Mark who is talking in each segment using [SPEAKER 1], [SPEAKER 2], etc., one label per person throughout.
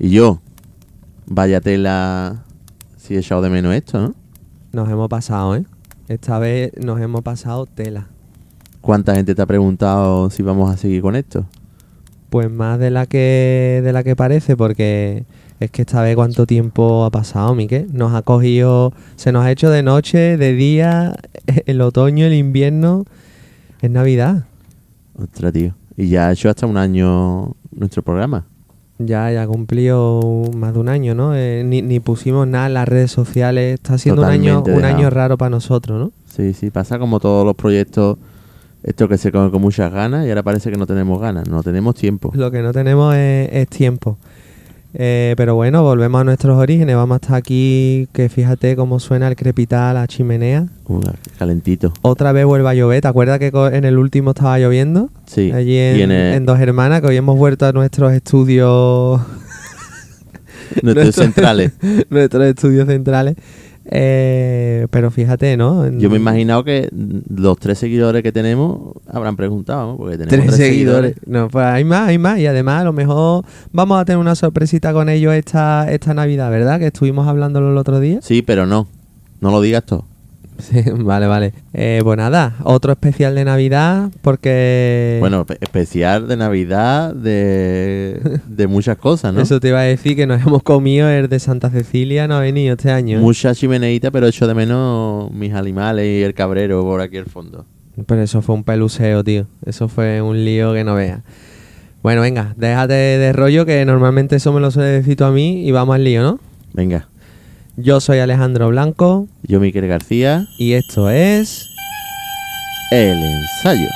[SPEAKER 1] Y yo, vaya tela, si he echado de menos esto, ¿no?
[SPEAKER 2] Nos hemos pasado, ¿eh? Esta vez nos hemos pasado tela.
[SPEAKER 1] ¿Cuánta gente te ha preguntado si vamos a seguir con esto?
[SPEAKER 2] Pues más de la que de la que parece, porque es que esta vez cuánto tiempo ha pasado, Miquel. Nos ha cogido, se nos ha hecho de noche, de día, el otoño, el invierno, es Navidad.
[SPEAKER 1] Ostras, tío. Y ya ha hecho hasta un año nuestro programa.
[SPEAKER 2] Ya, ya cumplió más de un año, ¿no? Eh, ni, ni pusimos nada en las redes sociales. Está siendo un año, un año raro para nosotros, ¿no?
[SPEAKER 1] Sí, sí, pasa como todos los proyectos, esto que se comen con muchas ganas y ahora parece que no tenemos ganas, no tenemos tiempo.
[SPEAKER 2] Lo que no tenemos es, es tiempo. Eh, pero bueno, volvemos a nuestros orígenes. Vamos a estar aquí, que fíjate cómo suena el crepitar a la chimenea.
[SPEAKER 1] Uh, calentito.
[SPEAKER 2] Otra vez vuelve a llover. ¿Te acuerdas que en el último estaba lloviendo?
[SPEAKER 1] Sí.
[SPEAKER 2] Allí en,
[SPEAKER 1] y en el-
[SPEAKER 2] en Dos Hermanas, que hoy hemos vuelto a nuestros estudios,
[SPEAKER 1] nuestros
[SPEAKER 2] nuestro-
[SPEAKER 1] centrales.
[SPEAKER 2] nuestros estudios centrales. Eh, pero fíjate, ¿no? En-
[SPEAKER 1] Yo me he imaginado que los tres seguidores que tenemos habrán preguntado, ¿no? Porque tenemos
[SPEAKER 2] Tres seguidores. No, pues hay más, hay más. Y además, a lo mejor vamos a tener una sorpresita con ellos esta, esta Navidad, ¿verdad? Que estuvimos hablándolo el otro día.
[SPEAKER 1] Sí, pero no. No lo digas todo.
[SPEAKER 2] Sí, vale, vale. Eh, pues nada, otro especial de Navidad, porque.
[SPEAKER 1] Bueno, pe- especial de Navidad, de, de muchas cosas, ¿no?
[SPEAKER 2] Eso te iba a decir que nos hemos comido el de Santa Cecilia, no ha venido este año.
[SPEAKER 1] Mucha chimeneita, pero echo de menos mis animales y el cabrero por aquí al fondo.
[SPEAKER 2] Pero eso fue un peluseo, tío. Eso fue un lío que no veas. Bueno, venga, déjate de rollo que normalmente eso me lo suele decir tú a mí y vamos al lío, ¿no?
[SPEAKER 1] Venga,
[SPEAKER 2] Yo soy Alejandro Blanco
[SPEAKER 1] yo Miquel García,
[SPEAKER 2] y esto es...
[SPEAKER 1] el ensayo.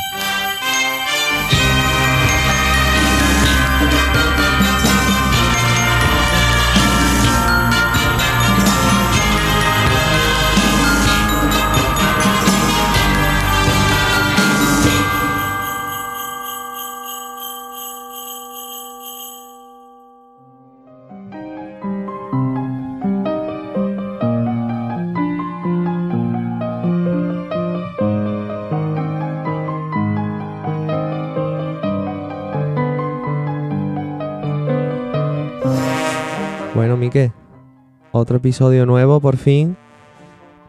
[SPEAKER 2] Otro episodio nuevo por fin.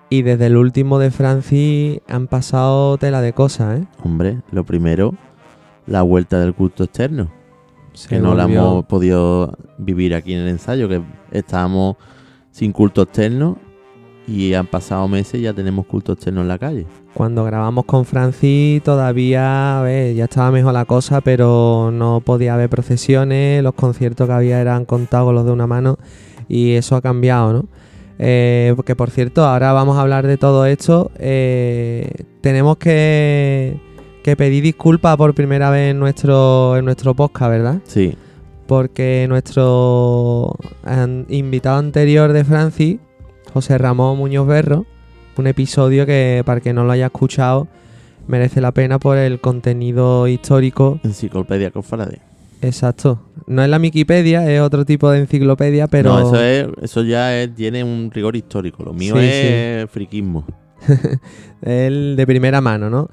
[SPEAKER 2] Y desde el último de Francis han pasado tela de cosas, ¿eh?
[SPEAKER 1] Hombre, lo primero, la vuelta del culto externo.
[SPEAKER 2] Se
[SPEAKER 1] que no la hemos podido vivir aquí en el ensayo, que estábamos sin culto externo y han pasado meses y ya tenemos culto externo en la calle.
[SPEAKER 2] Cuando grabamos con Francis todavía, a ver, ya estaba mejor la cosa, pero no podía haber procesiones, los conciertos que había eran contados con los de una mano y eso ha cambiado, ¿no? Eh, porque por cierto, ahora vamos a hablar de todo esto. eh, tenemos que, que pedir disculpas por primera vez en nuestro, en nuestro podcast, ¿verdad?
[SPEAKER 1] Sí,
[SPEAKER 2] porque nuestro an- invitado anterior de Francis, José Ramón Muñoz Berro, un episodio que para que no lo haya escuchado merece la pena por el contenido histórico.
[SPEAKER 1] enciclopedia cofrade.
[SPEAKER 2] Exacto. No es la Wikipedia, es otro tipo de enciclopedia, pero
[SPEAKER 1] No, eso, es, eso ya es- tiene un rigor histórico. Lo mío
[SPEAKER 2] Sí,
[SPEAKER 1] es friquismo.
[SPEAKER 2] el de primera mano, ¿no?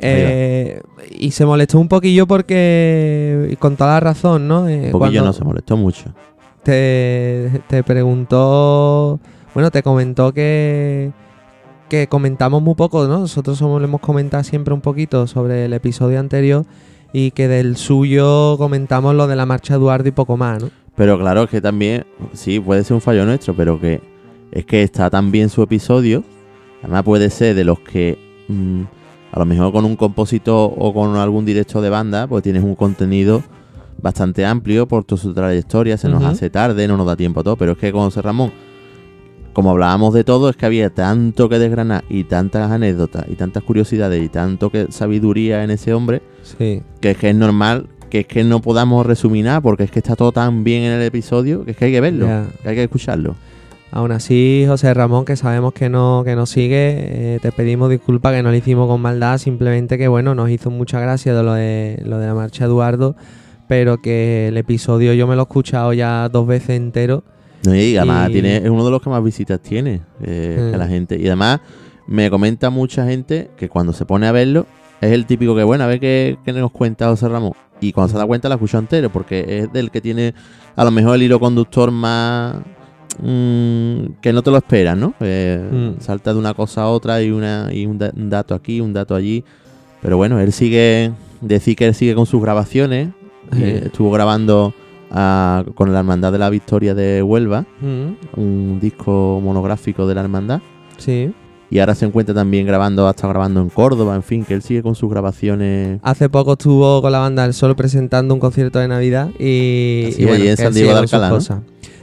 [SPEAKER 2] Eh, y se molestó un poquillo porque, con toda la razón, ¿no? Eh,
[SPEAKER 1] Un poquillo no se molestó mucho.
[SPEAKER 2] te, te preguntó, bueno, te comentó que, que comentamos muy poco, ¿no? Nosotros somos, le hemos comentado siempre un poquito sobre el episodio anterior y que del suyo comentamos lo de la marcha Eduardo y poco más, ¿no?
[SPEAKER 1] Pero claro, es que también, sí, puede ser un fallo nuestro, pero que es que está tan bien su episodio. Además puede ser de los que mm, a lo mejor con un compositor o con algún director de banda, pues tienes un contenido bastante amplio por toda su trayectoria, se nos hace tarde, no nos da tiempo a todo, pero es que con José Ramón, como hablábamos de todo, es que había tanto que desgranar y tantas anécdotas y tantas curiosidades y tanto que sabiduría en ese hombre,
[SPEAKER 2] Sí.
[SPEAKER 1] que es que es normal que es que no podamos resumir nada porque es que está todo tan bien en el episodio que es que hay que verlo, que hay que escucharlo.
[SPEAKER 2] Aún así, José Ramón, que sabemos que no, que nos sigue, eh, te pedimos disculpas que no lo hicimos con maldad, simplemente que bueno, nos hizo mucha gracia de lo de, lo de la marcha Eduardo, pero que el episodio yo me lo he escuchado ya dos veces entero.
[SPEAKER 1] No, y además
[SPEAKER 2] Y-
[SPEAKER 1] tiene, es uno de los que más visitas tiene eh,
[SPEAKER 2] Mm.
[SPEAKER 1] que la gente. Y además me comenta mucha gente que cuando se pone a verlo es el típico que, bueno, a ver qué, qué nos cuenta José Ramón. y cuando se da cuenta la escuchó entero, porque es del que tiene a lo mejor el hilo conductor más mm, que no te lo esperas, ¿no? Eh,
[SPEAKER 2] Mm.
[SPEAKER 1] Salta de una cosa a otra y, una, y un, da- un dato aquí, un dato allí. Pero bueno, él sigue, decir que él sigue con sus grabaciones. Eh, estuvo grabando con la Hermandad de la Victoria de Huelva,
[SPEAKER 2] Mm,
[SPEAKER 1] un disco monográfico de la Hermandad.
[SPEAKER 2] sí.
[SPEAKER 1] Y ahora se encuentra también grabando, ha estado grabando en Córdoba, en fin, que él sigue con sus grabaciones.
[SPEAKER 2] Hace poco estuvo con la banda El Sol presentando un concierto de Navidad y,
[SPEAKER 1] Así,
[SPEAKER 2] y bueno,
[SPEAKER 1] en San Diego de Alcalá.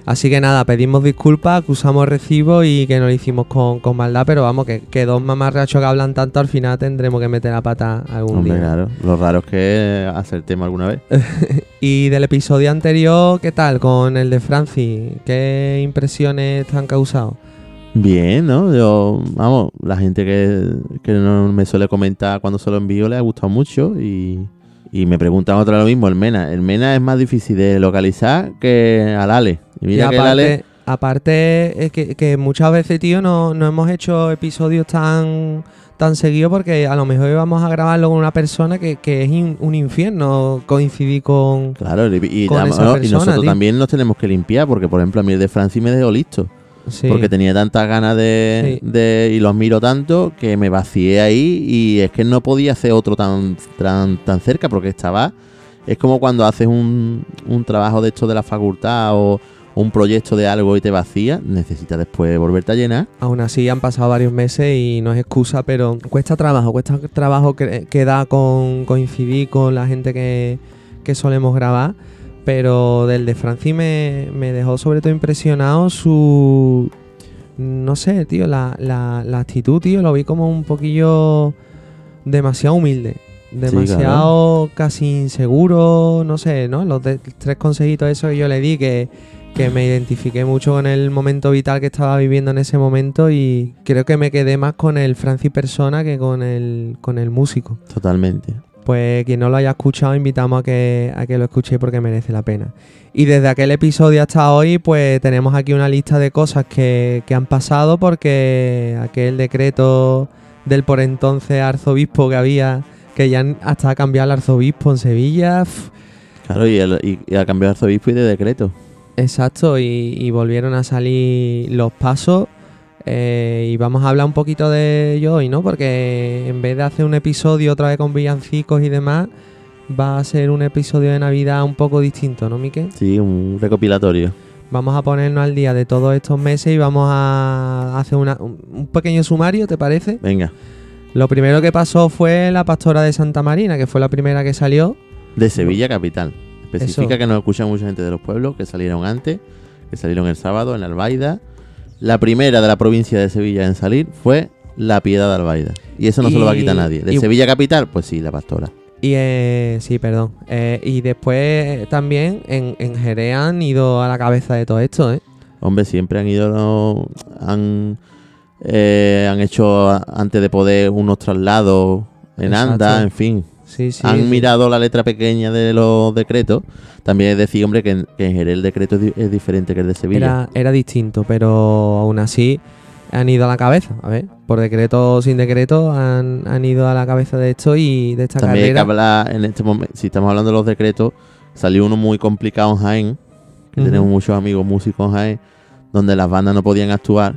[SPEAKER 2] Así que nada, pedimos disculpas, acusamos recibo y que no lo hicimos con, con maldad, pero vamos, que, que dos mamarrachos que hablan tanto al final tendremos que meter la pata algún
[SPEAKER 1] Hombre,
[SPEAKER 2] día.
[SPEAKER 1] claro. Lo raro es que hace el tema alguna vez.
[SPEAKER 2] Y del episodio anterior, ¿qué tal con el de Francis? ¿Qué impresiones te han causado?
[SPEAKER 1] Bien, ¿no? Yo, vamos, la gente que, que no me suele comentar cuando se lo envío le ha gustado mucho y, y me preguntan otra lo mismo, el Mena. El Mena es más difícil de localizar que al Ale. Y mira
[SPEAKER 2] y
[SPEAKER 1] que el Ale...
[SPEAKER 2] aparte, aparte es que, que muchas veces, tío, no, no hemos hecho episodios tan, tan seguidos porque a lo mejor íbamos a grabarlo con una persona que, que es in- un infierno coincidir con...
[SPEAKER 1] Claro, y, y
[SPEAKER 2] con
[SPEAKER 1] tam-
[SPEAKER 2] esa
[SPEAKER 1] ¿no? y nosotros
[SPEAKER 2] tío.
[SPEAKER 1] también nos tenemos que limpiar porque, por ejemplo, a mí el de Francis me dejó listo.
[SPEAKER 2] Sí.
[SPEAKER 1] Porque tenía tantas ganas de,
[SPEAKER 2] Sí.
[SPEAKER 1] de- y los miro tanto que me vacié ahí y es que no podía hacer otro tan, tan, tan cerca porque estaba... Es como cuando haces un, un trabajo de esto de la facultad o un proyecto de algo y te vacía, necesitas después volverte a llenar.
[SPEAKER 2] Aún así han pasado varios meses y no es excusa, pero cuesta trabajo, cuesta trabajo que, que da con coincidir con la gente que, que solemos grabar. Pero del de Francis me, me dejó sobre todo impresionado su... No sé, tío, la, la, la actitud, tío, lo vi como un poquillo demasiado humilde. Demasiado casi inseguro, no sé, ¿no? Los de- tres consejitos esos que yo le di que, que me identifiqué mucho con el momento vital que estaba viviendo en ese momento y creo que me quedé más con el Francis persona que con el, con el músico.
[SPEAKER 1] Totalmente.
[SPEAKER 2] Pues quien no lo haya escuchado, invitamos a que, a que lo escuche porque merece la pena. Y desde aquel episodio hasta hoy, pues tenemos aquí una lista de cosas que, que han pasado porque aquel decreto del por entonces arzobispo que había, que ya hasta ha cambiado el arzobispo en Sevilla.
[SPEAKER 1] Claro, y, el, y, y a cambiar de arzobispo y de decreto.
[SPEAKER 2] Exacto, y, y volvieron a salir los pasos. Eh, y vamos a hablar un poquito de ello hoy, ¿no? Porque en vez de hacer un episodio otra vez con villancicos y demás, va a ser un episodio de Navidad un poco distinto, ¿no, Miquel?
[SPEAKER 1] Sí, un recopilatorio.
[SPEAKER 2] Vamos a ponernos al día de todos estos meses y vamos a hacer una- un pequeño sumario, ¿te parece?
[SPEAKER 1] Venga,
[SPEAKER 2] Lo primero que pasó fue la pastora de Santa Marina, que fue la primera que salió.
[SPEAKER 1] de Sevilla capital. Especifica
[SPEAKER 2] Eso.
[SPEAKER 1] que nos escucha mucha gente de los pueblos que salieron antes, que salieron el sábado en Albaida. La primera de la provincia de Sevilla en salir fue la Piedad de Albaida. Y eso no se lo va a quitar nadie. De
[SPEAKER 2] y-
[SPEAKER 1] Sevilla capital, pues sí, la pastora.
[SPEAKER 2] Y eh, sí, perdón. Eh, y después también en, en Jerez han ido a la cabeza de todo esto, ¿eh?
[SPEAKER 1] Hombre, siempre han ido, no, han, eh, han hecho antes de poder unos traslados en
[SPEAKER 2] Exacto.
[SPEAKER 1] anda, en fin.
[SPEAKER 2] Sí, sí.
[SPEAKER 1] han
[SPEAKER 2] sí.
[SPEAKER 1] mirado la letra pequeña de los decretos. También es decir, hombre, que en, que en Jerez el decreto es, di- es diferente que el de Sevilla.
[SPEAKER 2] Era, era distinto, pero aún así han ido a la cabeza. A ver, por decreto o sin decreto han, han ido a la cabeza de esto y de esta
[SPEAKER 1] También hay que
[SPEAKER 2] carrera.
[SPEAKER 1] hablar en este momento, si estamos hablando de los decretos, salió uno muy complicado en Jaén, que tenemos muchos amigos músicos en Jaén, donde las bandas no podían actuar.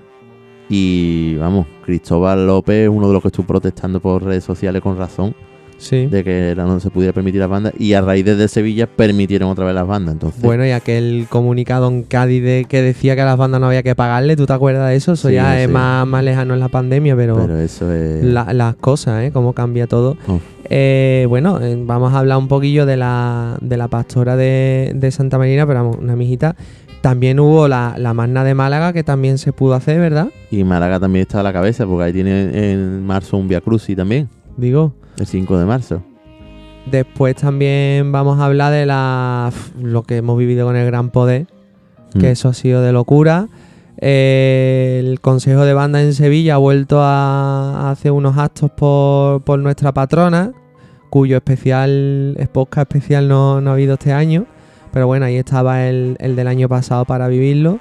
[SPEAKER 1] Y vamos, Cristóbal López, uno de los que estuvo protestando por redes sociales con razón,
[SPEAKER 2] Sí.
[SPEAKER 1] de que no se pudiera permitir las bandas. Y a raíz de Sevilla permitieron otra vez las bandas. Entonces,
[SPEAKER 2] Bueno, y aquel comunicado en Cádiz de que decía que a las bandas no había que pagarle, ¿tú te acuerdas de eso? Eso
[SPEAKER 1] Sí,
[SPEAKER 2] ya es más, más lejano en la pandemia, pero,
[SPEAKER 1] pero eso es.
[SPEAKER 2] la- las cosas, ¿eh? Cómo cambia todo.
[SPEAKER 1] Oh.
[SPEAKER 2] Eh, bueno, eh, vamos a hablar un poquillo de la, de la pastora de, de Santa Marina, pero vamos, una mijita. También hubo la, la magna de Málaga, que también se pudo hacer, ¿verdad?
[SPEAKER 1] Y Málaga también está a la cabeza, porque ahí tiene en marzo un Via Crucis también,
[SPEAKER 2] Digo.
[SPEAKER 1] El 5 de marzo.
[SPEAKER 2] Después también vamos a hablar de la lo que hemos vivido con el gran poder,
[SPEAKER 1] Mm.
[SPEAKER 2] que eso ha sido de locura. Eh, el Consejo de Banda en Sevilla ha vuelto a, a hacer unos actos por, por nuestra patrona, cuyo especial, podcast especial no, no ha habido este año. Pero bueno, ahí estaba el, el del año pasado para vivirlo.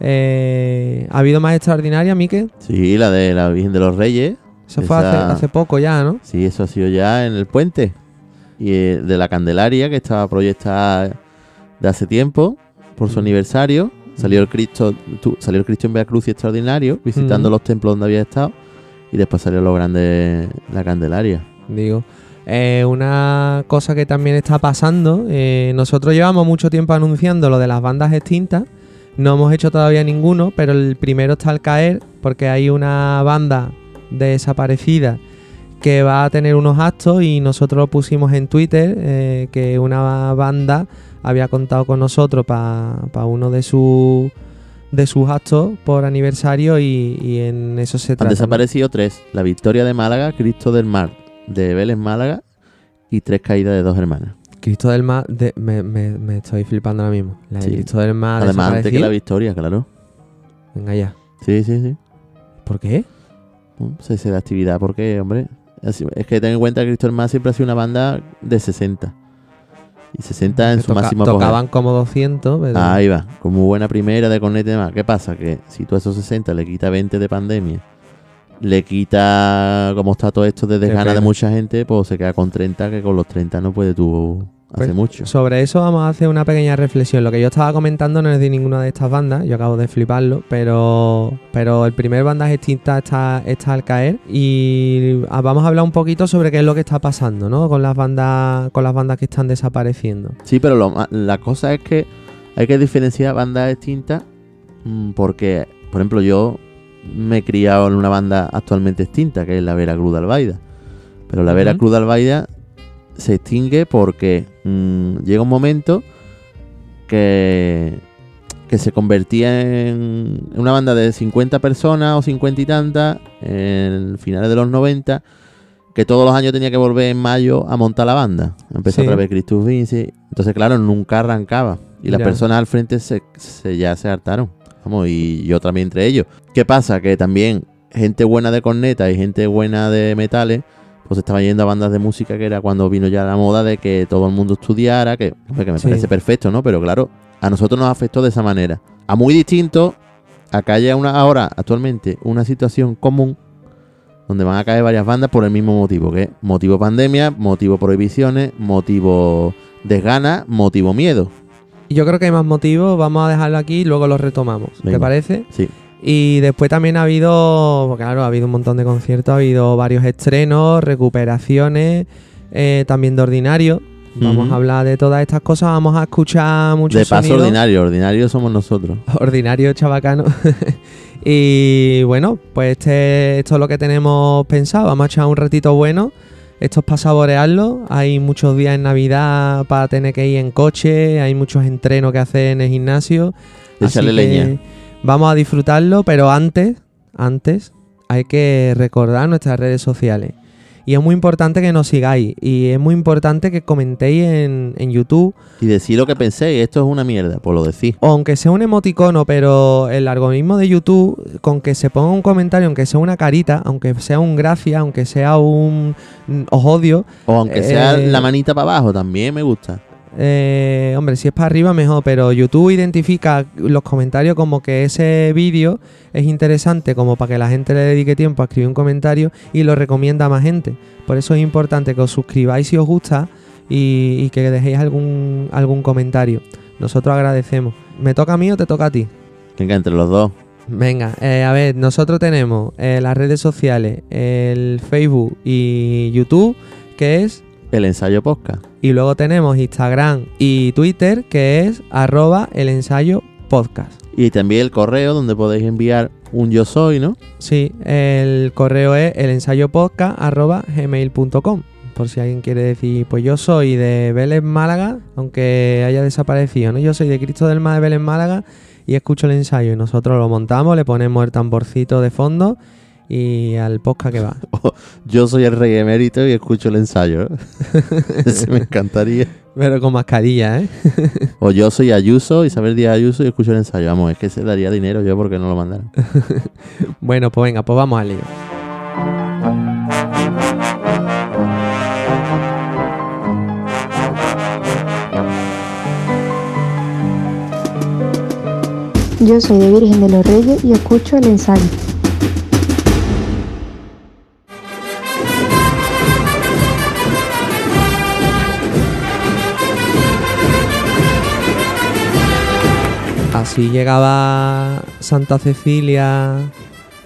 [SPEAKER 2] Eh, ¿Ha habido más extraordinaria, Miquel?
[SPEAKER 1] Sí, la de la Virgen de los Reyes.
[SPEAKER 2] Eso fue hace, poco ya, ¿no?
[SPEAKER 1] Sí, eso ha sido ya en el puente. y eh, de la Candelaria, que estaba proyectada de hace tiempo por su
[SPEAKER 2] Mm.
[SPEAKER 1] aniversario. Salió el Cristo, salió el Cristo en Veracruz y extraordinario, visitando
[SPEAKER 2] Mm.
[SPEAKER 1] los templos donde había estado. Y después salió lo grande la Candelaria.
[SPEAKER 2] Digo, eh, una cosa que también está pasando, eh, nosotros llevamos mucho tiempo anunciando lo de las bandas extintas, no hemos hecho todavía ninguno, pero el primero está al caer porque hay una banda desaparecida que va a tener unos actos y nosotros lo pusimos en Twitter, eh, que una banda había contado con nosotros para uno de sus de sus actos por aniversario y, y en eso se
[SPEAKER 1] Han
[SPEAKER 2] trata. ¿no?
[SPEAKER 1] desaparecido tres. La Victoria de Málaga, Cristo del Mar de Vélez Málaga y tres caídas de dos hermanas.
[SPEAKER 2] Cristo del Mar, de- me, me- me estoy flipando ahora mismo. La de
[SPEAKER 1] Sí.
[SPEAKER 2] Cristo del Mar
[SPEAKER 1] Además, antes que la Victoria, claro.
[SPEAKER 2] Venga ya.
[SPEAKER 1] Sí, sí, sí.
[SPEAKER 2] ¿Por qué?
[SPEAKER 1] Mm, Cese de actividad, porque, hombre, es que ten en cuenta que Cristo del Mar siempre ha sido una banda de 60. Y 60 en
[SPEAKER 2] Que
[SPEAKER 1] su
[SPEAKER 2] toca-
[SPEAKER 1] máximo
[SPEAKER 2] tocaban como 200, pero
[SPEAKER 1] Ahí va, con muy buena primera de corneta y demás. ¿Qué pasa? Que si tú a esos 60 le quita 20 de pandemia, le quita como está todo esto de desgana de mucha gente, pues se queda con 30, que con los 30 no puede tú
[SPEAKER 2] Pues,
[SPEAKER 1] mucho.
[SPEAKER 2] sobre eso vamos a hacer una pequeña reflexión. Lo que yo estaba comentando no es de ninguna de estas bandas, yo acabo de fliparlo, pero, pero el primer bandas extinta está, está al caer y vamos a hablar un poquito sobre qué es lo que está pasando, ¿no? Con las bandas, con las bandas que están desapareciendo.
[SPEAKER 1] Sí, pero lo la cosa es que hay que diferenciar bandas extintas mm, porque, por ejemplo, yo me he criado en una banda actualmente extinta, que es la Vera Cruz de Albaida. Pero la Vera
[SPEAKER 2] Ujú.
[SPEAKER 1] Cruz de Albaida se extingue porque mm, llega un momento que, que se convertía en una banda de 50 personas o 50 y tantas en finales de los 90 que todos los años tenía que volver en mayo a montar la banda. Empezó
[SPEAKER 2] Sí.
[SPEAKER 1] otra vez Christoph Vinci. Entonces, claro, nunca arrancaba. Y las
[SPEAKER 2] Ya.
[SPEAKER 1] personas al frente se, se- ya se hartaron. Vamos, y yo también entre ellos. ¿Qué pasa? Que también gente buena de corneta y gente buena de metales, pues estaba yendo a bandas de música que era cuando vino ya la moda de que todo el mundo estudiara, que, me
[SPEAKER 2] Sí.
[SPEAKER 1] parece perfecto, ¿no? Pero claro, a nosotros nos afectó de esa manera. A muy distinto, acá hay una, ahora, actualmente, una situación común donde van a caer varias bandas por el mismo motivo, que motivo pandemia, motivo prohibiciones, motivo desgana, motivo miedo.
[SPEAKER 2] Y Yo creo que hay más motivos, vamos a dejarlo aquí y luego lo retomamos. ¿Te
[SPEAKER 1] Venga.
[SPEAKER 2] parece?
[SPEAKER 1] Sí.
[SPEAKER 2] Y después también ha habido, porque claro, ha habido un montón de conciertos, ha habido varios estrenos, recuperaciones, eh, también de ordinario. Vamos a hablar de todas estas cosas, vamos a escuchar muchos
[SPEAKER 1] de paso
[SPEAKER 2] sonidos.
[SPEAKER 1] ordinario, ordinario somos nosotros.
[SPEAKER 2] ordinario chabacano. y bueno, pues este, esto es lo que tenemos pensado. Vamos a echar un ratito bueno. Esto es para saborearlo. Hay muchos días en Navidad para tener que ir en coche. Hay muchos entrenos que hacer en el gimnasio. Así
[SPEAKER 1] Échale
[SPEAKER 2] que
[SPEAKER 1] leña.
[SPEAKER 2] Vamos a disfrutarlo, pero antes, antes hay que recordar nuestras redes sociales. Y es muy importante que nos sigáis. Y es muy importante que comentéis en, en YouTube
[SPEAKER 1] Y decir lo que penséis, esto es una mierda, pues lo decís.
[SPEAKER 2] o aunque sea un emoticono, pero el algoritmo de YouTube, con que se ponga un comentario, aunque sea una carita, aunque sea un gracia, aunque sea un mm, os odio,
[SPEAKER 1] O aunque sea
[SPEAKER 2] Eh,
[SPEAKER 1] la manita para abajo, también me gusta.
[SPEAKER 2] Eh, hombre, si es para arriba mejor, pero YouTube identifica los comentarios como que ese vídeo es interesante, como para que la gente le dedique tiempo a escribir un comentario y lo recomienda a más gente. Por eso es importante que os suscribáis si os gusta y, y que dejéis algún, algún comentario. Nosotros agradecemos. ¿Me toca a mí o te toca a ti?
[SPEAKER 1] Venga, entre los dos.
[SPEAKER 2] Venga, eh, a ver, nosotros tenemos eh, las redes sociales, el Facebook y YouTube, que es,
[SPEAKER 1] El ensayo podcast.
[SPEAKER 2] y luego tenemos Instagram y Twitter, que es arroba el ensayo podcast.
[SPEAKER 1] Y también el correo donde podéis enviar un yo soy, ¿no?
[SPEAKER 2] Sí, el correo es el ensayo podcast arroba gmail.com. Por si alguien quiere decir, pues yo soy de Vélez Málaga, aunque haya desaparecido, ¿no? Yo soy de Cristo del Mar de Vélez Málaga y escucho el ensayo. Y nosotros lo montamos, le ponemos el tamborcito de fondo y al podcast que va.
[SPEAKER 1] Yo soy el rey emérito y escucho el ensayo. Ese me encantaría.
[SPEAKER 2] Pero con mascarilla, ¿eh?
[SPEAKER 1] O yo soy Ayuso, Isabel Díaz Ayuso y escucho el ensayo. Vamos, es que se daría dinero yo porque no lo mandaron.
[SPEAKER 2] Bueno, pues venga, pues vamos al lío.
[SPEAKER 3] Yo soy de Virgen de los Reyes y escucho el ensayo.
[SPEAKER 2] Así llegaba Santa Cecilia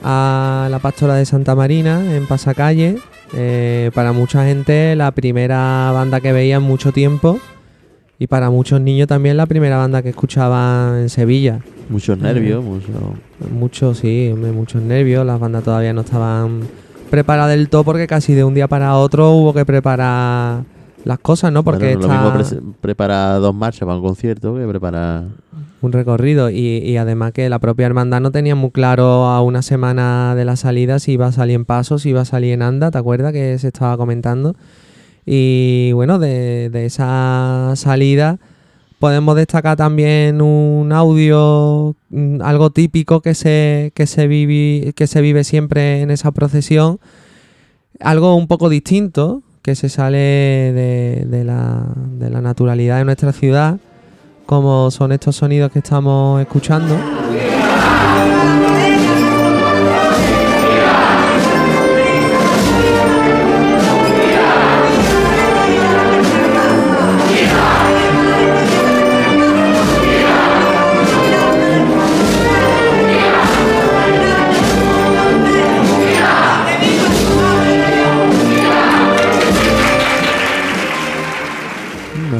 [SPEAKER 2] a la pastora de Santa Marina en Pasacalle. Eh, para mucha gente la primera banda que veía en mucho tiempo y para muchos niños también la primera banda que escuchaban en Sevilla.
[SPEAKER 1] Muchos nervios, mucho...
[SPEAKER 2] Muchos, sí, muchos nervios. Las bandas todavía no estaban preparadas del todo porque casi de un día para otro hubo que preparar las cosas, ¿no? Porque
[SPEAKER 1] Bueno, lo
[SPEAKER 2] está
[SPEAKER 1] mismo pre- prepara dos marchas para un concierto que prepara...
[SPEAKER 2] un recorrido y, y además que la propia hermandad no tenía muy claro a una semana de la salida si iba a salir en paso, si iba a salir en anda, ¿te acuerdas que se estaba comentando? Y bueno, de, de esa salida podemos destacar también un audio, mm, algo típico que se, que se, vivi- que se vive siempre en esa procesión, algo un poco distinto, que se sale de, la, de la naturalidad de nuestra ciudad, como son estos sonidos que estamos escuchando.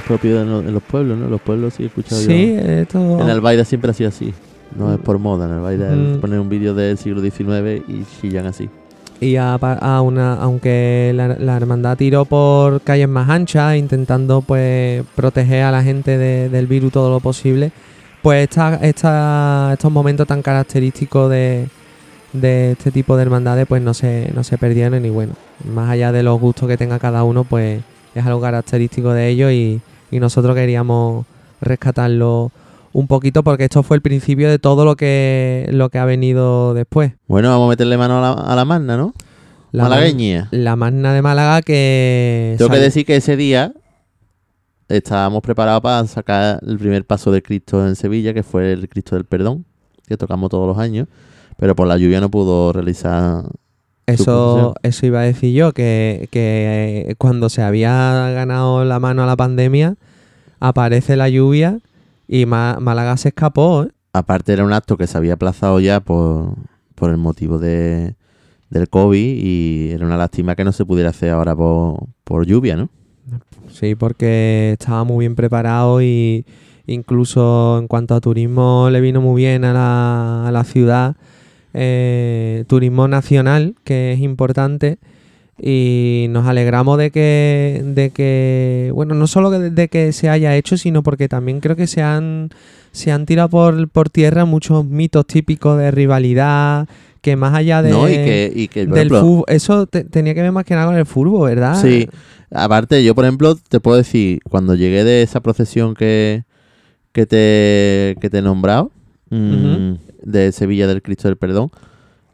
[SPEAKER 1] Propio de lo- en los pueblos, ¿no? Los pueblos sí he escuchado
[SPEAKER 2] Sí,
[SPEAKER 1] yo.
[SPEAKER 2] esto...
[SPEAKER 1] En Albaida siempre ha sido así. No es por moda. En Albaida
[SPEAKER 2] Mm.
[SPEAKER 1] ponen un vídeo del siglo XIX y chillan así.
[SPEAKER 2] Y a, a una, aunque la, la hermandad tiró por calles más anchas, intentando pues proteger a la gente de- del virus todo lo posible, pues esta, esta- estos momentos tan característicos de, de este tipo de hermandades pues no se, no se perdieron y bueno, más allá de los gustos que tenga cada uno, pues es algo característico de ellos y, y nosotros queríamos rescatarlo un poquito porque esto fue el principio de todo lo que, lo que ha venido después.
[SPEAKER 1] Bueno, vamos a meterle mano a la, a la magna, ¿no?
[SPEAKER 2] La man-
[SPEAKER 1] Malagueña.
[SPEAKER 2] La magna de Málaga que...
[SPEAKER 1] Tengo que
[SPEAKER 2] sale-
[SPEAKER 1] decir que ese día estábamos preparados para sacar el primer paso de Cristo en Sevilla, que fue el Cristo del Perdón, que tocamos todos los años, pero por la lluvia no pudo realizar.
[SPEAKER 2] Eso, eso iba a decir yo, que, que cuando se había ganado la mano a la pandemia, aparece la lluvia y Ma- Málaga se escapó. ¿eh?
[SPEAKER 1] Aparte era un acto que se había aplazado ya por, por el motivo de, del COVID y era una lástima que no se pudiera hacer ahora por, por lluvia, ¿no?
[SPEAKER 2] Sí, porque estaba muy bien preparado y incluso en cuanto a turismo le vino muy bien a la, a la ciudad. Eh, turismo nacional, que es importante. Y nos alegramos de que, de que, bueno, no solo de, de que se haya hecho, sino porque también creo que se han, se han tirado por, por tierra muchos mitos típicos de rivalidad, que más allá de,
[SPEAKER 1] no, y que, y que por
[SPEAKER 2] del
[SPEAKER 1] ejemplo,
[SPEAKER 2] fútbol, eso te- tenía que ver más que nada con el fútbol, ¿verdad?
[SPEAKER 1] Sí, aparte yo por ejemplo te puedo decir, cuando llegué de esa procesión que, que, te, que te he nombrado, mm, de Sevilla del Cristo del Perdón,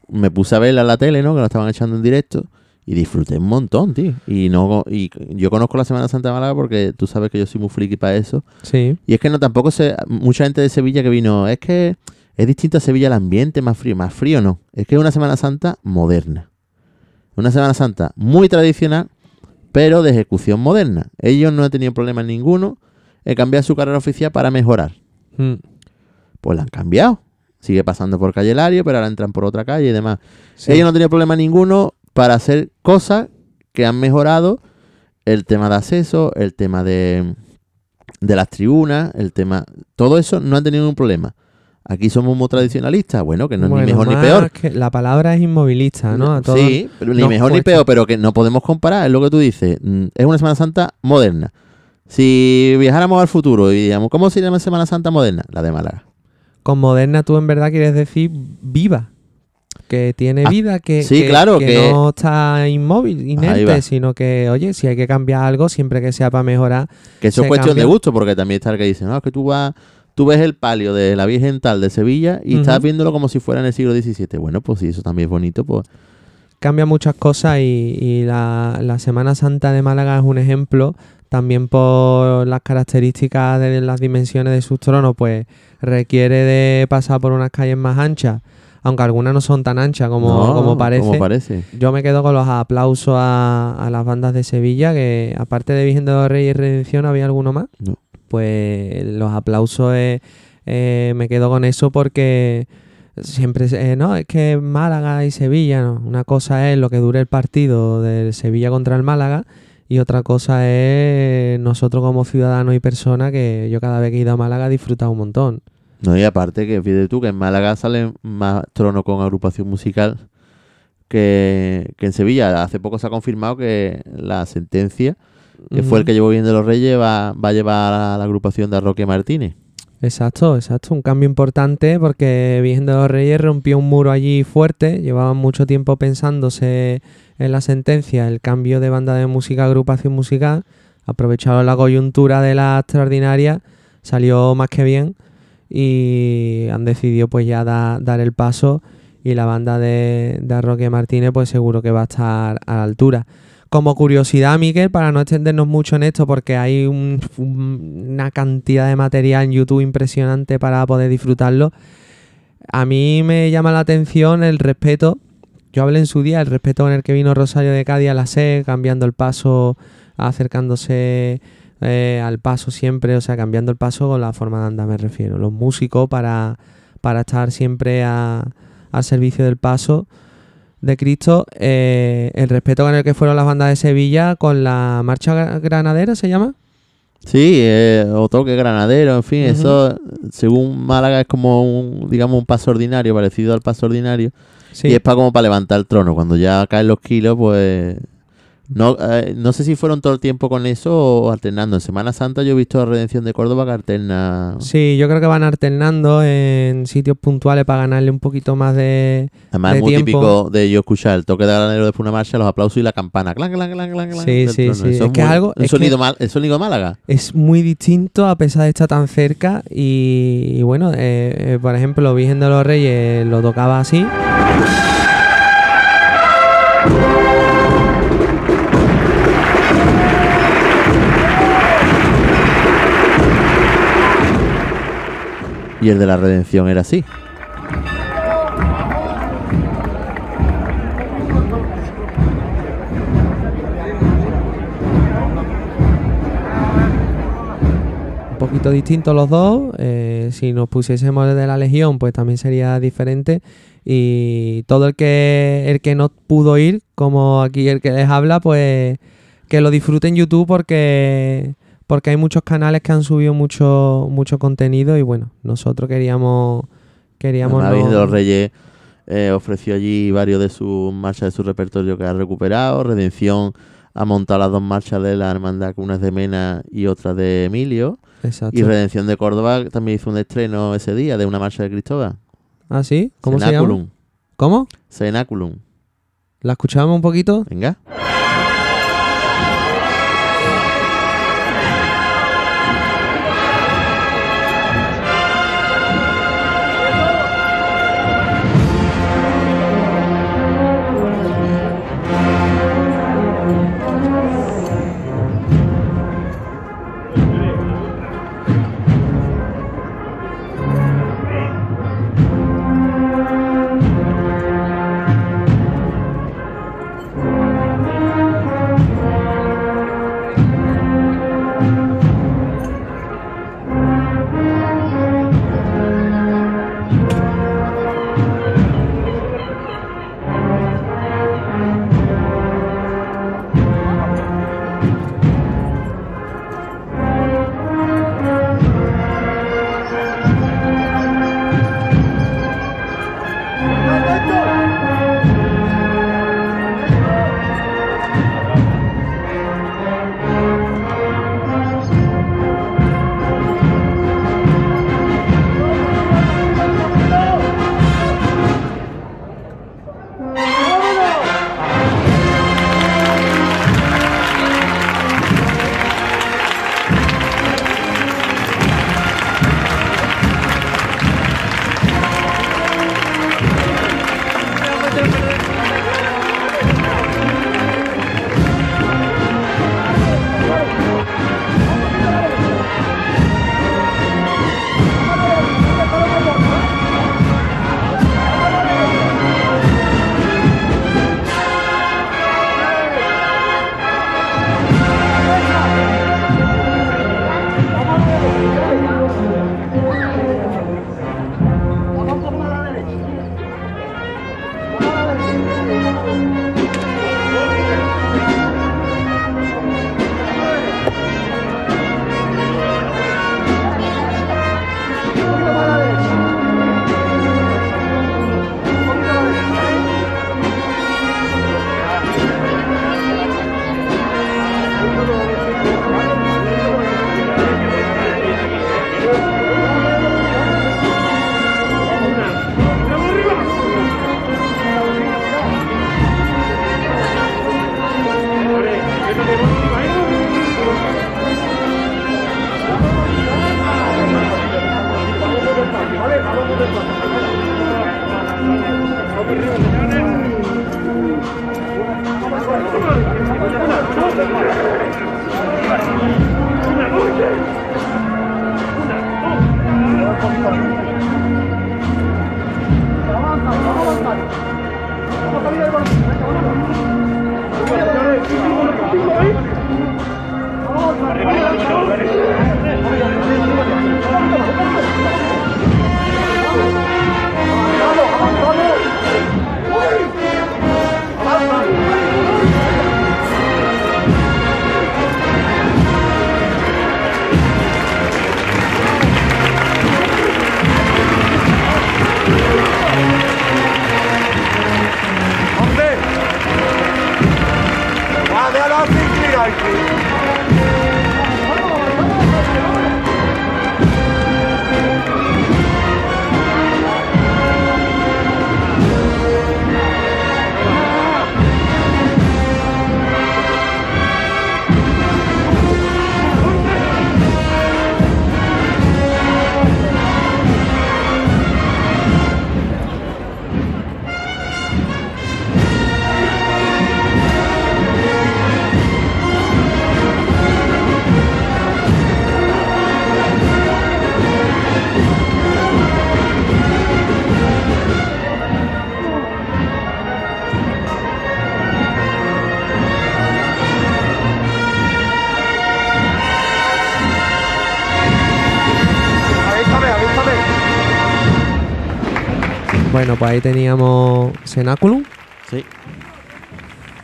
[SPEAKER 1] me puse a verla en la tele, ¿no? Que lo estaban echando en directo y disfruté un montón, tío. Y, no, y yo conozco la Semana Santa de Málaga porque tú sabes que yo soy muy friki para eso.
[SPEAKER 2] Sí.
[SPEAKER 1] Y es que no tampoco sé, mucha gente de Sevilla que vino, es que es distinto a Sevilla el ambiente, más frío, más frío no. Es que es una Semana Santa moderna. Una Semana Santa muy tradicional, pero de ejecución moderna. Ellos no han tenido problema ninguno en cambiar su carrera oficial para mejorar.
[SPEAKER 2] Mm.
[SPEAKER 1] Pues la han cambiado. Sigue pasando por calle Lario, pero ahora entran por otra calle y demás.
[SPEAKER 2] Sí.
[SPEAKER 1] Ellos no han tenido problema ninguno para hacer cosas que han mejorado el tema de acceso, el tema de, de las tribunas, el tema... Todo eso no han tenido ningún problema. Aquí somos muy tradicionalistas. Bueno, que no es
[SPEAKER 2] Bueno,
[SPEAKER 1] ni mejor ni peor.
[SPEAKER 2] que la palabra es inmovilista, ¿no? A todos
[SPEAKER 1] sí, ni mejor ni peor, pero que no podemos comparar. Es lo que tú dices. Mm, Es una Semana Santa moderna. Si viajáramos al futuro y digamos, ¿cómo sería una Semana Santa moderna? La de Málaga.
[SPEAKER 2] Con moderna tú en verdad quieres decir viva. Que tiene
[SPEAKER 1] Ah,
[SPEAKER 2] vida, que,
[SPEAKER 1] sí,
[SPEAKER 2] que-
[SPEAKER 1] claro,
[SPEAKER 2] que
[SPEAKER 1] que-
[SPEAKER 2] no está inmóvil, inerte, sino que, oye, si hay que cambiar algo, siempre que sea para mejorar.
[SPEAKER 1] Que eso es cuestión
[SPEAKER 2] cambia.
[SPEAKER 1] de gusto, porque también está el que dice, no, es que tú vas, tú ves el palio de la Virgen tal de Sevilla y estás viéndolo como si fuera en el siglo XVII. Bueno, pues sí, eso también es bonito, pues
[SPEAKER 2] Cambia muchas cosas y, y la, la Semana Santa de Málaga es un ejemplo. También por las características de las dimensiones de sus tronos, pues requiere de pasar por unas calles más anchas, aunque algunas no son tan anchas como,
[SPEAKER 1] no,
[SPEAKER 2] como parece.
[SPEAKER 1] Como parece.
[SPEAKER 2] Yo me quedo con los aplausos a, a las bandas de Sevilla, que aparte de Virgen de los Reyes y Redención, ¿había alguno más?
[SPEAKER 1] No.
[SPEAKER 2] Pues los aplausos es, eh, me quedo con eso porque siempre, eh, no, es que Málaga y Sevilla, no. Una cosa es lo que dure el partido del Sevilla contra el Málaga y otra cosa es nosotros como ciudadanos y personas que yo cada vez que he ido a Málaga he disfrutado un montón.
[SPEAKER 1] No, y aparte que fíjate tú que en Málaga salen más tronos con agrupación musical que, que en Sevilla. Hace poco se ha confirmado que la sentencia, que fue el que llevó bien de los Reyes, va, va a llevar a la agrupación de Roque Martínez.
[SPEAKER 2] Exacto, exacto. Un cambio importante porque Virgen de los Reyes rompió un muro allí fuerte. Llevaban mucho tiempo pensándose en la sentencia el cambio de banda de música a agrupación musical. Aprovecharon la coyuntura de la extraordinaria, salió más que bien y han decidido pues ya da- dar el paso y la banda de, de Roque Martínez pues seguro que va a estar a la altura. Como curiosidad, Miguel, para no extendernos mucho en esto, porque hay un- un- una cantidad de material en YouTube impresionante para poder disfrutarlo, a mí me llama la atención el respeto, yo hablé en su día, el respeto con el que vino Rosario de Cádiz a la SED, cambiando el paso, acercándose eh, al paso siempre, o sea, cambiando el paso con la forma de andar, me refiero. Los músicos para, para estar siempre a- al servicio del paso de Cristo, eh, el respeto con el que fueron las bandas de Sevilla con la marcha gra- granadera, ¿se llama?
[SPEAKER 1] Sí, eh, o toque granadero, en fin, eso según Málaga es como un, digamos, un paso ordinario, parecido al paso ordinario.
[SPEAKER 2] Sí.
[SPEAKER 1] Y es para como para levantar el trono. Cuando ya caen los kilos, pues. No, eh, no sé si fueron todo el tiempo con eso o alternando. En Semana Santa yo he visto a Redención de Córdoba que alterna.
[SPEAKER 2] Sí, yo creo que van alternando en sitios puntuales para ganarle un poquito más de...
[SPEAKER 1] Además
[SPEAKER 2] de
[SPEAKER 1] es muy
[SPEAKER 2] tiempo.
[SPEAKER 1] típico de yo escuchar el toque de granadero después de una marcha, los aplausos y la campana. Clan, clan, clan, clan, clan,
[SPEAKER 2] Sí, sí,
[SPEAKER 1] trono.
[SPEAKER 2] sí.
[SPEAKER 1] Eso
[SPEAKER 2] Es que
[SPEAKER 1] muy-
[SPEAKER 2] algo-
[SPEAKER 1] El
[SPEAKER 2] es
[SPEAKER 1] sonido,
[SPEAKER 2] que-
[SPEAKER 1] mal, el sonido de Málaga.
[SPEAKER 2] Es muy distinto a pesar de estar tan cerca y, y bueno, eh, eh, por ejemplo, Virgen de los Reyes lo tocaba así.
[SPEAKER 1] Y el de la Redención era así.
[SPEAKER 2] Un poquito distintos los dos. eh, si nos pusiésemos el de la Legión, pues también sería diferente. Y todo el que el que no pudo ir, como aquí el que les habla, pues que lo disfrute en YouTube porque porque hay muchos canales que han subido mucho mucho contenido y bueno, nosotros queríamos queríamos
[SPEAKER 1] Además,
[SPEAKER 2] no-
[SPEAKER 1] de los Reyes eh, ofreció allí varios de sus marchas de su repertorio que ha recuperado. Redención ha montado las dos marchas de la hermandad, una es de Mena y otra de Emilio.
[SPEAKER 2] Exacto.
[SPEAKER 1] Y Redención de Córdoba también hizo un estreno ese día de una marcha de Cristóbal.
[SPEAKER 2] ¿Ah, sí? ¿Cómo se llama? ¿Cómo?
[SPEAKER 1] Cenaculum.
[SPEAKER 2] ¿La escuchamos un poquito?
[SPEAKER 1] Venga. like it.
[SPEAKER 2] Bueno, pues ahí teníamos Cenáculum.
[SPEAKER 1] Sí.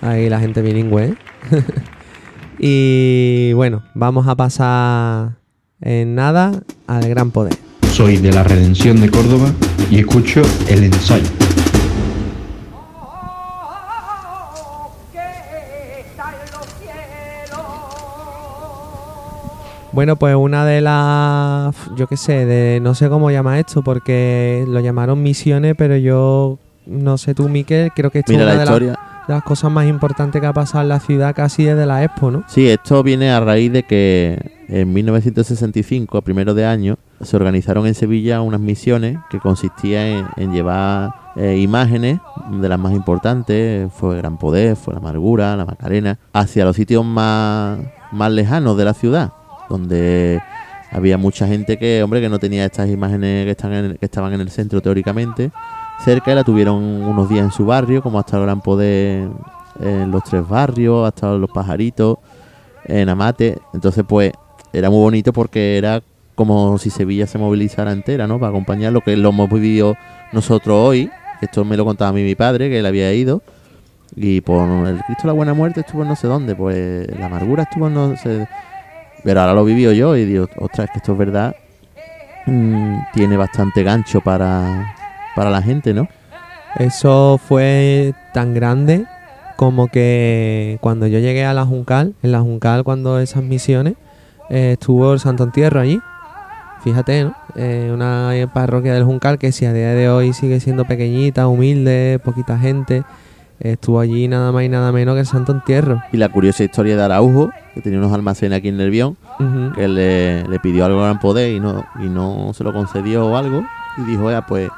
[SPEAKER 2] Ahí la gente bilingüe. ¿eh? y bueno, vamos a pasar en nada al gran poder.
[SPEAKER 4] Soy de la Redención de Córdoba y escucho el ensayo.
[SPEAKER 2] Bueno, pues una de las, yo qué sé, de no sé cómo llama esto, porque lo llamaron misiones, pero yo no sé tú, Miquel, creo que esto
[SPEAKER 1] Mira
[SPEAKER 2] es una
[SPEAKER 1] la
[SPEAKER 2] de, las- cosas más importantes que ha pasado en la ciudad casi desde la Expo, ¿no?
[SPEAKER 1] Sí, esto viene a raíz de que en 1965, a primero de año, se organizaron en Sevilla unas misiones que consistían en, en llevar eh, imágenes de las más importantes, fue Gran Poder, fue la Amargura, la Macarena, hacia los sitios más, más lejanos de la ciudad, donde había mucha gente que, hombre, que no tenía estas imágenes que, están en que estaban en el centro teóricamente cerca y la tuvieron unos días en su barrio, como hasta el Gran Poder en los tres barrios, hasta los pajaritos, en Amate. Entonces, pues, era muy bonito porque era como si Sevilla se movilizara entera, ¿no? Para acompañar lo que lo hemos vivido nosotros hoy. Esto me lo contaba a mí mi padre, que él había ido. Y por el Cristo la Buena Muerte estuvo en no sé dónde, pues la amargura estuvo en no sé. Pero ahora lo vivió yo y digo, ostras, que esto es verdad. Mm, tiene bastante gancho para, para la gente, ¿no?
[SPEAKER 2] Eso fue tan grande como que cuando yo llegué a la Juncal, en la Juncal cuando esas misiones, eh, estuvo el Santo Entierro allí. Fíjate. Eh, una parroquia del Juncal que si a día de hoy sigue siendo pequeñita, humilde, poquita gente, estuvo allí nada más y nada menos que el Santo Entierro.
[SPEAKER 1] Y la curiosa historia de Araujo, que tenía unos almacenes aquí en Nervión,
[SPEAKER 2] Ujú.
[SPEAKER 1] que le, le pidió algo a Gran Poder y no, y no se lo concedió o algo. Y dijo, ya, pues,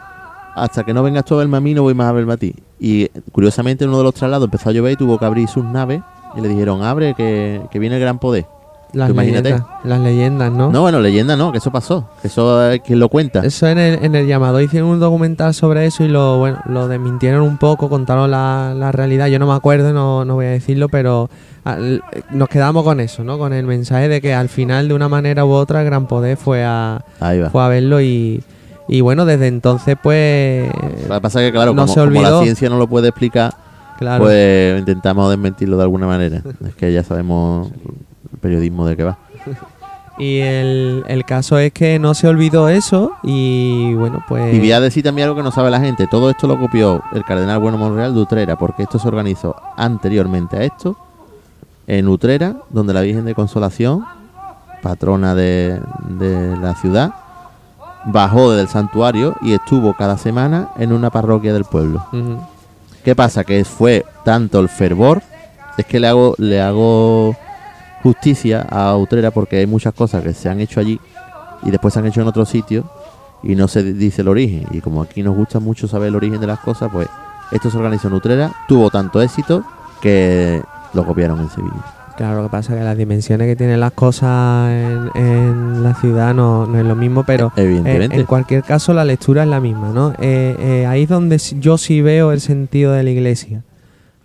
[SPEAKER 1] hasta que no vengas tú a verme a mí, no voy más a verme a ti. Y curiosamente, en uno de los traslados empezó a llover y tuvo que abrir sus naves. Y le dijeron, abre, que, que viene el Gran Poder.
[SPEAKER 2] Las
[SPEAKER 1] imagínate.
[SPEAKER 2] leyendas, las leyendas, ¿no?
[SPEAKER 1] No, bueno, leyenda no, que eso pasó. Que eso es quien lo cuenta.
[SPEAKER 2] Eso en el, en el llamado hicieron un documental sobre eso y lo bueno lo desmintieron un poco, contaron la, la realidad. Yo no me acuerdo, no, no voy a decirlo, pero al- nos quedamos con eso, ¿no? Con el mensaje de que al final, de una manera u otra, Gran Poder fue a, fue a verlo y, y bueno, desde entonces, pues.
[SPEAKER 1] Lo que pasa es que, claro,
[SPEAKER 2] no
[SPEAKER 1] como,
[SPEAKER 2] se
[SPEAKER 1] como la ciencia no lo puede explicar,
[SPEAKER 2] Claro.
[SPEAKER 1] pues intentamos desmentirlo de alguna manera. es que ya sabemos periodismo de qué va.
[SPEAKER 2] Y el, el caso es que no se olvidó eso y bueno, pues.
[SPEAKER 1] Y voy a decir también algo que no sabe la gente. Todo esto lo copió el cardenal Bueno Monreal de Utrera, porque esto se organizó anteriormente a esto en Utrera, donde la Virgen de Consolación, patrona de, de la ciudad, bajó del santuario y estuvo cada semana en una parroquia del pueblo. ¿Qué pasa? Que fue tanto el fervor, es que le hago, le hago justicia a Utrera porque hay muchas cosas que se han hecho allí y después se han hecho en otros sitios y no se dice el origen. Y como aquí nos gusta mucho saber el origen de las cosas, pues esto se organizó en Utrera, tuvo tanto éxito que lo copiaron en Sevilla.
[SPEAKER 2] Claro, lo que pasa es que las dimensiones que tienen las cosas en, en la ciudad no, no es lo mismo, pero en,
[SPEAKER 1] Evidentemente.
[SPEAKER 2] en cualquier caso la lectura es la misma, ¿no? Eh, eh, ahí es donde yo sí veo el sentido de la iglesia.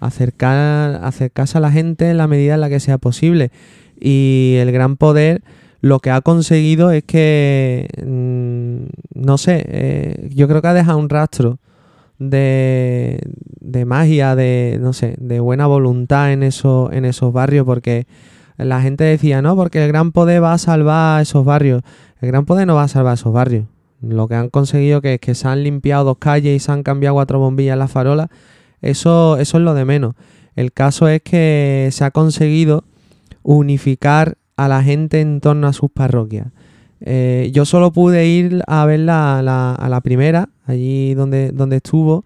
[SPEAKER 2] Acercar, acercarse a la gente en la medida en la que sea posible. Y el gran poder lo que ha conseguido es que, mm, no sé, eh, yo creo que ha dejado un rastro de, de magia, de, no sé, de buena voluntad en, eso, en esos barrios, porque la gente decía, no, porque el gran poder va a salvar esos barrios. El gran poder no va a salvar esos barrios. Lo que han conseguido que es que se han limpiado dos calles y se han cambiado cuatro bombillas en las farolas, eso, eso es lo de menos. El caso es que se ha conseguido unificar a la gente en torno a sus parroquias. Eh, yo solo pude ir a verla a la, primera, allí donde, donde estuvo.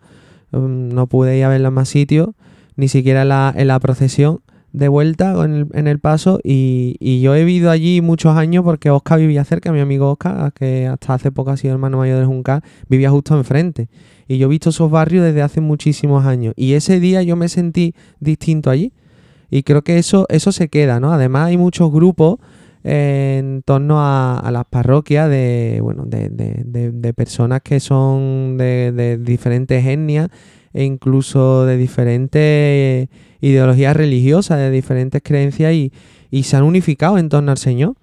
[SPEAKER 2] Um, no pude ir a verla en más sitios, ni siquiera en la, en la procesión de vuelta en el, paso. Y, yo he vivido allí muchos años porque Oscar vivía cerca, mi amigo Oscar, que hasta hace poco ha sido hermano mayor del Juncal, vivía justo enfrente. Y yo he visto esos barrios desde hace muchísimos años. Y ese día yo me sentí distinto allí. Y creo que eso, eso se queda, ¿no? Además hay muchos grupos eh, en torno a, las parroquias de, bueno, de, de- de- de personas que son de, de diferentes etnias e incluso de diferentes ideologías religiosas, de diferentes creencias y, y se han unificado en torno al Señor.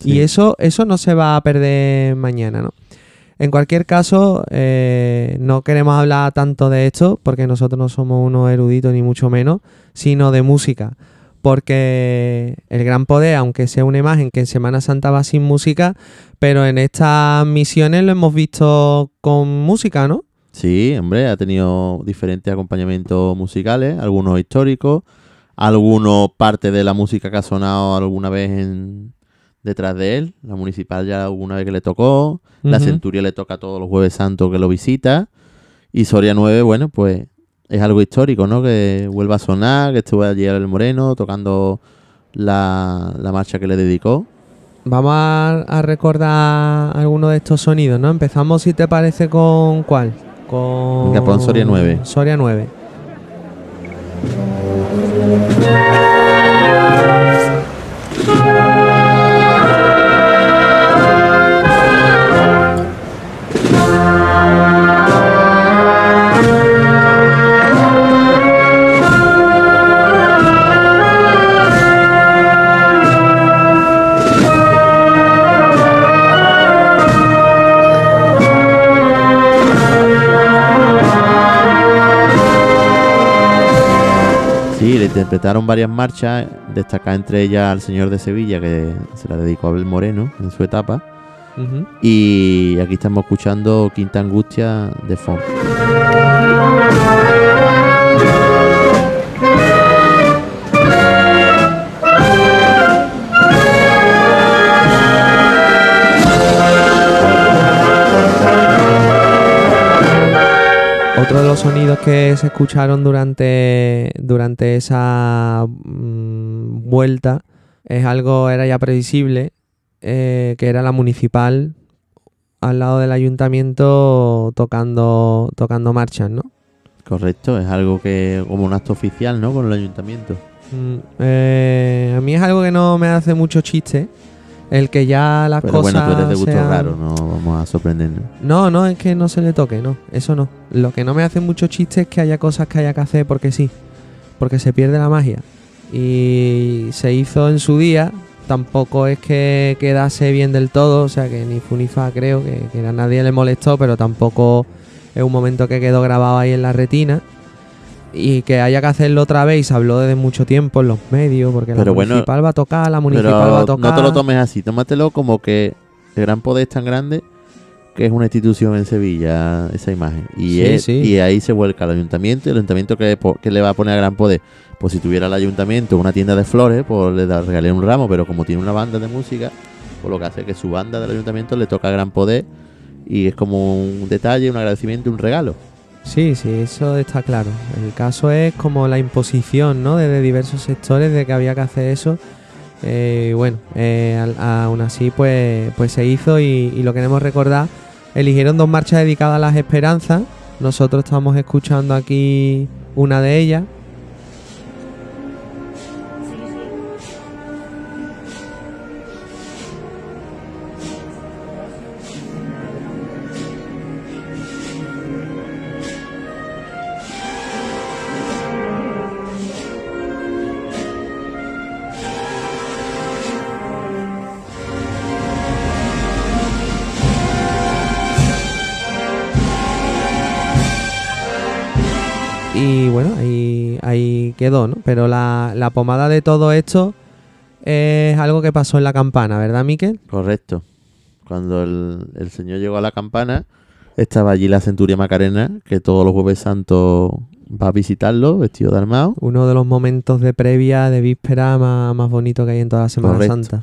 [SPEAKER 1] Sí.
[SPEAKER 2] Y eso, eso no se va a perder mañana, ¿no? En cualquier caso, eh, no queremos hablar tanto de esto porque nosotros no somos unos eruditos ni mucho menos, sino de música. Porque el gran poder, aunque sea una imagen que en Semana Santa va sin música, pero en estas misiones lo hemos visto con música, ¿no?
[SPEAKER 1] Sí, hombre, ha tenido diferentes acompañamientos musicales, algunos históricos, algunos parte de la música que ha sonado alguna vez en, detrás de él. La municipal ya alguna vez que le tocó, la. Centuria le toca todos los jueves santos que lo visita. Y Soria 9, bueno, pues es algo histórico, ¿no? Que vuelva a sonar, que estuvo allí el Moreno tocando la, la marcha que le dedicó.
[SPEAKER 2] Vamos a, a recordar algunos de estos sonidos, ¿no? Empezamos, si te parece, con cuál? Con
[SPEAKER 1] pon Soria 9.
[SPEAKER 2] Soria 9.
[SPEAKER 1] Sí, le interpretaron varias marchas, destaca entre ellas al Señor de Sevilla, que se la dedicó a Abel Moreno en su etapa. Y aquí estamos escuchando Quinta Angustia de Font.
[SPEAKER 2] Sonidos que se escucharon durante, durante esa mm, vuelta es algo, era ya previsible, eh, que era la municipal al lado del ayuntamiento tocando, tocando marchas, ¿no?
[SPEAKER 1] Correcto, es algo que como un acto oficial, ¿no? Con el ayuntamiento.
[SPEAKER 2] Mm, eh, a mí es algo que no me hace mucho chiste. El que ya las
[SPEAKER 1] Pero
[SPEAKER 2] cosas.
[SPEAKER 1] bueno, tú eres de gusto
[SPEAKER 2] sean-
[SPEAKER 1] raro, no vamos a sorprendernos.
[SPEAKER 2] No, no, es que no se le toque, no, eso no. Lo que no me hace mucho chiste es que haya cosas que haya que hacer porque sí, porque se pierde la magia. Y se hizo en su día, tampoco es que quedase bien del todo, o sea que ni Funifa creo que, que a nadie le molestó, pero tampoco es un momento que quedó grabado ahí en la retina. Y que haya que hacerlo otra vez y se habló desde mucho tiempo en los medios, porque la
[SPEAKER 1] bueno,
[SPEAKER 2] municipal va a tocar, la municipal
[SPEAKER 1] Pero
[SPEAKER 2] va a tocar.
[SPEAKER 1] no te lo tomes así, tómatelo como que el gran poder es tan grande que es una institución en Sevilla esa imagen. Y,
[SPEAKER 2] Sí,
[SPEAKER 1] es-
[SPEAKER 2] sí.
[SPEAKER 1] y ahí se vuelca el ayuntamiento. ¿Y el ayuntamiento que, le va a poner a gran poder? Pues si tuviera el ayuntamiento una tienda de flores, pues le da- regalé un ramo, pero como tiene una banda de música, pues lo que hace es que su banda del ayuntamiento le toca a gran poder y es como un detalle, un agradecimiento, un regalo.
[SPEAKER 2] Sí, sí, eso está claro. El caso es como la imposición, ¿no? Desde diversos sectores de que había que hacer eso. Eh, bueno, eh, aún así, pues, pues se hizo y, y lo queremos recordar. Eligieron dos marchas dedicadas a las esperanzas. Nosotros estamos escuchando aquí una de ellas. Quedó, ¿no? Pero la, la pomada de todo esto es algo que pasó en la campana, ¿verdad, Miquel?
[SPEAKER 1] Correcto. Cuando el, el señor llegó a la campana, estaba allí la centuria Macarena, que todos los jueves santos va a visitarlo, vestido de armado.
[SPEAKER 2] Uno de los momentos de previa, de víspera más, más bonito que hay en toda la Semana
[SPEAKER 1] Correcto.
[SPEAKER 2] Santa.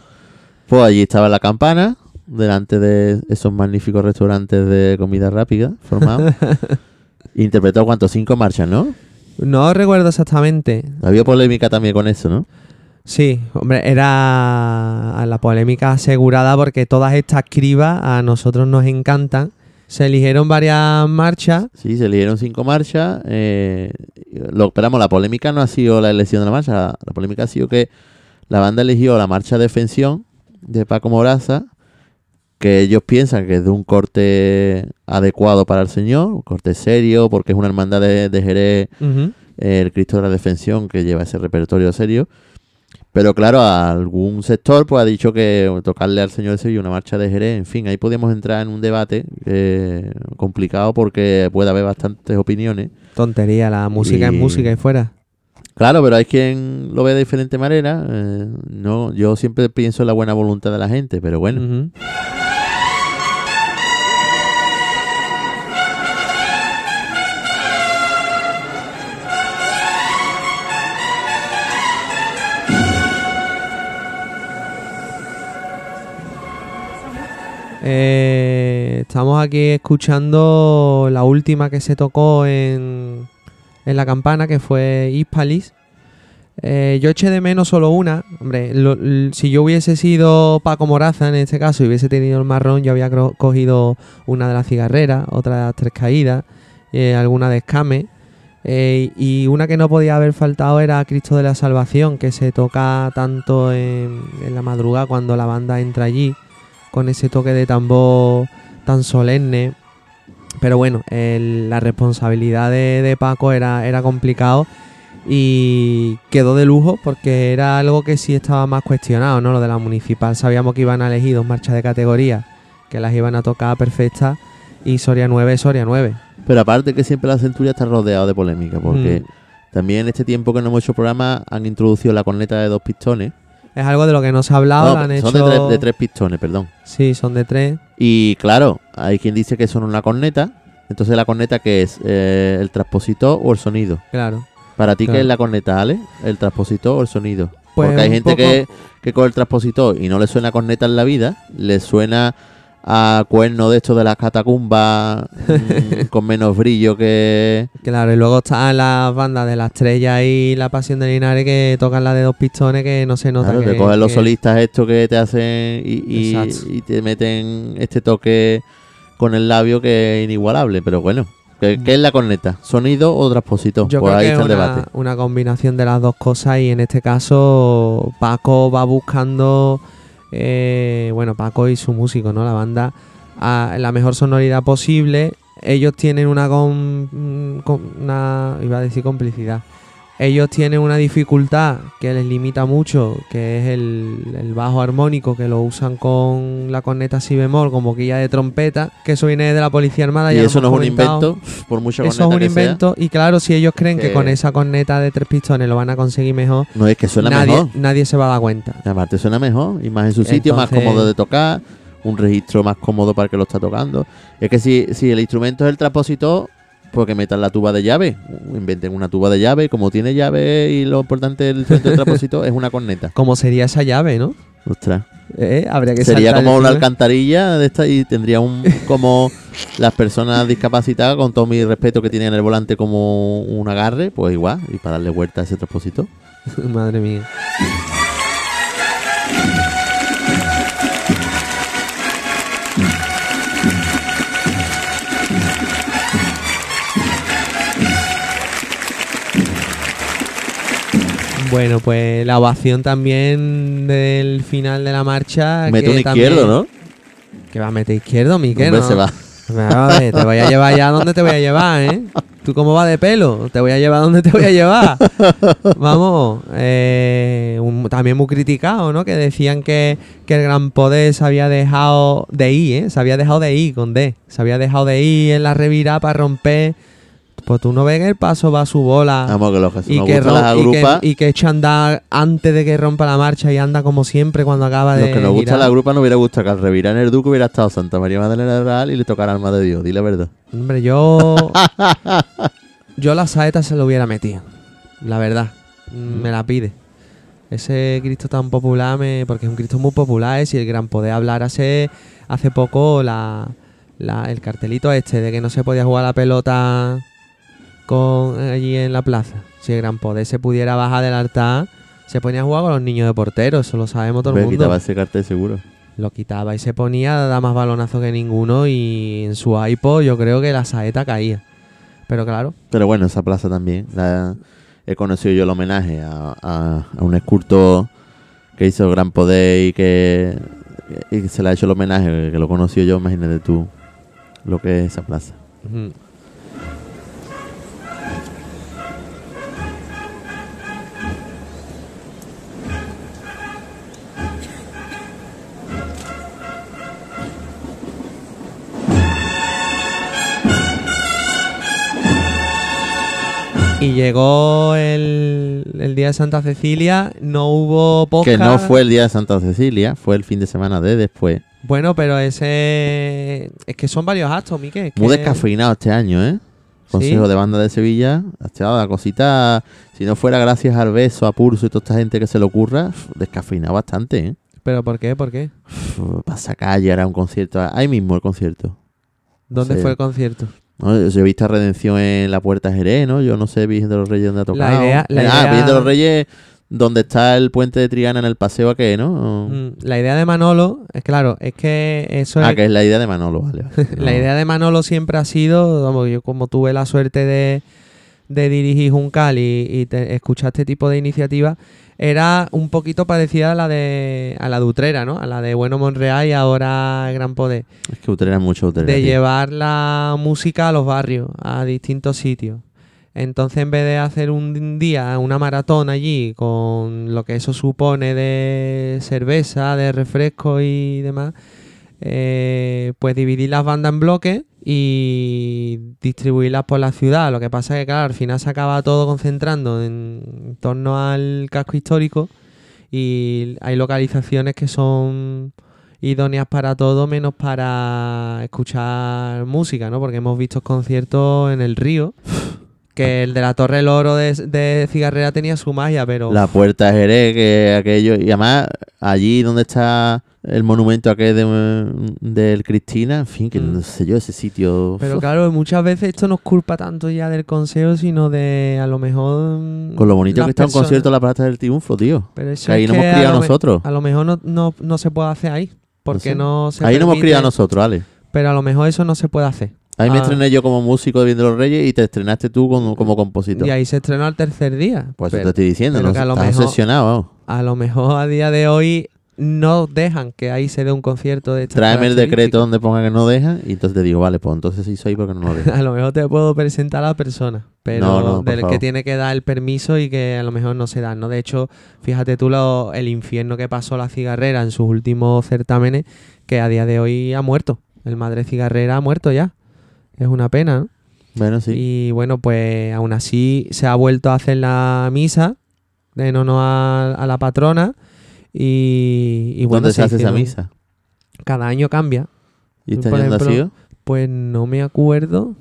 [SPEAKER 1] Pues allí estaba la campana, delante de esos magníficos restaurantes de comida rápida formados. Interpretó cuántos, cinco marchas, ¿no?
[SPEAKER 2] No recuerdo exactamente.
[SPEAKER 1] Había polémica también con eso, ¿no?
[SPEAKER 2] Sí, hombre, era la polémica asegurada porque todas estas cribas a nosotros nos encantan. Se eligieron varias marchas.
[SPEAKER 1] Sí, se eligieron cinco marchas. eh, lo esperamos, la polémica no ha sido la elección de la marcha, la, polémica ha sido que la banda eligió la marcha de Defensión de Paco Moraza, que ellos piensan que es de un corte adecuado para el señor, un corte serio, porque es una hermandad de, de Jerez, el Cristo de la Defensión, que lleva ese repertorio serio. Pero claro, a algún sector pues ha dicho que tocarle al señor Sevilla una marcha de Jerez, en fin, ahí podíamos entrar en un debate eh, complicado porque puede haber bastantes opiniones.
[SPEAKER 2] Tontería, la música
[SPEAKER 1] Y-
[SPEAKER 2] es música y fuera.
[SPEAKER 1] Claro, pero hay quien lo ve de diferente manera. eh, no, yo siempre pienso en la buena voluntad de la gente, pero bueno.
[SPEAKER 2] Eh, estamos aquí escuchando la última que se tocó en, en la campana, que fue Hispalis. Eh, yo eché de menos solo una. Hombre, si yo hubiese sido Paco Moraza en este caso y hubiese tenido el marrón, yo había cogido una de las cigarreras, otra de las tres caídas, eh, alguna de escame. y una que no podía haber faltado era Cristo de la Salvación, que se toca tanto en la madrugada cuando la banda entra allí, con ese toque de tambor tan solemne. Pero bueno, el- la responsabilidad de, de Paco era, era complicado y quedó de lujo porque era algo que sí estaba más cuestionado, ¿no? Lo de la municipal. Sabíamos que iban a elegir dos marchas de categoría, que las iban a tocar perfectas y Soria 9, Soria 9.
[SPEAKER 1] Pero aparte que siempre la Centuria está rodeado de polémica, porque
[SPEAKER 2] Mm.
[SPEAKER 1] también en este tiempo que no hemos hecho programa han introducido la corneta de dos pistones.
[SPEAKER 2] Es algo de lo que no se ha hablado,
[SPEAKER 1] No,
[SPEAKER 2] han
[SPEAKER 1] son
[SPEAKER 2] hecho...
[SPEAKER 1] de, tres, de tres pistones, perdón.
[SPEAKER 2] Sí, son de tres.
[SPEAKER 1] Y claro, hay quien dice que son una corneta. Entonces la corneta que es Eh, el transpositor o el sonido.
[SPEAKER 2] Claro.
[SPEAKER 1] Para ti, ¿qué
[SPEAKER 2] Claro.
[SPEAKER 1] es la corneta, Ale? ¿El transpositor o el sonido?
[SPEAKER 2] Pues
[SPEAKER 1] Porque hay gente
[SPEAKER 2] poco-
[SPEAKER 1] que, que con el transpositor y no le suena corneta en la vida, le suena a cuerno de estos de las catacumbas mm, con menos brillo que...
[SPEAKER 2] Claro, y luego están las bandas de la estrella y la pasión de Linares que tocan la de dos pistones que no se nota
[SPEAKER 1] Claro,
[SPEAKER 2] que,
[SPEAKER 1] te cogen los
[SPEAKER 2] que-
[SPEAKER 1] solistas estos que te hacen y, y-
[SPEAKER 2] Exacto.
[SPEAKER 1] y te meten este toque con el labio que es inigualable. Pero bueno, ¿qué, qué es la corneta? ¿Sonido o transpositor?
[SPEAKER 2] Yo
[SPEAKER 1] Pues
[SPEAKER 2] creo
[SPEAKER 1] ahí
[SPEAKER 2] que
[SPEAKER 1] está
[SPEAKER 2] es
[SPEAKER 1] el
[SPEAKER 2] una,
[SPEAKER 1] debate.
[SPEAKER 2] una combinación de las dos cosas y en este caso Paco va buscando, eh, bueno, Paco y su músico, ¿no? La banda, a la mejor sonoridad posible. Ellos tienen una, con- una, iba a decir complicidad. Ellos tienen una dificultad que les limita mucho, que es el, el bajo armónico, que lo usan con la corneta si bemol, con boquilla de trompeta, que eso viene de la Policía Armada.
[SPEAKER 1] Y
[SPEAKER 2] ya
[SPEAKER 1] eso no es un invento, por mucha
[SPEAKER 2] Eso es
[SPEAKER 1] corneta
[SPEAKER 2] un
[SPEAKER 1] que sea.
[SPEAKER 2] invento y claro, si ellos creen que,
[SPEAKER 1] que-
[SPEAKER 2] con esa corneta de tres pistones lo van a conseguir mejor,
[SPEAKER 1] No es que suena
[SPEAKER 2] nadie,
[SPEAKER 1] mejor.
[SPEAKER 2] nadie se va a dar cuenta.
[SPEAKER 1] Aparte suena mejor y más en su sitio, más cómodo de tocar, un registro más cómodo para el que lo está tocando. Es que si, si el instrumento es el transpositor, pues que metan la tuba de llave, inventen una tuba de llave, como tiene llave y lo importante del instrumento del transpositor es una corneta.
[SPEAKER 2] ¿Cómo sería esa llave, no?
[SPEAKER 1] Ostras.
[SPEAKER 2] ¿Eh? Habría que
[SPEAKER 1] Sería como una alcantarilla de esta y tendría un como las personas discapacitadas, con todo mi respeto que tienen en el volante como un agarre, pues igual, y para darle vuelta a ese transpositor.
[SPEAKER 2] Madre mía. Bueno, pues la ovación también del final de la marcha.
[SPEAKER 1] Mete
[SPEAKER 2] que
[SPEAKER 1] un
[SPEAKER 2] también-
[SPEAKER 1] izquierdo, ¿no?
[SPEAKER 2] Que va a meter izquierdo, Miquel. ¿no?
[SPEAKER 1] se va.
[SPEAKER 2] Te voy a llevar ya donde te voy a llevar, ¿eh? ¿Tú cómo vas de pelo? Te voy a llevar donde te voy a llevar. Vamos, eh, un- también muy criticado, ¿no? Que decían que, que el Gran Poder se había dejado de ir, ¿eh? Se había dejado de ir con D. Se había dejado de ir en la revira para romper Pues tú no ves que el paso va a su bola
[SPEAKER 1] Vamos, que los que
[SPEAKER 2] y, que
[SPEAKER 1] gustan las
[SPEAKER 2] y, que,
[SPEAKER 1] agrupas,
[SPEAKER 2] y que echa a andar antes de que rompa la marcha y anda como siempre cuando acaba de
[SPEAKER 1] los que nos gusta
[SPEAKER 2] girar.
[SPEAKER 1] la grupa no hubiera gustado que al revirar en el Duque hubiera estado Santa María Magdalena Real y le tocara alma de Dios, di la verdad.
[SPEAKER 2] Hombre, yo. yo la saeta se lo hubiera metido. La verdad. Mm, Me la pide. Ese Cristo tan popular, me, porque es un Cristo muy popular, ¿eh? si el gran poder hablar hace, hace poco la, la- el cartelito este de que no se podía jugar la pelota con, allí en la plaza. Si el gran poder se pudiera bajar del altar, se ponía a jugar con los niños de portero, eso lo sabemos todo el mundo
[SPEAKER 1] quitaba ese cartel seguro.
[SPEAKER 2] lo quitaba y se ponía, da más balonazo que ninguno y en su iPod yo creo que la saeta caía. Pero claro,
[SPEAKER 1] Pero bueno, esa plaza también. la- he conocido yo el homenaje a, a- a un escultor que hizo el Gran Poder y que, y que se le ha hecho el homenaje, que lo conocí yo, imagínate tú lo que es esa plaza.
[SPEAKER 2] Y llegó el, el día de Santa Cecilia, no hubo podcast.
[SPEAKER 1] Que no fue el día de Santa Cecilia, fue el fin de semana de después.
[SPEAKER 2] Bueno, pero ese. Es que son varios actos, Miquel. es
[SPEAKER 1] Muy descafeinado este año, ¿eh? Consejo de banda de Sevilla. La cosita. Si no fuera gracias al beso, a Pulso y toda esta gente que se le ocurra, uf, descafeinado bastante, ¿eh?
[SPEAKER 2] ¿Pero por qué? ¿Por qué?
[SPEAKER 1] Pasa calle, era un concierto. Ahí mismo el concierto.
[SPEAKER 2] ¿Dónde fue el concierto?
[SPEAKER 1] ¿No? Yo he visto a Redención en la Puerta Jerez, ¿no? Yo no sé, Virgen de los Reyes dónde ha tocado.
[SPEAKER 2] idea- la
[SPEAKER 1] ah,
[SPEAKER 2] idea-
[SPEAKER 1] Virgen de los Reyes, donde está el puente de Triana en el paseo aquel, ¿no?
[SPEAKER 2] Mm, La idea de Manolo, es claro, es que eso
[SPEAKER 1] Ah,
[SPEAKER 2] es.
[SPEAKER 1] que es la idea de Manolo, vale. vale.
[SPEAKER 2] La idea de Manolo siempre ha sido, vamos, yo como tuve la suerte de, de dirigir Juncal y, y te- escuchar este tipo de iniciativas, era un poquito parecida a la de a la de Utrera, ¿no? A la de Bueno Monreal y ahora Gran Poder.
[SPEAKER 1] Es que Utrera es mucho Utrera.
[SPEAKER 2] de
[SPEAKER 1] tío.
[SPEAKER 2] llevar la música a los barrios, a distintos sitios. Entonces, en vez de hacer un día, una maratón allí, con lo que eso supone de cerveza, de refresco y demás, eh, pues dividir las bandas en bloques y distribuirlas por la ciudad. Lo que pasa es que, claro, al final se acaba todo concentrando en torno al casco histórico y hay localizaciones que son idóneas para todo menos para escuchar música, ¿no? Porque hemos visto conciertos en el río, que el de la Torre del Oro de, Cigarrera tenía su magia, pero...
[SPEAKER 1] La Puerta Jerez, que aquello. Y además, allí donde está el monumento aquel de, del Cristina, en fin, que
[SPEAKER 2] Mm.
[SPEAKER 1] no sé yo, ese sitio.
[SPEAKER 2] Pero
[SPEAKER 1] uf,
[SPEAKER 2] claro, muchas veces esto no es culpa tanto ya del consejo, sino de a lo mejor... mm,
[SPEAKER 1] con lo bonito que está un
[SPEAKER 2] personas.
[SPEAKER 1] concierto en la Plaza del Triunfo, tío.
[SPEAKER 2] Pero eso
[SPEAKER 1] Que ahí
[SPEAKER 2] es
[SPEAKER 1] no hemos
[SPEAKER 2] que a
[SPEAKER 1] criado
[SPEAKER 2] me-
[SPEAKER 1] nosotros.
[SPEAKER 2] A lo mejor no, no, no se puede hacer ahí, porque
[SPEAKER 1] sé.
[SPEAKER 2] no, se
[SPEAKER 1] Ahí no hemos criado nosotros, Ale.
[SPEAKER 2] Pero a lo mejor eso no se puede hacer.
[SPEAKER 1] Ahí me
[SPEAKER 2] Ah.
[SPEAKER 1] estrené yo como músico de Bien de los Reyes y te estrenaste tú como, como compositor.
[SPEAKER 2] Y ahí se estrenó al tercer día.
[SPEAKER 1] Pues eso te estoy diciendo,
[SPEAKER 2] pero
[SPEAKER 1] no
[SPEAKER 2] que a lo
[SPEAKER 1] estás
[SPEAKER 2] mejor-
[SPEAKER 1] obsesionado. vamos.
[SPEAKER 2] a lo mejor a día de hoy no dejan que ahí se dé un concierto de estas
[SPEAKER 1] Tráeme el decreto donde ponga que no dejan y entonces te digo, vale, pues entonces sí soy porque no lo dejan.
[SPEAKER 2] A lo mejor te puedo presentar a la persona, pero
[SPEAKER 1] No, no, por
[SPEAKER 2] del que tiene que dar el permiso y que a lo mejor no se da, ¿no? De hecho, fíjate tú lo- el infierno que pasó la cigarrera en sus últimos certámenes, que a día de hoy ha muerto. El madre cigarrera ha muerto ya. Es una pena, ¿no?
[SPEAKER 1] Bueno, sí.
[SPEAKER 2] Y bueno, pues aún así se ha vuelto a hacer la misa en honor a, a la patrona. Y, y bueno,
[SPEAKER 1] ¿Dónde se hace esa misa?
[SPEAKER 2] Cada año cambia.
[SPEAKER 1] ¿Y este
[SPEAKER 2] por
[SPEAKER 1] año ha sido?
[SPEAKER 2] Pues no me acuerdo.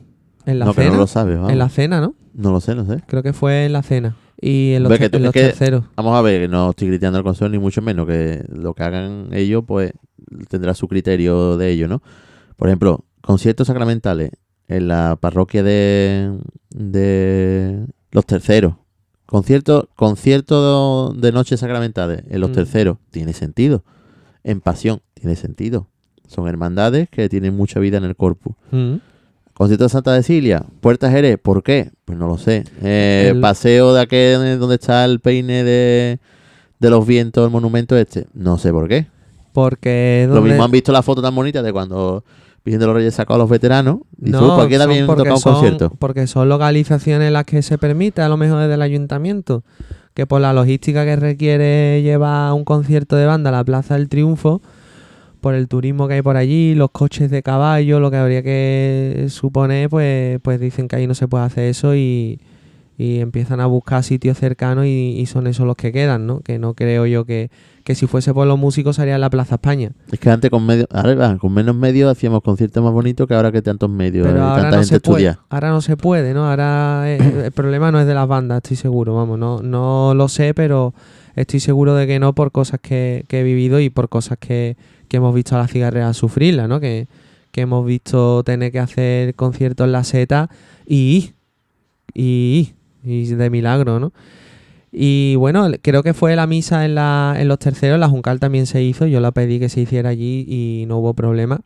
[SPEAKER 2] En la
[SPEAKER 1] No, que
[SPEAKER 2] cena.
[SPEAKER 1] no lo sabes, vamos.
[SPEAKER 2] en la cena, ¿no?
[SPEAKER 1] No lo sé, no sé.
[SPEAKER 2] Creo que fue en la cena. Y en los,
[SPEAKER 1] que
[SPEAKER 2] en los
[SPEAKER 1] que-
[SPEAKER 2] terceros.
[SPEAKER 1] Vamos a ver, no estoy criticando al consejo ni mucho menos, que lo que hagan ellos, pues tendrá su criterio de ello, ¿no? Por ejemplo, conciertos sacramentales en la parroquia de, de los terceros. Conciertos concierto de noches sacramentales en los
[SPEAKER 2] Mm.
[SPEAKER 1] terceros. Tiene sentido. En pasión, tiene sentido. Son hermandades que tienen mucha vida en el corpus.
[SPEAKER 2] Mm.
[SPEAKER 1] Concierto de Santa Cecilia, Puerta Jerez, ¿por qué? Pues no lo sé. Eh,
[SPEAKER 2] El-
[SPEAKER 1] Paseo de aquel donde está el peine de, de los vientos, el monumento este, no sé por qué.
[SPEAKER 2] Porque
[SPEAKER 1] Lo mismo han visto la foto tan bonita de cuando Virgen de los Reyes sacó a los veteranos. Y
[SPEAKER 2] No,
[SPEAKER 1] ¿por qué también
[SPEAKER 2] porque
[SPEAKER 1] un
[SPEAKER 2] son-
[SPEAKER 1] concierto?
[SPEAKER 2] Porque son localizaciones las que se permite, a lo mejor desde el ayuntamiento, que por la logística que requiere llevar un concierto de banda a la Plaza del Triunfo, por el turismo que hay por allí, los coches de caballo, lo que habría que suponer, pues, pues dicen que ahí no se puede hacer eso y, y empiezan a buscar sitios cercanos y, y son esos los que quedan, ¿no? Que no creo yo que, que si fuese por los músicos sería en la Plaza España.
[SPEAKER 1] Es que antes con medio, ahora va, con menos medios hacíamos conciertos más bonitos que ahora que tantos medios
[SPEAKER 2] Pero
[SPEAKER 1] y
[SPEAKER 2] ahora
[SPEAKER 1] tanta
[SPEAKER 2] no
[SPEAKER 1] gente
[SPEAKER 2] se puede.
[SPEAKER 1] estudia.
[SPEAKER 2] Ahora no se puede, ¿no? Ahora eh, el problema no es de las bandas, estoy seguro, vamos, no, no lo sé, pero estoy seguro de que no por cosas que, que he vivido y por cosas que, que hemos visto a la cigarrera sufrirla, ¿no? Que, que hemos visto tener que hacer conciertos en la seta y, y, y de milagro, ¿no? Y bueno, creo que fue la misa en, la, en los terceros, la Juncal también se hizo, yo la pedí que se hiciera allí y no hubo problema.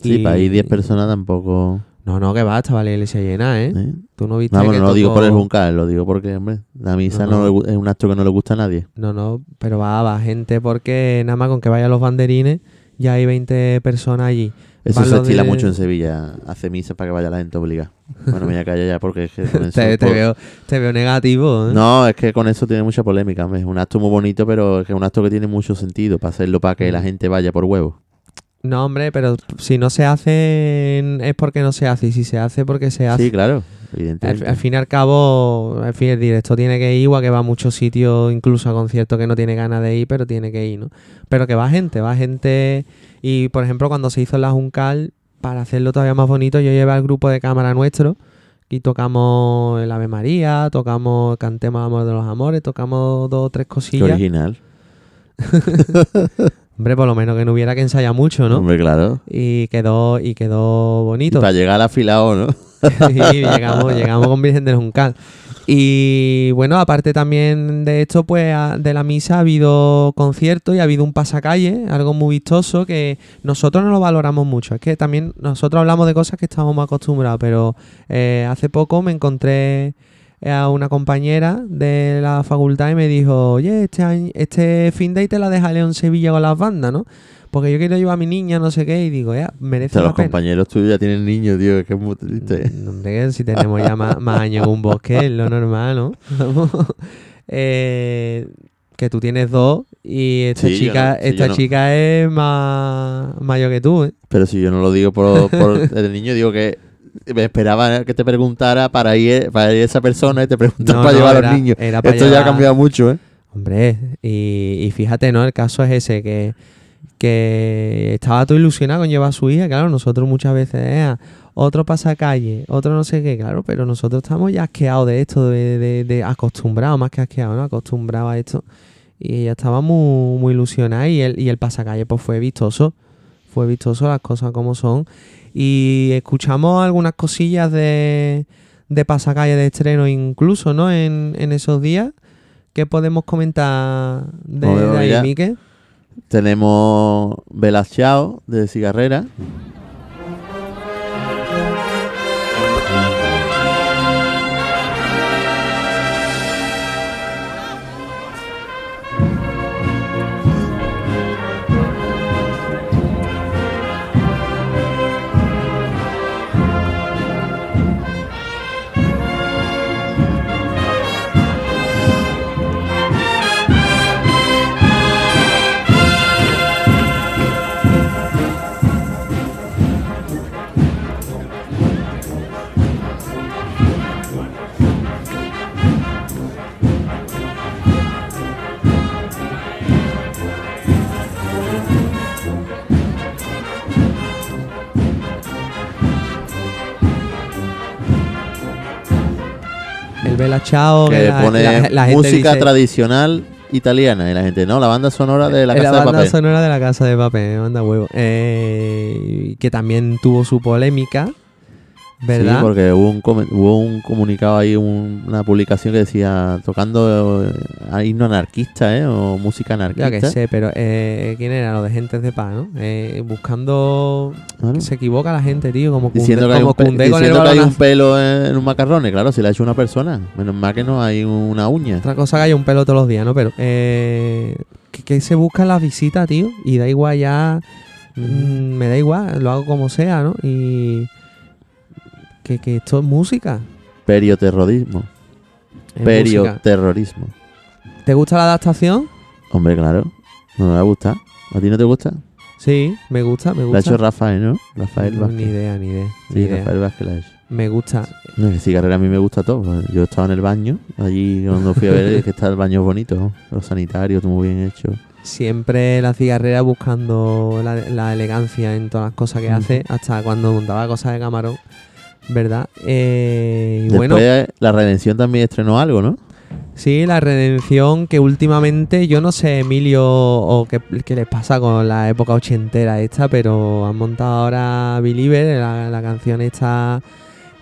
[SPEAKER 1] Sí,
[SPEAKER 2] Y-
[SPEAKER 1] para ir 10 personas tampoco.
[SPEAKER 2] No, no, que va, estaba la iglesia llena, ¿eh?
[SPEAKER 1] ¿eh?
[SPEAKER 2] Tú no viste
[SPEAKER 1] Vamos,
[SPEAKER 2] que
[SPEAKER 1] no lo digo por el Juncal, lo digo porque, hombre, la misa
[SPEAKER 2] No,
[SPEAKER 1] no
[SPEAKER 2] no.
[SPEAKER 1] es un acto que no le gusta a nadie.
[SPEAKER 2] No, no, pero va, va gente porque nada más con que vayan los banderines ya hay 20 personas allí.
[SPEAKER 1] Eso se estila
[SPEAKER 2] de-
[SPEAKER 1] mucho en Sevilla, hace misa para que vaya la gente obligada. Bueno, me voy a callar ya porque es que con eso...
[SPEAKER 2] Te, te
[SPEAKER 1] por-
[SPEAKER 2] veo, te veo negativo, ¿eh?
[SPEAKER 1] No, es que con eso tiene mucha polémica. Es un acto muy bonito, pero es que es un acto que tiene mucho sentido para hacerlo para que la
[SPEAKER 2] Mm.
[SPEAKER 1] gente vaya por huevo.
[SPEAKER 2] No, hombre, pero si no se hace es porque no se hace y si se hace porque se hace.
[SPEAKER 1] Sí, claro, evidentemente.
[SPEAKER 2] al fin y al cabo, al fin el directo tiene que ir, igual que va a muchos sitios, incluso a conciertos que no tiene ganas de ir, pero tiene que ir, ¿no? Pero que va gente, va gente. Y por ejemplo, cuando se hizo la Juncal, para hacerlo todavía más bonito, yo llevé al grupo de cámara nuestro y tocamos el Ave María, tocamos Cantemos Amor de los Amores, tocamos dos o tres
[SPEAKER 1] Qué
[SPEAKER 2] cosillas.
[SPEAKER 1] original.
[SPEAKER 2] Hombre, por lo menos que no hubiera que ensayar mucho, ¿no?
[SPEAKER 1] Hombre, claro.
[SPEAKER 2] Y quedó, y quedó
[SPEAKER 1] Y
[SPEAKER 2] bonito.
[SPEAKER 1] para llegar afilado, ¿no?
[SPEAKER 2] y llegamos, llegamos con Virgen del Juncal. Y bueno, aparte también de esto, pues de la misa ha habido conciertos y ha habido un pasacalle, algo muy vistoso que nosotros no lo valoramos mucho. Es que también nosotros hablamos de cosas que estamos más acostumbrados, pero eh, hace poco me encontré a una compañera de la facultad y me dijo, oye, este, año, este fin de ahí te la deja León Sevilla con las bandas, ¿no? Porque yo quiero llevar a mi niña, no sé qué, y digo, ya, merece
[SPEAKER 1] O sea,
[SPEAKER 2] la
[SPEAKER 1] los
[SPEAKER 2] pena.
[SPEAKER 1] compañeros tuyos ya tienen niños, tío, es que es muy triste.
[SPEAKER 2] Mm, Hombre, que si tenemos ya más, más años que un bosque, es lo normal, ¿no? Eh, que tú tienes dos y esta
[SPEAKER 1] Sí,
[SPEAKER 2] chica,
[SPEAKER 1] no-
[SPEAKER 2] esta
[SPEAKER 1] no.
[SPEAKER 2] chica es más mayor que tú, ¿eh?
[SPEAKER 1] Pero si yo no lo digo por, por el niño, digo que me esperaba que te preguntara para ir, para ir esa persona y te preguntaba
[SPEAKER 2] No,
[SPEAKER 1] para
[SPEAKER 2] no,
[SPEAKER 1] llevar a
[SPEAKER 2] era-
[SPEAKER 1] los niños. Esto ya ha cambiado mucho, ¿eh?
[SPEAKER 2] Hombre, y, y fíjate, ¿no? El caso es ese, que, que estaba todo ilusionado con llevar a su hija. Claro, nosotros muchas veces, eh, otro pasacalle, otro no sé qué, claro, pero nosotros estamos ya asqueados de esto, de, de, de acostumbrados, más que asqueados, ¿no? Acostumbrados a esto. Y ella estaba muy, muy ilusionada y el, y el pasacalle pues fue vistoso. Fue vistoso las cosas como son. Y escuchamos algunas cosillas de, de pasacalle de estreno incluso, ¿no? En, en esos días. ¿Qué podemos comentar de, de ahí. Mique?
[SPEAKER 1] Tenemos Velas Chao de Cigarrera.
[SPEAKER 2] Bella Ciao.
[SPEAKER 1] que
[SPEAKER 2] la-
[SPEAKER 1] pone
[SPEAKER 2] la- la gente
[SPEAKER 1] música
[SPEAKER 2] dice-
[SPEAKER 1] tradicional italiana. Y la gente, no, la banda sonora de la
[SPEAKER 2] es
[SPEAKER 1] Casa
[SPEAKER 2] la
[SPEAKER 1] de
[SPEAKER 2] banda
[SPEAKER 1] Papel.
[SPEAKER 2] sonora de la Casa de Papel, manda huevo. Eh, que también tuvo su polémica, ¿verdad?
[SPEAKER 1] Sí, porque hubo un, come- hubo un comunicado ahí, un- una publicación que decía tocando eh, himno anarquista, ¿eh? O música
[SPEAKER 2] Ya
[SPEAKER 1] anarquista.
[SPEAKER 2] que sé, pero eh, ¿quién era? Lo de Gentes de Paz, ¿no? Eh, buscando...
[SPEAKER 1] Claro.
[SPEAKER 2] Se equivoca la gente, tío, como
[SPEAKER 1] Diciendo que hay,
[SPEAKER 2] como
[SPEAKER 1] un, diciendo que hay un pelo en, un macarrón, claro, si lo ha hecho una persona. Menos mal que no hay una uña.
[SPEAKER 2] Otra cosa que haya un pelo todos los días, ¿no? Pero eh, que, que se busca la visita, tío, y da igual ya... mm, me da igual, lo hago como sea, ¿no? Y... Que, que esto es música.
[SPEAKER 1] Perioterrorismo.
[SPEAKER 2] es música.
[SPEAKER 1] Perioterrorismo.
[SPEAKER 2] ¿Te gusta la adaptación?
[SPEAKER 1] Hombre, claro. No me va a gustar. ¿A ti no te gusta?
[SPEAKER 2] Sí, me gusta, me
[SPEAKER 1] La ha
[SPEAKER 2] gusta.
[SPEAKER 1] hecho Rafael, ¿no? Rafael
[SPEAKER 2] ni
[SPEAKER 1] Vázquez.
[SPEAKER 2] idea, ni idea. ni
[SPEAKER 1] Sí,
[SPEAKER 2] idea.
[SPEAKER 1] Rafael Vázquez la ha hecho.
[SPEAKER 2] Me gusta.
[SPEAKER 1] No, que cigarrera a mí me gusta todo. Yo estaba en el baño, allí cuando fui a ver es que está el baño bonito, los sanitarios, muy bien hecho.
[SPEAKER 2] Siempre la cigarrera buscando la, la elegancia en todas las cosas que
[SPEAKER 1] Ujú.
[SPEAKER 2] hace, hasta cuando montaba cosas de camarón, ¿verdad? Eh, y
[SPEAKER 1] Después
[SPEAKER 2] bueno,
[SPEAKER 1] la redención también estrenó algo, ¿no?
[SPEAKER 2] sí, la redención que últimamente, yo no sé, Emilio, o qué, qué les pasa con la época ochentera esta, pero han montado ahora Believer, la, la canción esta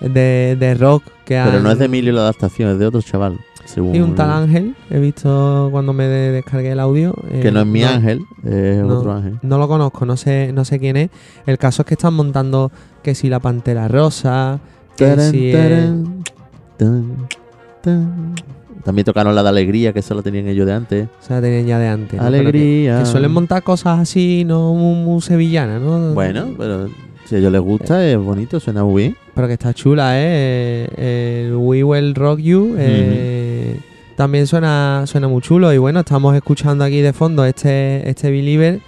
[SPEAKER 2] de, de rock que
[SPEAKER 1] Pero
[SPEAKER 2] han-
[SPEAKER 1] no es de Emilio la adaptación, es de otro chaval. Según
[SPEAKER 2] Sí, un tal Ángel, he visto cuando me de- descargué el audio.
[SPEAKER 1] Que
[SPEAKER 2] eh,
[SPEAKER 1] no es mi ángel, es
[SPEAKER 2] no.
[SPEAKER 1] otro ángel.
[SPEAKER 2] No lo conozco, no sé, no sé quién es. El caso es que están montando que si la pantera rosa, que
[SPEAKER 1] Tarán,
[SPEAKER 2] si
[SPEAKER 1] tarán, tan, tan. También tocaron la de alegría, que eso lo tenían ellos de antes.
[SPEAKER 2] o sea, tenían ya de antes. ¿no? Pero que-
[SPEAKER 1] Alegría.
[SPEAKER 2] Que, suelen montar cosas así, no muy, muy sevillanas, ¿no?
[SPEAKER 1] Bueno, pero si a ellos les gusta, es bonito, suena muy bien.
[SPEAKER 2] Pero que está chula, ¿eh? El We Will Rock You eh, también suena, suena muy chulo. Y bueno, estamos escuchando aquí de fondo este, este Believer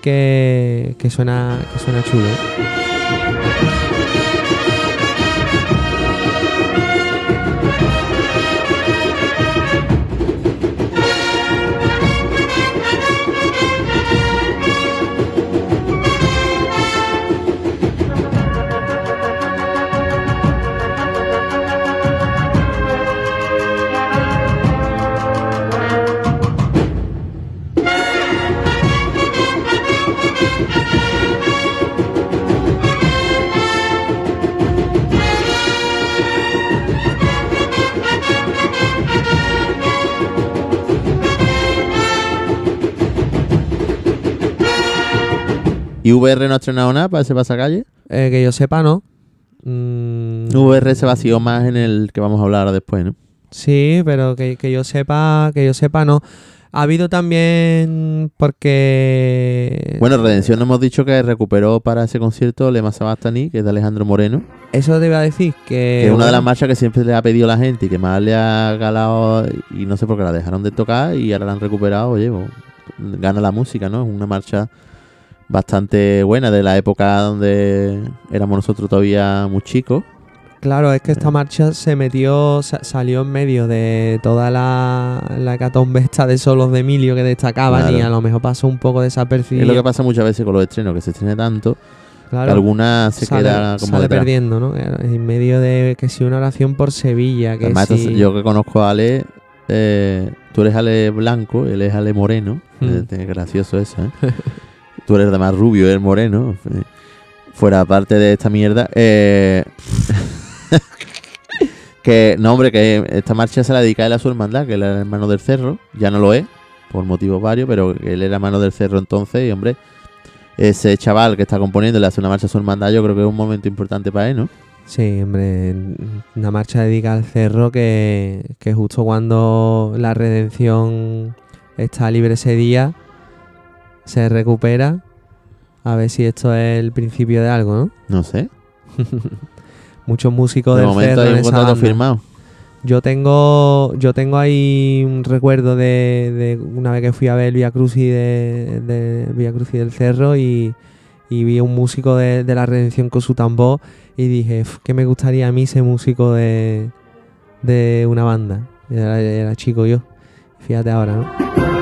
[SPEAKER 2] que, que, suena, que suena chulo.
[SPEAKER 1] ¿Y VR no ha estrenado nada para ese pasacalle?
[SPEAKER 2] Eh, que yo sepa, ¿no? Mm,
[SPEAKER 1] VR se vació más en el que vamos a hablar ahora después, ¿no?
[SPEAKER 2] Sí, pero que, que yo sepa, que yo sepa, no. Ha habido también porque
[SPEAKER 1] Bueno, Redención hemos dicho que recuperó para ese concierto Lema Sabastani, que es de Alejandro Moreno,
[SPEAKER 2] eso te iba a decir que,
[SPEAKER 1] que es una de las marchas que siempre le ha pedido la gente y que más le ha galado y no sé por qué la dejaron de tocar y ahora la han recuperado, oye, gana la música, ¿no? Es una marcha bastante buena de la época donde éramos nosotros todavía muy chicos.
[SPEAKER 2] Claro, es que esta marcha se metió, sa- salió en medio de toda la, la hecatombe esta de solos de Emilio que destacaban
[SPEAKER 1] Claro.
[SPEAKER 2] y a lo mejor pasó un poco desapercibido.
[SPEAKER 1] Es lo que pasa muchas veces con los estrenos, que se estrene tanto, que
[SPEAKER 2] Claro,
[SPEAKER 1] alguna se
[SPEAKER 2] sale,
[SPEAKER 1] queda como
[SPEAKER 2] sale
[SPEAKER 1] detrás.
[SPEAKER 2] perdiendo, ¿no? En medio de que si una oración por Sevilla, que
[SPEAKER 1] Además,
[SPEAKER 2] si...
[SPEAKER 1] yo que conozco a Ale, eh, tú eres Ale Blanco, él es Ale Moreno.
[SPEAKER 2] Mm.
[SPEAKER 1] Eh, gracioso eso, ¿eh? tú eres de más rubio, él moreno. Eh, Fuera parte de esta mierda. eh, que, no, hombre, que esta marcha se la dedica él a su hermandad, que él era hermano del cerro. Ya no lo es, por motivos varios, pero él era hermano del cerro entonces. Y, hombre, ese chaval que está componiendo le hace una marcha a su hermandad, yo creo que es un momento importante para él, ¿no?
[SPEAKER 2] Sí, hombre, una marcha dedicada al cerro que justo cuando la redención está libre ese día, se recupera. A ver si esto es el principio de algo, ¿no?
[SPEAKER 1] No sé.
[SPEAKER 2] Muchos músicos
[SPEAKER 1] De
[SPEAKER 2] del
[SPEAKER 1] momento
[SPEAKER 2] cerro
[SPEAKER 1] hay un contrato firmado.
[SPEAKER 2] Yo tengo, yo tengo ahí un recuerdo de, de una vez que fui a ver el Via Crucis de, de Via Crucis del Cerro y, y vi a un músico de, de la Redención con su tambor y dije, "Uf, que me gustaría a mí ser músico de, de una banda. Era, era chico yo. Fíjate ahora, ¿no?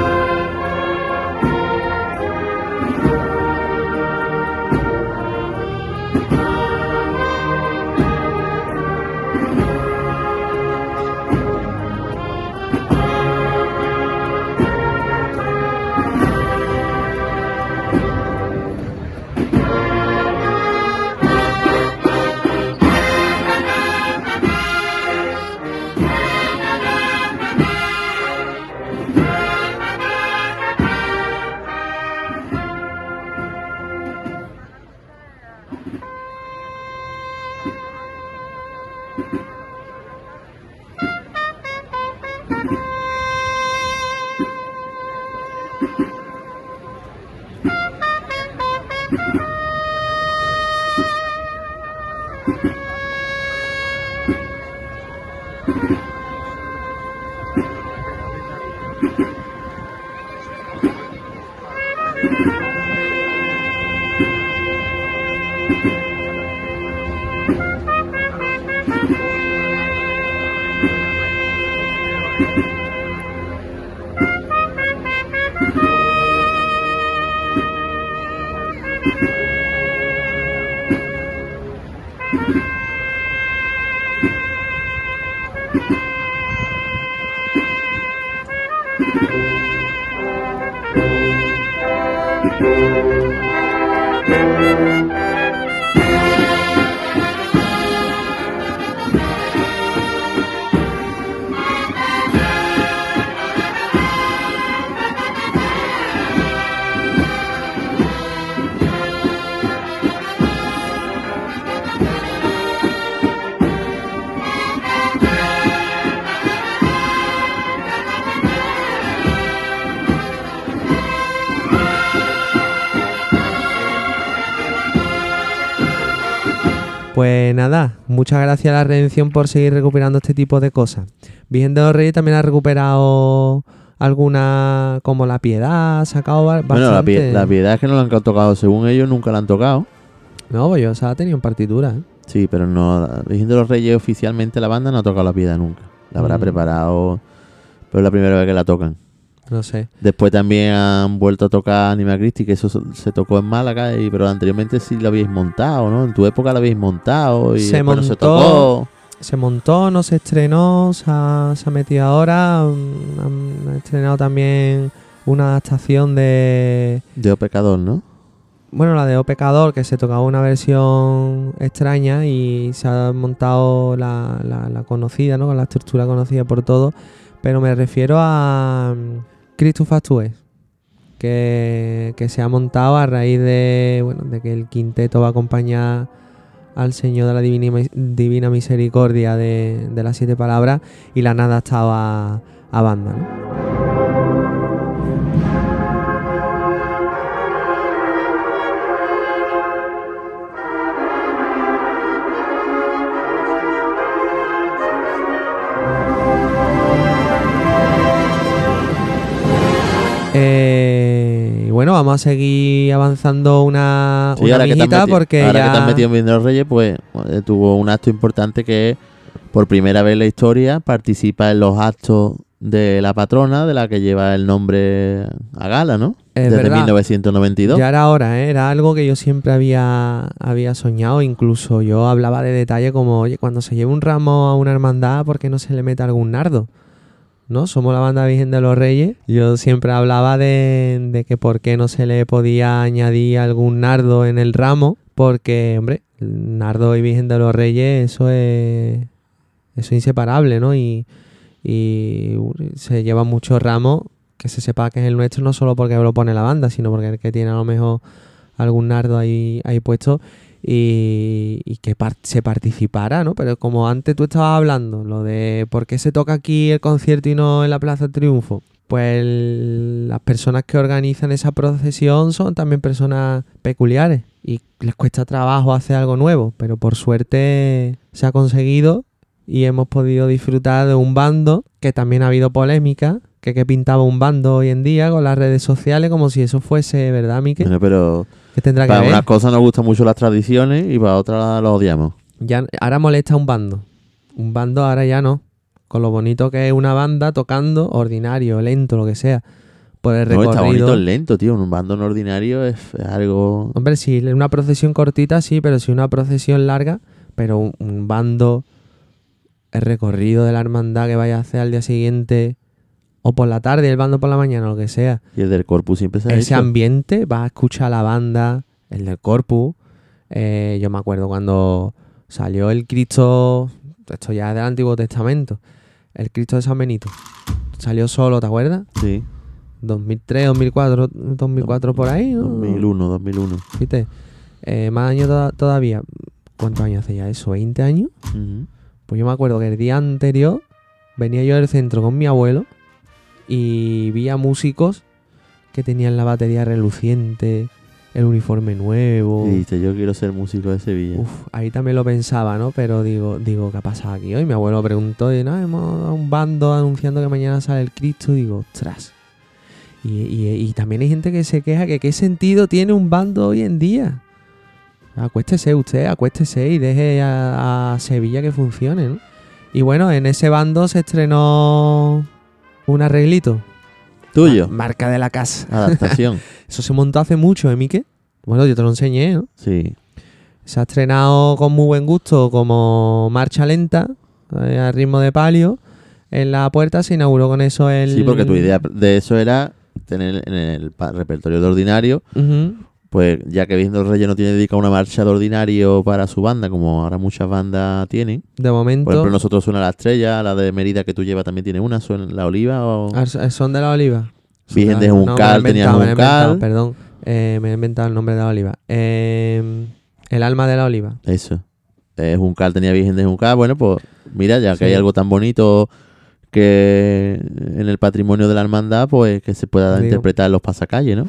[SPEAKER 2] Pues nada, muchas gracias a la Redención por seguir recuperando este tipo de cosas. Virgen de los Reyes también ha recuperado alguna, como la Piedad, ha sacado ba- bastante.
[SPEAKER 1] Bueno, la, pie- la piedad es que no la han tocado, según ellos nunca la han tocado.
[SPEAKER 2] No, pues yo, o sea, ha tenido en partitura. ¿eh?
[SPEAKER 1] Sí, pero no. La Virgen de los Reyes oficialmente la banda no ha tocado la piedad nunca. La habrá
[SPEAKER 2] Mm.
[SPEAKER 1] preparado, pero es la primera vez que la tocan.
[SPEAKER 2] No sé.
[SPEAKER 1] Después también han vuelto a tocar Anima Christi, que eso se- tocó en Málaga, y, pero anteriormente sí lo habéis montado, ¿no? En tu época lo habéis montado y
[SPEAKER 2] Se
[SPEAKER 1] después no se
[SPEAKER 2] montó.
[SPEAKER 1] tocó.
[SPEAKER 2] Se montó, no se estrenó, se ha, se ha metido ahora. mm, Han, han estrenado también una adaptación de.
[SPEAKER 1] De O Pecador, ¿no?
[SPEAKER 2] Bueno, la de O Pecador, que se tocaba una versión extraña y se ha montado la, la- la conocida, ¿no? Con la estructura conocida por todos. Pero me refiero a Christus Factue, que, que se ha montado a raíz de, bueno, de que el quinteto va a acompañar al Señor de la Divina, Divina Misericordia de, de las siete palabras y la nada estaba a banda. Bueno, vamos a seguir avanzando una,
[SPEAKER 1] Sí,
[SPEAKER 2] una
[SPEAKER 1] ahora, que te, has
[SPEAKER 2] mijita
[SPEAKER 1] meti-
[SPEAKER 2] porque
[SPEAKER 1] ahora
[SPEAKER 2] ya...
[SPEAKER 1] que te has metido en Virgen de los Reyes, pues eh, tuvo un acto importante que es, por primera vez en la historia, participa en los actos de la patrona, de la que lleva el nombre a gala, ¿no?
[SPEAKER 2] Es
[SPEAKER 1] Desde
[SPEAKER 2] verdad.
[SPEAKER 1] 1992.
[SPEAKER 2] Ya era hora, ¿eh? era algo que yo siempre había, había soñado. Incluso yo hablaba de detalle como, oye, cuando se lleve un ramo a una hermandad, ¿por qué no se le mete algún nardo? ¿No? Somos la banda Virgen de los Reyes. Yo siempre hablaba de, de que por qué no se le podía añadir algún nardo en el ramo. Porque, hombre, nardo y Virgen de los Reyes, eso es, eso es inseparable, ¿no? Y, y se lleva muchos ramos que se sepa que es el nuestro no solo porque lo pone la banda, sino porque el que tiene a lo mejor algún nardo ahí, ahí puesto y, que se participara, ¿no? Pero como antes tú estabas hablando, lo de por qué se toca aquí el concierto y no en la Plaza Triunfo, pues las personas que organizan esa procesión son también personas peculiares y les cuesta trabajo hacer algo nuevo, pero por suerte se ha conseguido y hemos podido disfrutar de un bando que también ha habido polémica, que, que pintaba un bando hoy en día con las redes sociales como si eso fuese, ¿verdad, Mike?
[SPEAKER 1] Bueno, pero
[SPEAKER 2] ¿Qué tendrá que
[SPEAKER 1] para
[SPEAKER 2] ver?
[SPEAKER 1] unas cosas nos gustan mucho las tradiciones y para otras las odiamos.
[SPEAKER 2] Ya, ahora molesta un bando. Un bando ahora ya no. Con lo bonito que es una banda tocando, ordinario, lento, lo que sea. Por el
[SPEAKER 1] No, está bonito
[SPEAKER 2] recorrido.
[SPEAKER 1] el lento, tío. Un bando no ordinario es, algo...
[SPEAKER 2] Hombre, si una procesión cortita, sí, pero si una procesión larga, pero un, un bando, el recorrido de la hermandad que vaya a hacer al día siguiente, o por la tarde, el bando por la mañana, lo que sea.
[SPEAKER 1] Y el del corpus siempre se ha
[SPEAKER 2] ese
[SPEAKER 1] hecho.
[SPEAKER 2] ambiente, vas a escuchar la banda, el del Corpus. eh, yo me acuerdo cuando salió el Cristo, esto ya es del Antiguo Testamento, el Cristo de San Benito. Salió solo, ¿te acuerdas?
[SPEAKER 1] Sí,
[SPEAKER 2] 2003, 2004, 2004 por ahí, ¿no?
[SPEAKER 1] 2001, 2001.
[SPEAKER 2] ¿Viste? Eh, más años toda- todavía. ¿Cuántos años hace ya eso? ¿20 años?
[SPEAKER 1] Ujú.
[SPEAKER 2] Pues yo me acuerdo que el día anterior venía yo del centro con mi abuelo y vi a músicos que tenían la batería reluciente, el uniforme nuevo.
[SPEAKER 1] Y dice, yo quiero ser músico de Sevilla.
[SPEAKER 2] Uf, ahí también lo pensaba, ¿no? Pero digo, digo, ¿qué ha pasado aquí hoy? Mi abuelo preguntó y no, hemos dado un bando anunciando que mañana sale el Cristo. Y digo, ostras. Y, y- y también hay gente que se queja que qué sentido tiene un bando hoy en día. Acuéstese usted, acuéstese y deje a, a Sevilla que funcione, ¿no? Y bueno, en ese bando se estrenó un arreglito.
[SPEAKER 1] Tuyo.
[SPEAKER 2] Ma- Marca de la casa.
[SPEAKER 1] Adaptación.
[SPEAKER 2] Eso se montó hace mucho, ¿eh, Mike? Bueno, yo te lo enseñé, ¿no?
[SPEAKER 1] Sí.
[SPEAKER 2] Se ha estrenado con muy buen gusto como marcha lenta, eh, a ritmo de palio. En la puerta se inauguró con eso el...
[SPEAKER 1] Sí, porque tu idea de eso era tener en el repertorio de ordinario,
[SPEAKER 2] Ujú.
[SPEAKER 1] Pues ya que Viendo el Reyes no tiene dedicado una marcha de ordinario para su banda, como ahora muchas bandas tienen.
[SPEAKER 2] De momento...
[SPEAKER 1] Por ejemplo, nosotros suena la estrella, la de Mérida que tú llevas también tiene una, suena la oliva o...
[SPEAKER 2] Al son de la oliva.
[SPEAKER 1] Virgen de
[SPEAKER 2] Ah,
[SPEAKER 1] Juncal,
[SPEAKER 2] he
[SPEAKER 1] tenía Juncal.
[SPEAKER 2] Perdón, Eh, me he inventado el nombre de la oliva. Eh, el alma de la oliva.
[SPEAKER 1] Eso. Eh, Juncal tenía Virgen de Juncal. Bueno, pues mira, ya que
[SPEAKER 2] Sí.
[SPEAKER 1] hay algo tan bonito que en el patrimonio de la hermandad, pues que se pueda
[SPEAKER 2] Digo.
[SPEAKER 1] interpretar en los pasacalles, ¿no?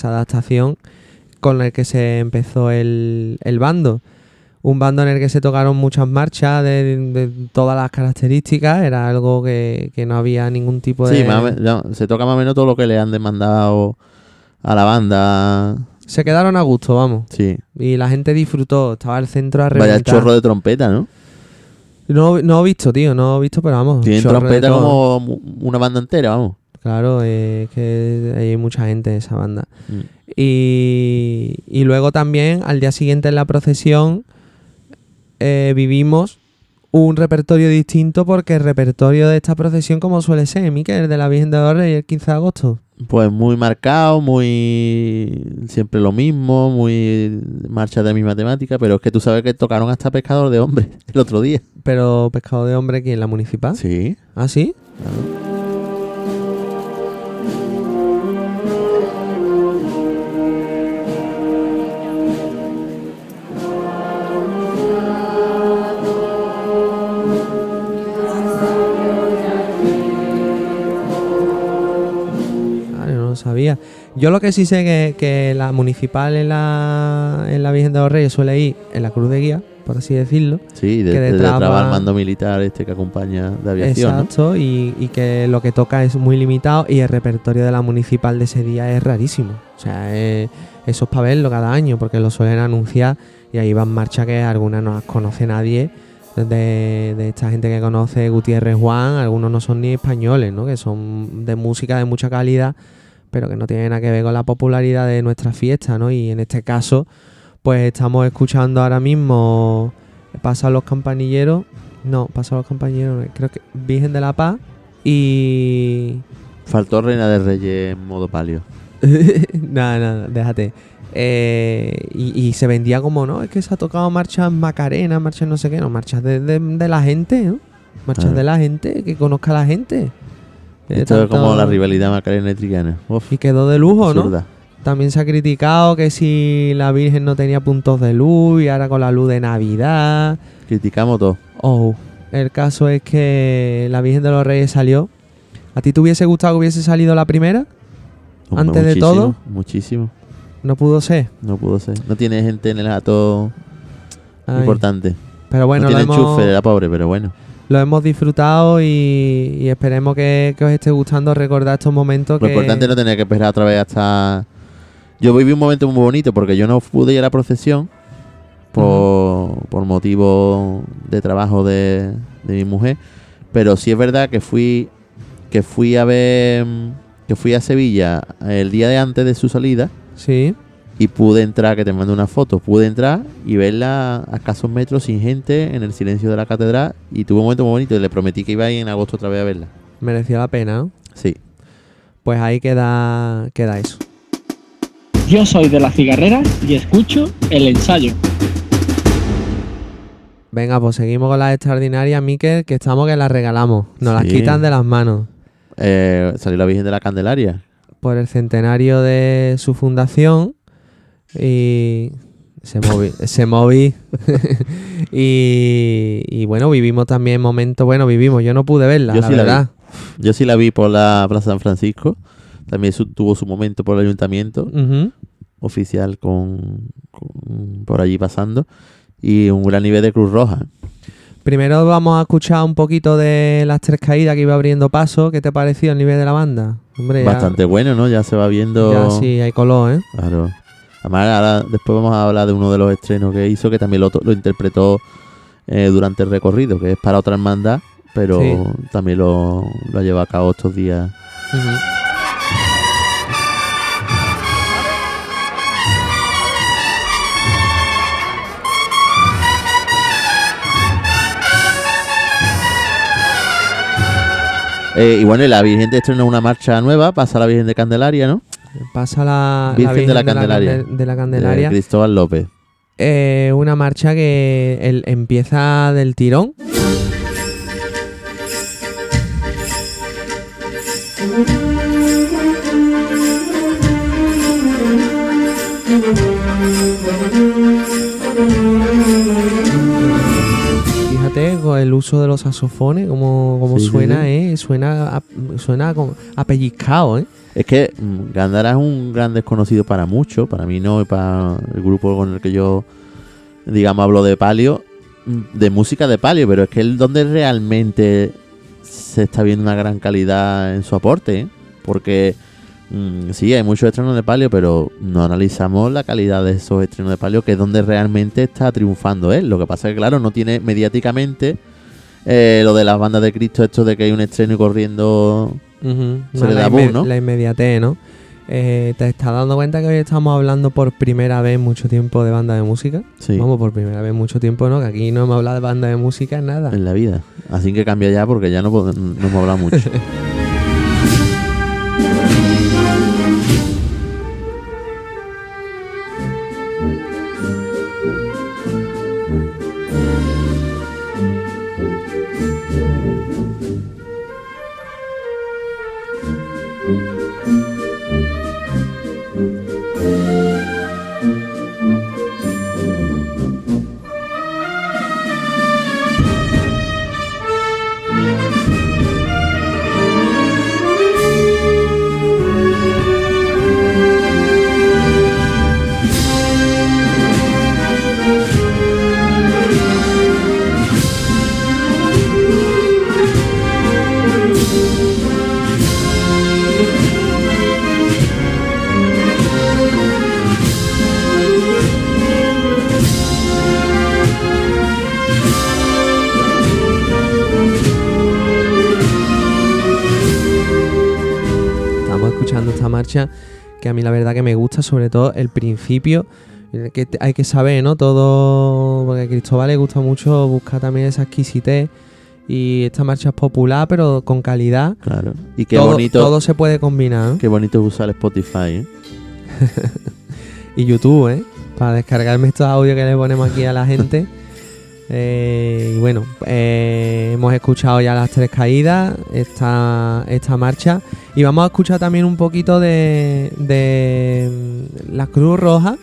[SPEAKER 2] Esa, adaptación con la que se empezó el, el bando. Un bando en el que se tocaron muchas marchas de, de todas las características. Era algo que, que no había ningún tipo de...
[SPEAKER 1] Sí, más o men- ya, se toca más o menos todo lo que le han demandado a la banda.
[SPEAKER 2] Se quedaron a gusto, vamos.
[SPEAKER 1] Sí.
[SPEAKER 2] Y la gente disfrutó. Estaba el centro a
[SPEAKER 1] Vaya
[SPEAKER 2] reventar.
[SPEAKER 1] chorro de trompeta, ¿no?
[SPEAKER 2] No, no he visto, tío. No he visto, pero vamos.
[SPEAKER 1] Tienen trompeta como una banda entera, vamos.
[SPEAKER 2] Claro, que hay mucha gente en esa banda.
[SPEAKER 1] Mm.
[SPEAKER 2] Y, y luego también, al día siguiente en la procesión, eh, vivimos un repertorio distinto porque el repertorio de esta procesión, como suele ser, Miquel, el de la Virgen de los Reyes, el 15 de agosto.
[SPEAKER 1] Pues muy marcado, muy siempre lo mismo, muy marcha de la misma temática, pero es que tú sabes que tocaron hasta Pescador de Hombre el otro día.
[SPEAKER 2] Pero Pescado de Hombre, ¿quién? ¿La municipal?
[SPEAKER 1] Sí.
[SPEAKER 2] ¿Ah, sí?
[SPEAKER 1] claro.
[SPEAKER 2] Sabía. Yo lo que sí sé que, que la municipal en la, en la Virgen de los Reyes suele ir en la cruz de guía, por así decirlo.
[SPEAKER 1] Sí, de,
[SPEAKER 2] Que
[SPEAKER 1] de- va- el mando militar este que acompaña de aviación. ¿no?
[SPEAKER 2] Exacto, y, y que lo que toca es muy limitado y el repertorio de la municipal de ese día es rarísimo. O sea, es- eso es para verlo cada año porque lo suelen anunciar y ahí van marchas que algunas no las conoce nadie. De, de esta gente que conoce Gutiérrez Juan, algunos no son ni españoles, ¿no? que son de música de mucha calidad, pero que no tienen nada que ver con la popularidad de nuestra fiesta. ¿no? Y en este caso, pues estamos escuchando ahora mismo Pasan los campanilleros. No, Pasan los campanilleros, no, creo que Virgen de la Paz y.
[SPEAKER 1] Faltó Reina de Reyes en modo palio.
[SPEAKER 2] nada, nada, déjate. Eh, y, y se vendía como, no, es que se ha tocado marchas Macarena, marchas no sé qué, no, marchas de, de- de la gente, ¿no? marchas de la gente, que conozca a la gente. Eh,
[SPEAKER 1] Esto es como la rivalidad Macarena y Triana. Uf,
[SPEAKER 2] Y quedó de lujo, ¿no?
[SPEAKER 1] absurda.
[SPEAKER 2] También se ha criticado que si la Virgen no tenía puntos de luz y ahora con la luz de Navidad.
[SPEAKER 1] Criticamos todo.
[SPEAKER 2] Oh, el caso es que la Virgen de los Reyes salió. ¿A ti te hubiese gustado que hubiese salido la primera?
[SPEAKER 1] Hombre,
[SPEAKER 2] Antes de todo.
[SPEAKER 1] Muchísimo.
[SPEAKER 2] No pudo ser.
[SPEAKER 1] No pudo ser. No tiene gente en el gato
[SPEAKER 2] Ay.
[SPEAKER 1] importante.
[SPEAKER 2] Pero bueno,
[SPEAKER 1] no tiene
[SPEAKER 2] hemos,
[SPEAKER 1] enchufe, era pobre, pero bueno.
[SPEAKER 2] Lo hemos disfrutado y, y esperemos que, que os esté gustando recordar estos momentos
[SPEAKER 1] Lo
[SPEAKER 2] que...
[SPEAKER 1] importante no tener que esperar otra vez hasta. Yo viví un momento muy bonito porque yo no pude ir a la procesión por, por motivo de trabajo de, de mi mujer. Pero sí es verdad que fui que fui a ver que fui a Sevilla el día de antes de su salida
[SPEAKER 2] Sí,
[SPEAKER 1] y pude entrar, que te mando una foto, pude entrar y verla a escasos metros sin gente en el silencio de la catedral y tuve un momento muy bonito y le prometí que iba a ir en agosto otra vez a verla.
[SPEAKER 2] mereció la pena, ¿no?
[SPEAKER 1] Sí.
[SPEAKER 2] Pues ahí queda, queda eso.
[SPEAKER 5] Yo soy de la cigarrera y escucho el ensayo.
[SPEAKER 2] Venga, pues seguimos con las extraordinarias, Miquel, que estamos que las regalamos. Nos las quitan de las manos.
[SPEAKER 1] Eh, salió la Virgen de la Candelaria.
[SPEAKER 2] Por el centenario de su fundación. Y. Se moví. se moví. y, y bueno, vivimos también momentos. Bueno, vivimos. Yo no pude verla,
[SPEAKER 1] Yo
[SPEAKER 2] la
[SPEAKER 1] sí la vi.
[SPEAKER 2] verdad.
[SPEAKER 1] Yo sí la vi por la Plaza San Francisco. También su- tuvo su momento por el ayuntamiento oficial con, con- por allí pasando. Y un gran nivel de Cruz Roja.
[SPEAKER 2] Primero vamos a escuchar un poquito de las tres caídas que iba abriendo paso. ¿Qué te pareció el nivel de la banda? Hombre, ya-
[SPEAKER 1] Bastante bueno, ¿no? Ya se va viendo.
[SPEAKER 2] Ya sí, hay color, ¿eh?
[SPEAKER 1] Claro. Además, ahora después vamos a hablar de uno de los estrenos que hizo, que también lo, interpretó eh, durante el recorrido, que es para otra hermandad, pero
[SPEAKER 2] Sí.
[SPEAKER 1] también lo, lo ha llevado a cabo estos días. Eh, y bueno, y la Virgen te estrenó una marcha nueva, pasa la Virgen de Candelaria, ¿no?
[SPEAKER 2] Pasa la,
[SPEAKER 1] Virgen de la Candelaria.
[SPEAKER 2] Candel- de la
[SPEAKER 1] De
[SPEAKER 2] Candelaria.
[SPEAKER 1] Cristóbal López.
[SPEAKER 2] Eh, una marcha que el- empieza del tirón. Fíjate con el uso de los saxofones, como, como
[SPEAKER 1] Sí,
[SPEAKER 2] suena,
[SPEAKER 1] sí.
[SPEAKER 2] ¿eh? Suena, a, suena a ¿eh?
[SPEAKER 1] Es que mm, Gandara es un gran desconocido para muchos, para mí no, y para el grupo con el que yo, digamos, hablo de palio, mm, de música de palio, pero es que es donde realmente se está viendo una gran calidad en su aporte, ¿eh? porque mm, sí, hay muchos estrenos de palio, pero no analizamos la calidad de esos estrenos de palio, que es donde realmente está triunfando él. Lo que pasa es que, claro, no tiene mediáticamente eh, lo de las bandas de Cristo, esto de que hay un estreno y corriendo
[SPEAKER 2] Ujú.
[SPEAKER 1] Se le
[SPEAKER 2] la,
[SPEAKER 1] da boom,
[SPEAKER 2] inme-
[SPEAKER 1] ¿no?
[SPEAKER 2] la inmediatez, ¿no? Eh, ¿Te estás dando cuenta que hoy estamos hablando por primera vez en mucho tiempo de banda de música?
[SPEAKER 1] Sí.
[SPEAKER 2] Vamos, por primera vez en mucho tiempo, ¿no? Que aquí no hemos hablado de banda de música, nada.
[SPEAKER 1] en la vida. Así que cambia ya porque ya no, no hemos hablado mucho.
[SPEAKER 2] marcha que a mí la verdad que me gusta, sobre todo el principio, eh, que hay que saber, ¿no? Todo, porque a Cristóbal le gusta mucho buscar también esa exquisitez y esta marcha es popular, pero con calidad.
[SPEAKER 1] Claro. Y qué
[SPEAKER 2] todo,
[SPEAKER 1] bonito.
[SPEAKER 2] todo se puede combinar, ¿no?
[SPEAKER 1] Qué bonito es usar Spotify, ¿eh?
[SPEAKER 2] Y YouTube, ¿eh? Para descargarme estos audios que le ponemos aquí a la gente. Eh, y bueno, eh, hemos escuchado ya las tres caídas, esta, esta marcha. Y vamos a escuchar también un poquito de, de mm, la Cruz Roja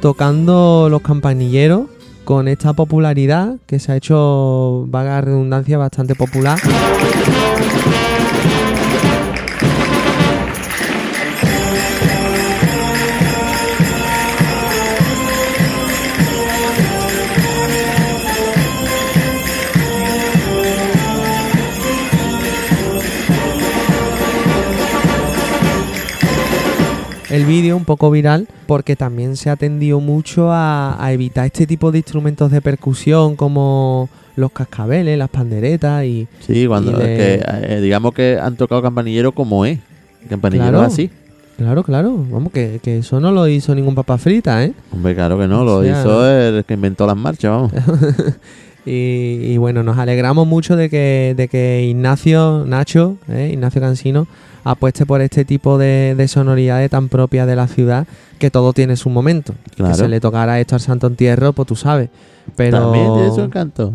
[SPEAKER 2] tocando los campanilleros con esta popularidad que se ha hecho, vaga redundancia, bastante popular. El vídeo un poco viral porque también se ha tendido mucho a, a evitar este tipo de instrumentos de percusión como los cascabeles, las panderetas y
[SPEAKER 1] Sí, cuando
[SPEAKER 2] Y
[SPEAKER 1] es
[SPEAKER 2] le-
[SPEAKER 1] que, eh, digamos que han tocado campanillero como es. Campanillero
[SPEAKER 2] Claro.
[SPEAKER 1] así.
[SPEAKER 2] claro, claro, vamos que, que eso no lo hizo ningún papa frita, ¿eh?
[SPEAKER 1] Hombre, claro que no,
[SPEAKER 2] O
[SPEAKER 1] lo
[SPEAKER 2] sea-
[SPEAKER 1] hizo el que inventó las marchas, vamos.
[SPEAKER 2] Y, y bueno, nos alegramos mucho de que, de que Ignacio, Nacho, ¿eh? Ignacio Cansino, apueste por este tipo de, de sonoridades tan propias de la ciudad, que todo tiene su momento.
[SPEAKER 1] Claro.
[SPEAKER 2] Que se le tocara esto al Santo Entierro, pues tú sabes. Pero
[SPEAKER 1] También tiene su encanto.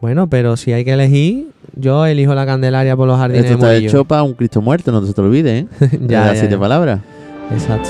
[SPEAKER 2] bueno, pero si hay que elegir, yo elijo la Candelaria por los jardines
[SPEAKER 1] Esto
[SPEAKER 2] de
[SPEAKER 1] está
[SPEAKER 2] Murillo.
[SPEAKER 1] hecho para un Cristo muerto, no se te olvide, ¿eh?
[SPEAKER 2] ya,
[SPEAKER 1] De
[SPEAKER 2] ya,
[SPEAKER 1] las siete
[SPEAKER 2] ya.
[SPEAKER 1] palabras.
[SPEAKER 2] Exacto.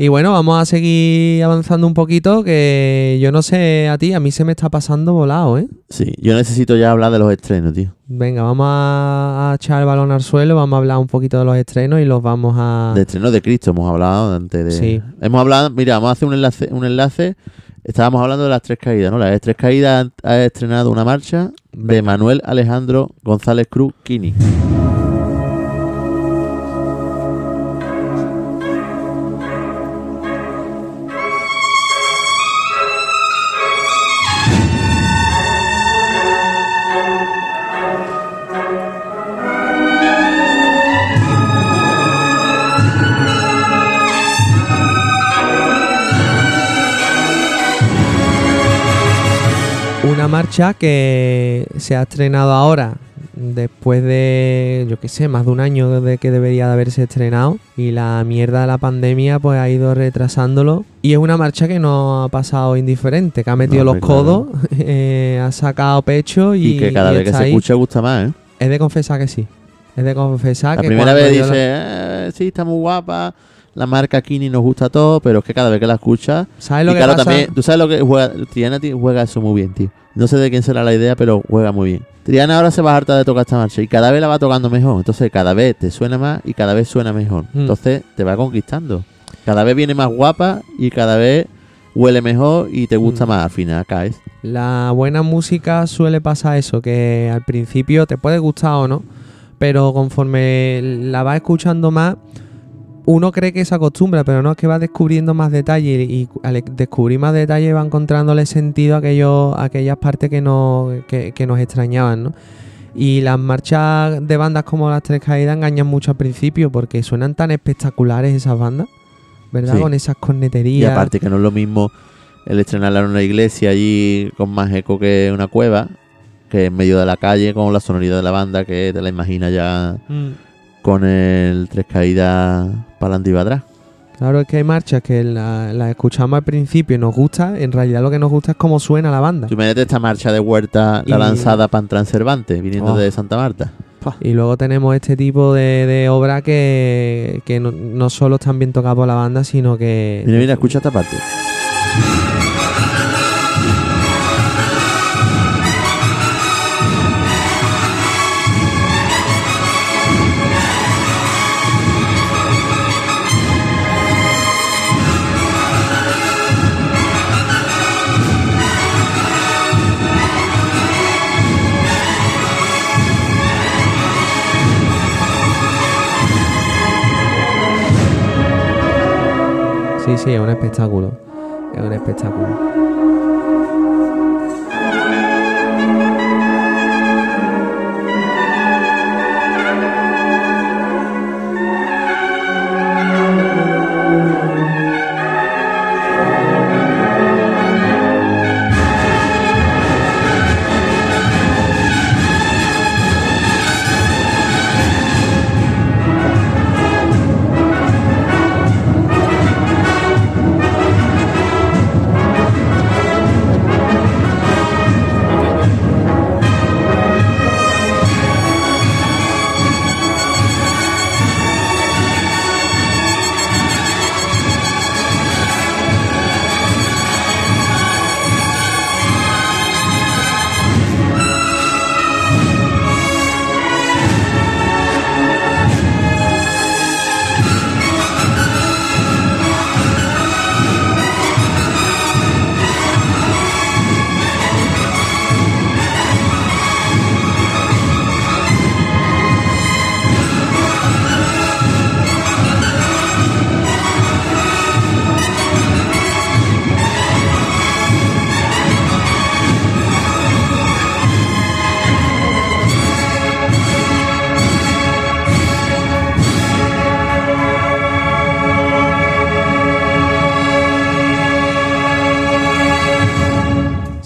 [SPEAKER 2] Y bueno, vamos a seguir avanzando un poquito, que yo no sé a ti, a mí se me está pasando volado, ¿eh?
[SPEAKER 1] Sí, yo necesito ya hablar de los estrenos, tío.
[SPEAKER 2] Venga, vamos a, echar el balón al suelo, vamos a hablar un poquito de los estrenos y los vamos a...
[SPEAKER 1] De estrenos de Cristo hemos hablado antes de...
[SPEAKER 2] Sí.
[SPEAKER 1] Hemos hablado, mira, vamos a hacer un enlace, un enlace. Estábamos hablando de las tres caídas, ¿no? Las tres caídas ha estrenado una marcha de. Manuel Alejandro González Cruz Kini.
[SPEAKER 2] Marcha que se ha estrenado ahora, después de, yo qué sé, más de un año desde que debería de haberse estrenado. Y la mierda de la pandemia pues ha ido retrasándolo. Y es una marcha que no ha pasado indiferente, que ha metido
[SPEAKER 1] No,
[SPEAKER 2] los codos, eh, ha sacado pecho y,
[SPEAKER 1] Y, que cada
[SPEAKER 2] y
[SPEAKER 1] vez que se
[SPEAKER 2] ahí.
[SPEAKER 1] escucha gusta más, ¿eh?
[SPEAKER 2] Es de confesar que sí. Es de confesar
[SPEAKER 1] La
[SPEAKER 2] que
[SPEAKER 1] primera
[SPEAKER 2] cuando
[SPEAKER 1] vez dice,
[SPEAKER 2] la-
[SPEAKER 1] "Eh, sí, está muy guapa, la marca Kini nos gusta todo, pero es que cada vez que la escuchas...
[SPEAKER 2] ¿Sabes lo
[SPEAKER 1] y
[SPEAKER 2] que
[SPEAKER 1] claro,
[SPEAKER 2] pasa?
[SPEAKER 1] también, tú sabes lo que juega, Triana juega eso muy bien, tío. No sé de quién será la idea, pero juega muy bien. Triana ahora se va a harta de tocar esta marcha y cada vez la va tocando mejor. Entonces cada vez te suena más y cada vez suena mejor.
[SPEAKER 2] Mm.
[SPEAKER 1] Entonces te va conquistando. Cada vez viene más guapa y cada vez huele mejor y te gusta
[SPEAKER 2] Mm.
[SPEAKER 1] más. Al final caes.
[SPEAKER 2] La buena música suele pasar eso, que al principio te puede gustar o no, pero conforme la vas escuchando más, uno cree que se acostumbra, pero no es que va descubriendo más detalles y al descubrir más detalles va encontrándole sentido a, aquellos, a aquellas partes que, no, que, que nos extrañaban, ¿no? Y las marchas de bandas como Las Tres Caídas engañan mucho al principio porque suenan tan espectaculares esas bandas, ¿verdad?
[SPEAKER 1] Sí.
[SPEAKER 2] Con esas
[SPEAKER 1] Y
[SPEAKER 2] corneterías.
[SPEAKER 1] aparte que no es lo mismo el estrenarla en una iglesia allí con más eco que una cueva, que en medio de la calle con la sonoridad de la banda que te la imaginas ya
[SPEAKER 2] Mm.
[SPEAKER 1] Con el tres caídas para adelante y para atrás.
[SPEAKER 2] Claro, es que hay marchas que las la escuchamos al principio y nos gusta. En realidad lo que nos gusta es cómo suena la banda.
[SPEAKER 1] Tú imagínate esta marcha de Huerta, la
[SPEAKER 2] Y-
[SPEAKER 1] lanzada para Cervantes, viniendo
[SPEAKER 2] Oh.
[SPEAKER 1] de Santa Marta.
[SPEAKER 2] Y luego tenemos este tipo de, de obra que, que no, no solo están bien tocadas por la banda, sino que...
[SPEAKER 1] Mira, mira, escucha esta parte.
[SPEAKER 2] Sí, es un espectáculo. Es un espectáculo.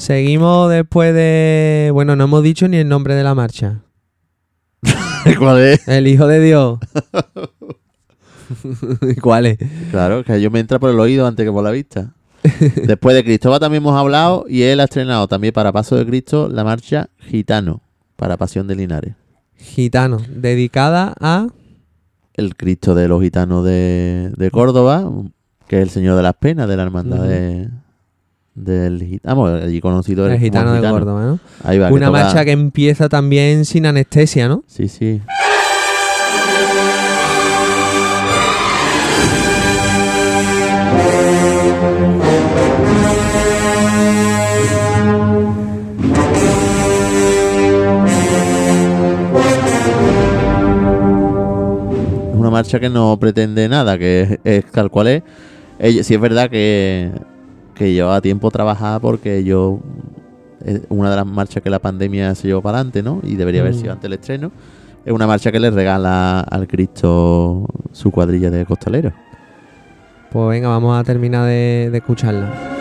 [SPEAKER 2] Seguimos después de... Bueno, no hemos dicho ni el nombre de la marcha.
[SPEAKER 1] ¿Cuál es?
[SPEAKER 2] El Hijo de Dios. ¿Cuál es?
[SPEAKER 1] Claro, que yo me entra por el oído antes que por la vista. Después de Cristóbal también hemos hablado y él ha estrenado también para Paso de Cristo la marcha Gitano para Pasión de Linares.
[SPEAKER 2] Gitano, dedicada a...
[SPEAKER 1] El Cristo de los gitanos de, de Córdoba, que es el Señor de las Penas de la hermandad de, del gitano, vamos, allí conocido
[SPEAKER 2] El
[SPEAKER 1] como
[SPEAKER 2] gitano de Córdoba, ¿no?
[SPEAKER 1] Ahí va, que
[SPEAKER 2] Una
[SPEAKER 1] toca-
[SPEAKER 2] marcha que empieza también sin anestesia, ¿no?
[SPEAKER 1] Sí, sí. Es una marcha que no pretende nada, que es, es tal cual es. Ella, sí es verdad que, que llevaba tiempo trabajada porque yo es una de las marchas que la pandemia se llevó para adelante, ¿no? Y debería haber
[SPEAKER 2] Mm.
[SPEAKER 1] sido antes el estreno. Es una marcha que le regala al Cristo su cuadrilla de costaleros.
[SPEAKER 2] Pues venga, vamos a terminar de, de escucharla.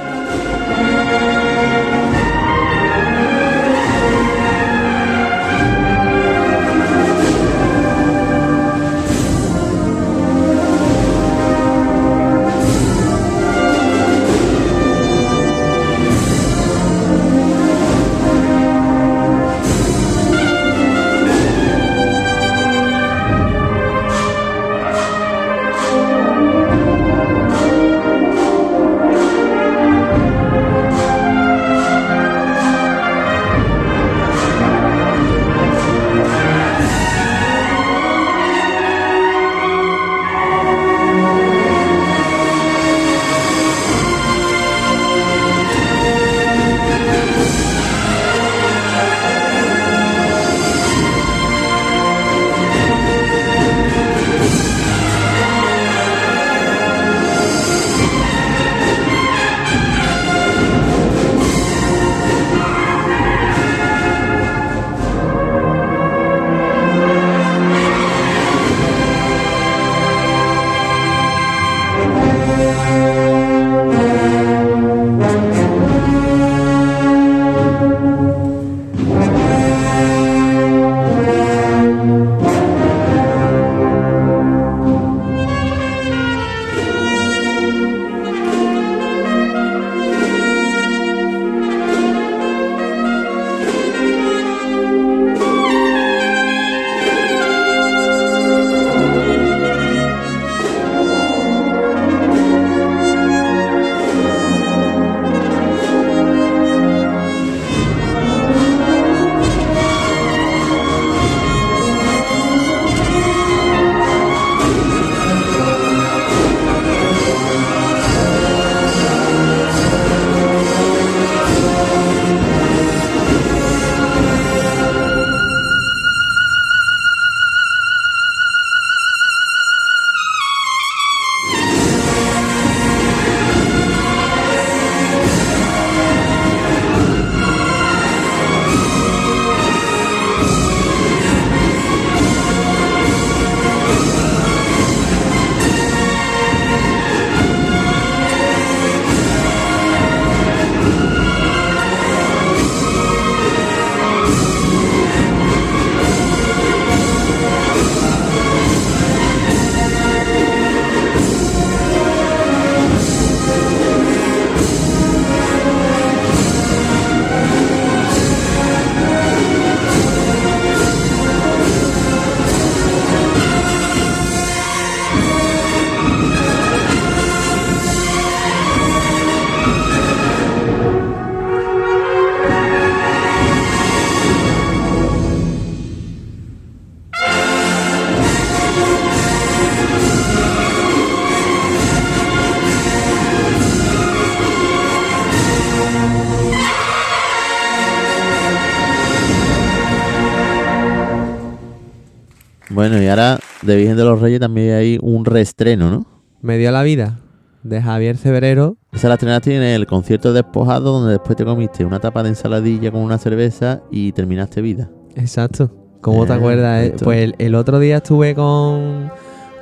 [SPEAKER 1] Bueno, y ahora de Virgen de los Reyes también hay un reestreno, ¿no?
[SPEAKER 2] Me dio la vida de Javier Cebrero.
[SPEAKER 1] Esa la estrenaste en el concierto despojado donde después te comiste una tapa de ensaladilla con una cerveza y terminaste vida.
[SPEAKER 2] Exacto. ¿Cómo te
[SPEAKER 1] Eh,
[SPEAKER 2] acuerdas? eh?
[SPEAKER 1] esto.
[SPEAKER 2] Pues el, el otro día estuve con,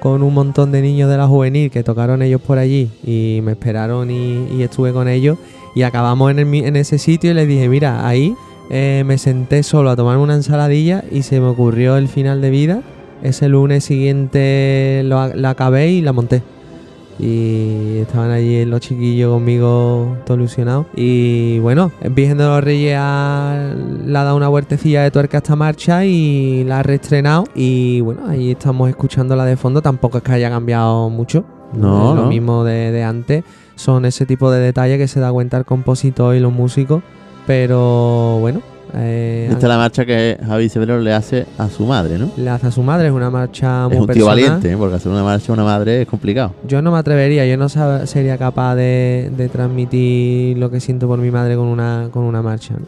[SPEAKER 2] con un montón de niños de la juvenil que tocaron ellos por allí y me esperaron y, y estuve con ellos y acabamos en, el en ese sitio y les dije, mira, ahí eh, me senté solo a tomarme una ensaladilla y se me ocurrió el final de vida. Ese lunes siguiente lo la acabé y la monté. Y estaban allí los chiquillos conmigo, todo ilusionados. Y bueno, Virgen de los Reyes ha, le ha dado una vueltecilla de tuerca a esta marcha y la ha reestrenado. Y bueno, ahí estamos escuchándola de fondo. Tampoco es que haya cambiado mucho.
[SPEAKER 1] No,
[SPEAKER 2] Es lo
[SPEAKER 1] no.
[SPEAKER 2] mismo de, de antes. Son ese tipo de detalles que se da cuenta el compositor y los músicos. Pero bueno, eh,
[SPEAKER 1] Esta es la marcha que Javi Severo le hace a su madre, ¿no?
[SPEAKER 2] le hace a su madre. Es una marcha muy
[SPEAKER 1] Es un tío
[SPEAKER 2] personal.
[SPEAKER 1] valiente, ¿eh? porque hacer una marcha a una madre es complicado.
[SPEAKER 2] Yo no me atrevería, yo no sería capaz de, de transmitir lo que siento por mi madre con una, con una marcha. ¿no?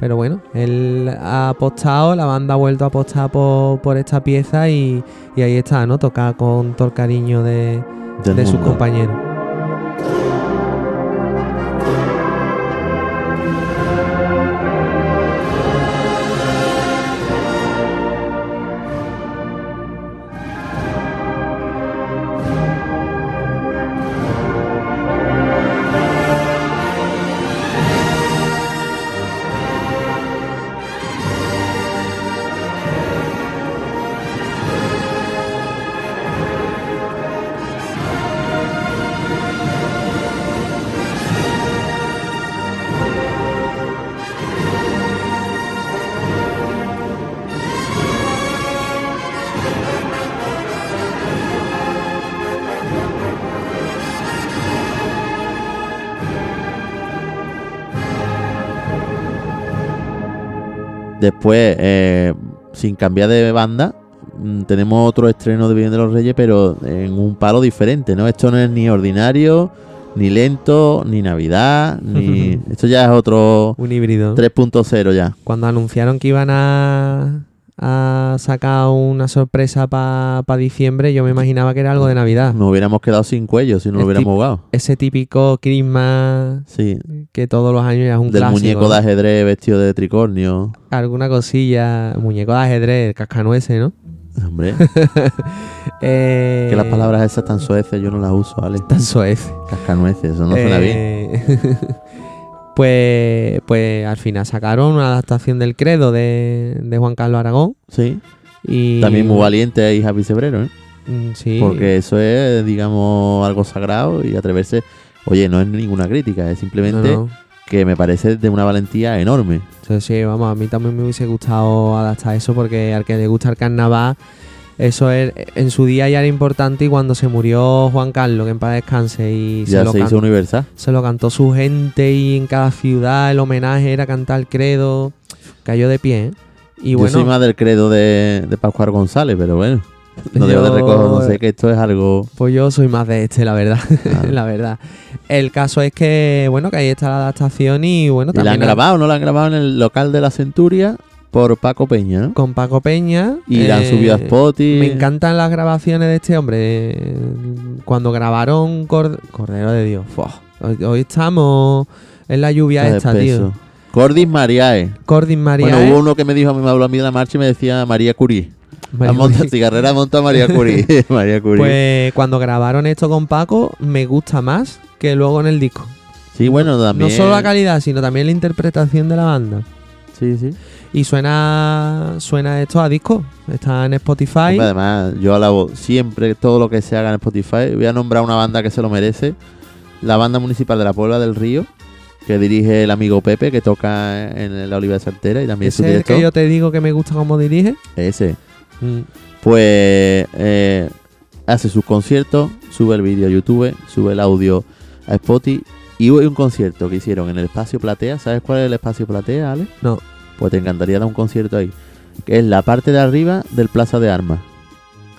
[SPEAKER 2] Pero bueno, él ha apostado, la banda ha vuelto a apostar por, por esta pieza y, y ahí está, ¿no? Tocar con todo el cariño de,
[SPEAKER 1] Del
[SPEAKER 2] de sus compañeros.
[SPEAKER 1] Después, eh, sin cambiar de banda, mm, tenemos otro estreno de Virgen de los Reyes, pero en un palo diferente, ¿no? Esto no es ni ordinario, ni lento, ni Navidad, ni... Esto ya es otro
[SPEAKER 2] Un híbrido.
[SPEAKER 1] 3.0 ya.
[SPEAKER 2] Cuando anunciaron que iban a, a sacar una sorpresa para diciembre, yo me imaginaba que era algo de Navidad.
[SPEAKER 1] Nos hubiéramos quedado sin cuello si no lo hubiéramos jugado.
[SPEAKER 2] Ese típico Christmas
[SPEAKER 1] Sí,
[SPEAKER 2] que todos los años ya es un
[SPEAKER 1] del
[SPEAKER 2] clásico.
[SPEAKER 1] muñeco
[SPEAKER 2] ¿no?
[SPEAKER 1] de ajedrez vestido de tricornio.
[SPEAKER 2] alguna cosilla, muñeco de ajedrez, cascanueces, ¿no?
[SPEAKER 1] Hombre,
[SPEAKER 2] Eh,
[SPEAKER 1] que las palabras esas tan sueces yo no las uso, ¿vale?
[SPEAKER 2] tan soez.
[SPEAKER 1] Cascanueces, eso no suena bien.
[SPEAKER 2] Pues, pues al final sacaron una adaptación del credo de, de Juan Carlos Aragón.
[SPEAKER 1] Sí,
[SPEAKER 2] Y,
[SPEAKER 1] también muy valiente ahí Javi Cebrero, ¿eh?
[SPEAKER 2] Mm, Sí.
[SPEAKER 1] Porque eso es, digamos, algo sagrado y atreverse. Oye, no es ninguna crítica, es
[SPEAKER 2] No,
[SPEAKER 1] simplemente
[SPEAKER 2] no.
[SPEAKER 1] que me parece de una valentía enorme.
[SPEAKER 2] Sí, sí, vamos, a mí también me hubiese gustado adaptar eso porque al que le gusta el carnaval, eso es, en su día ya era importante y cuando se murió Juan Carlos, que en paz descanse, y
[SPEAKER 1] ya
[SPEAKER 2] se, lo
[SPEAKER 1] se hizo universal.
[SPEAKER 2] se lo cantó su gente y en cada ciudad el homenaje era cantar el credo, cayó de pie. ¿eh? Y
[SPEAKER 1] Yo
[SPEAKER 2] bueno,
[SPEAKER 1] soy más del credo de, de Pascual González, pero bueno, no debo de reconocer que esto es algo.
[SPEAKER 2] Pues yo soy más de este, la verdad. La verdad. El caso es que, bueno, que ahí está la adaptación y bueno,
[SPEAKER 1] Y la
[SPEAKER 2] también
[SPEAKER 1] han grabado, ¿no? La han grabado en el local de la Centuria por Paco Peña,
[SPEAKER 2] con Paco Peña.
[SPEAKER 1] Y la han
[SPEAKER 2] eh,
[SPEAKER 1] subido a Spotify.
[SPEAKER 2] Me encantan las grabaciones de este hombre. Cuando grabaron Cord- Cordero de Dios. Hoy, hoy estamos en la lluvia
[SPEAKER 1] Está
[SPEAKER 2] esta, tío.
[SPEAKER 1] Cordis Mariae.
[SPEAKER 2] Cordis María.
[SPEAKER 1] Bueno, hubo uno que me dijo, me habló a mí de la marcha y me decía María Curie. Monta, cigarrera monta María Curie. María Curie.
[SPEAKER 2] Pues cuando grabaron esto con Paco, me gusta más que luego en el disco.
[SPEAKER 1] sí, bueno, también.
[SPEAKER 2] No solo la calidad, sino también la interpretación de la banda.
[SPEAKER 1] Sí, sí.
[SPEAKER 2] Y suena suena esto a disco. Está en Spotify.
[SPEAKER 1] Además, yo alabo siempre todo lo que se haga en Spotify. Voy a nombrar una banda que se lo merece. La banda municipal de la Puebla del Río, que dirige el amigo Pepe, que toca en la Oliva de Sartera y también es su
[SPEAKER 2] Ese es el
[SPEAKER 1] director.
[SPEAKER 2] que yo te digo que me gusta cómo dirige.
[SPEAKER 1] Ese.
[SPEAKER 2] Mm,
[SPEAKER 1] Pues eh, hace sus conciertos, sube el vídeo a YouTube, sube el audio a Spotify. Y hubo un concierto que hicieron en el Espacio Platea. ¿Sabes cuál es el Espacio Platea, Ale?
[SPEAKER 2] No.
[SPEAKER 1] Pues te encantaría dar un concierto ahí. Que es la parte de arriba del Plaza de Armas.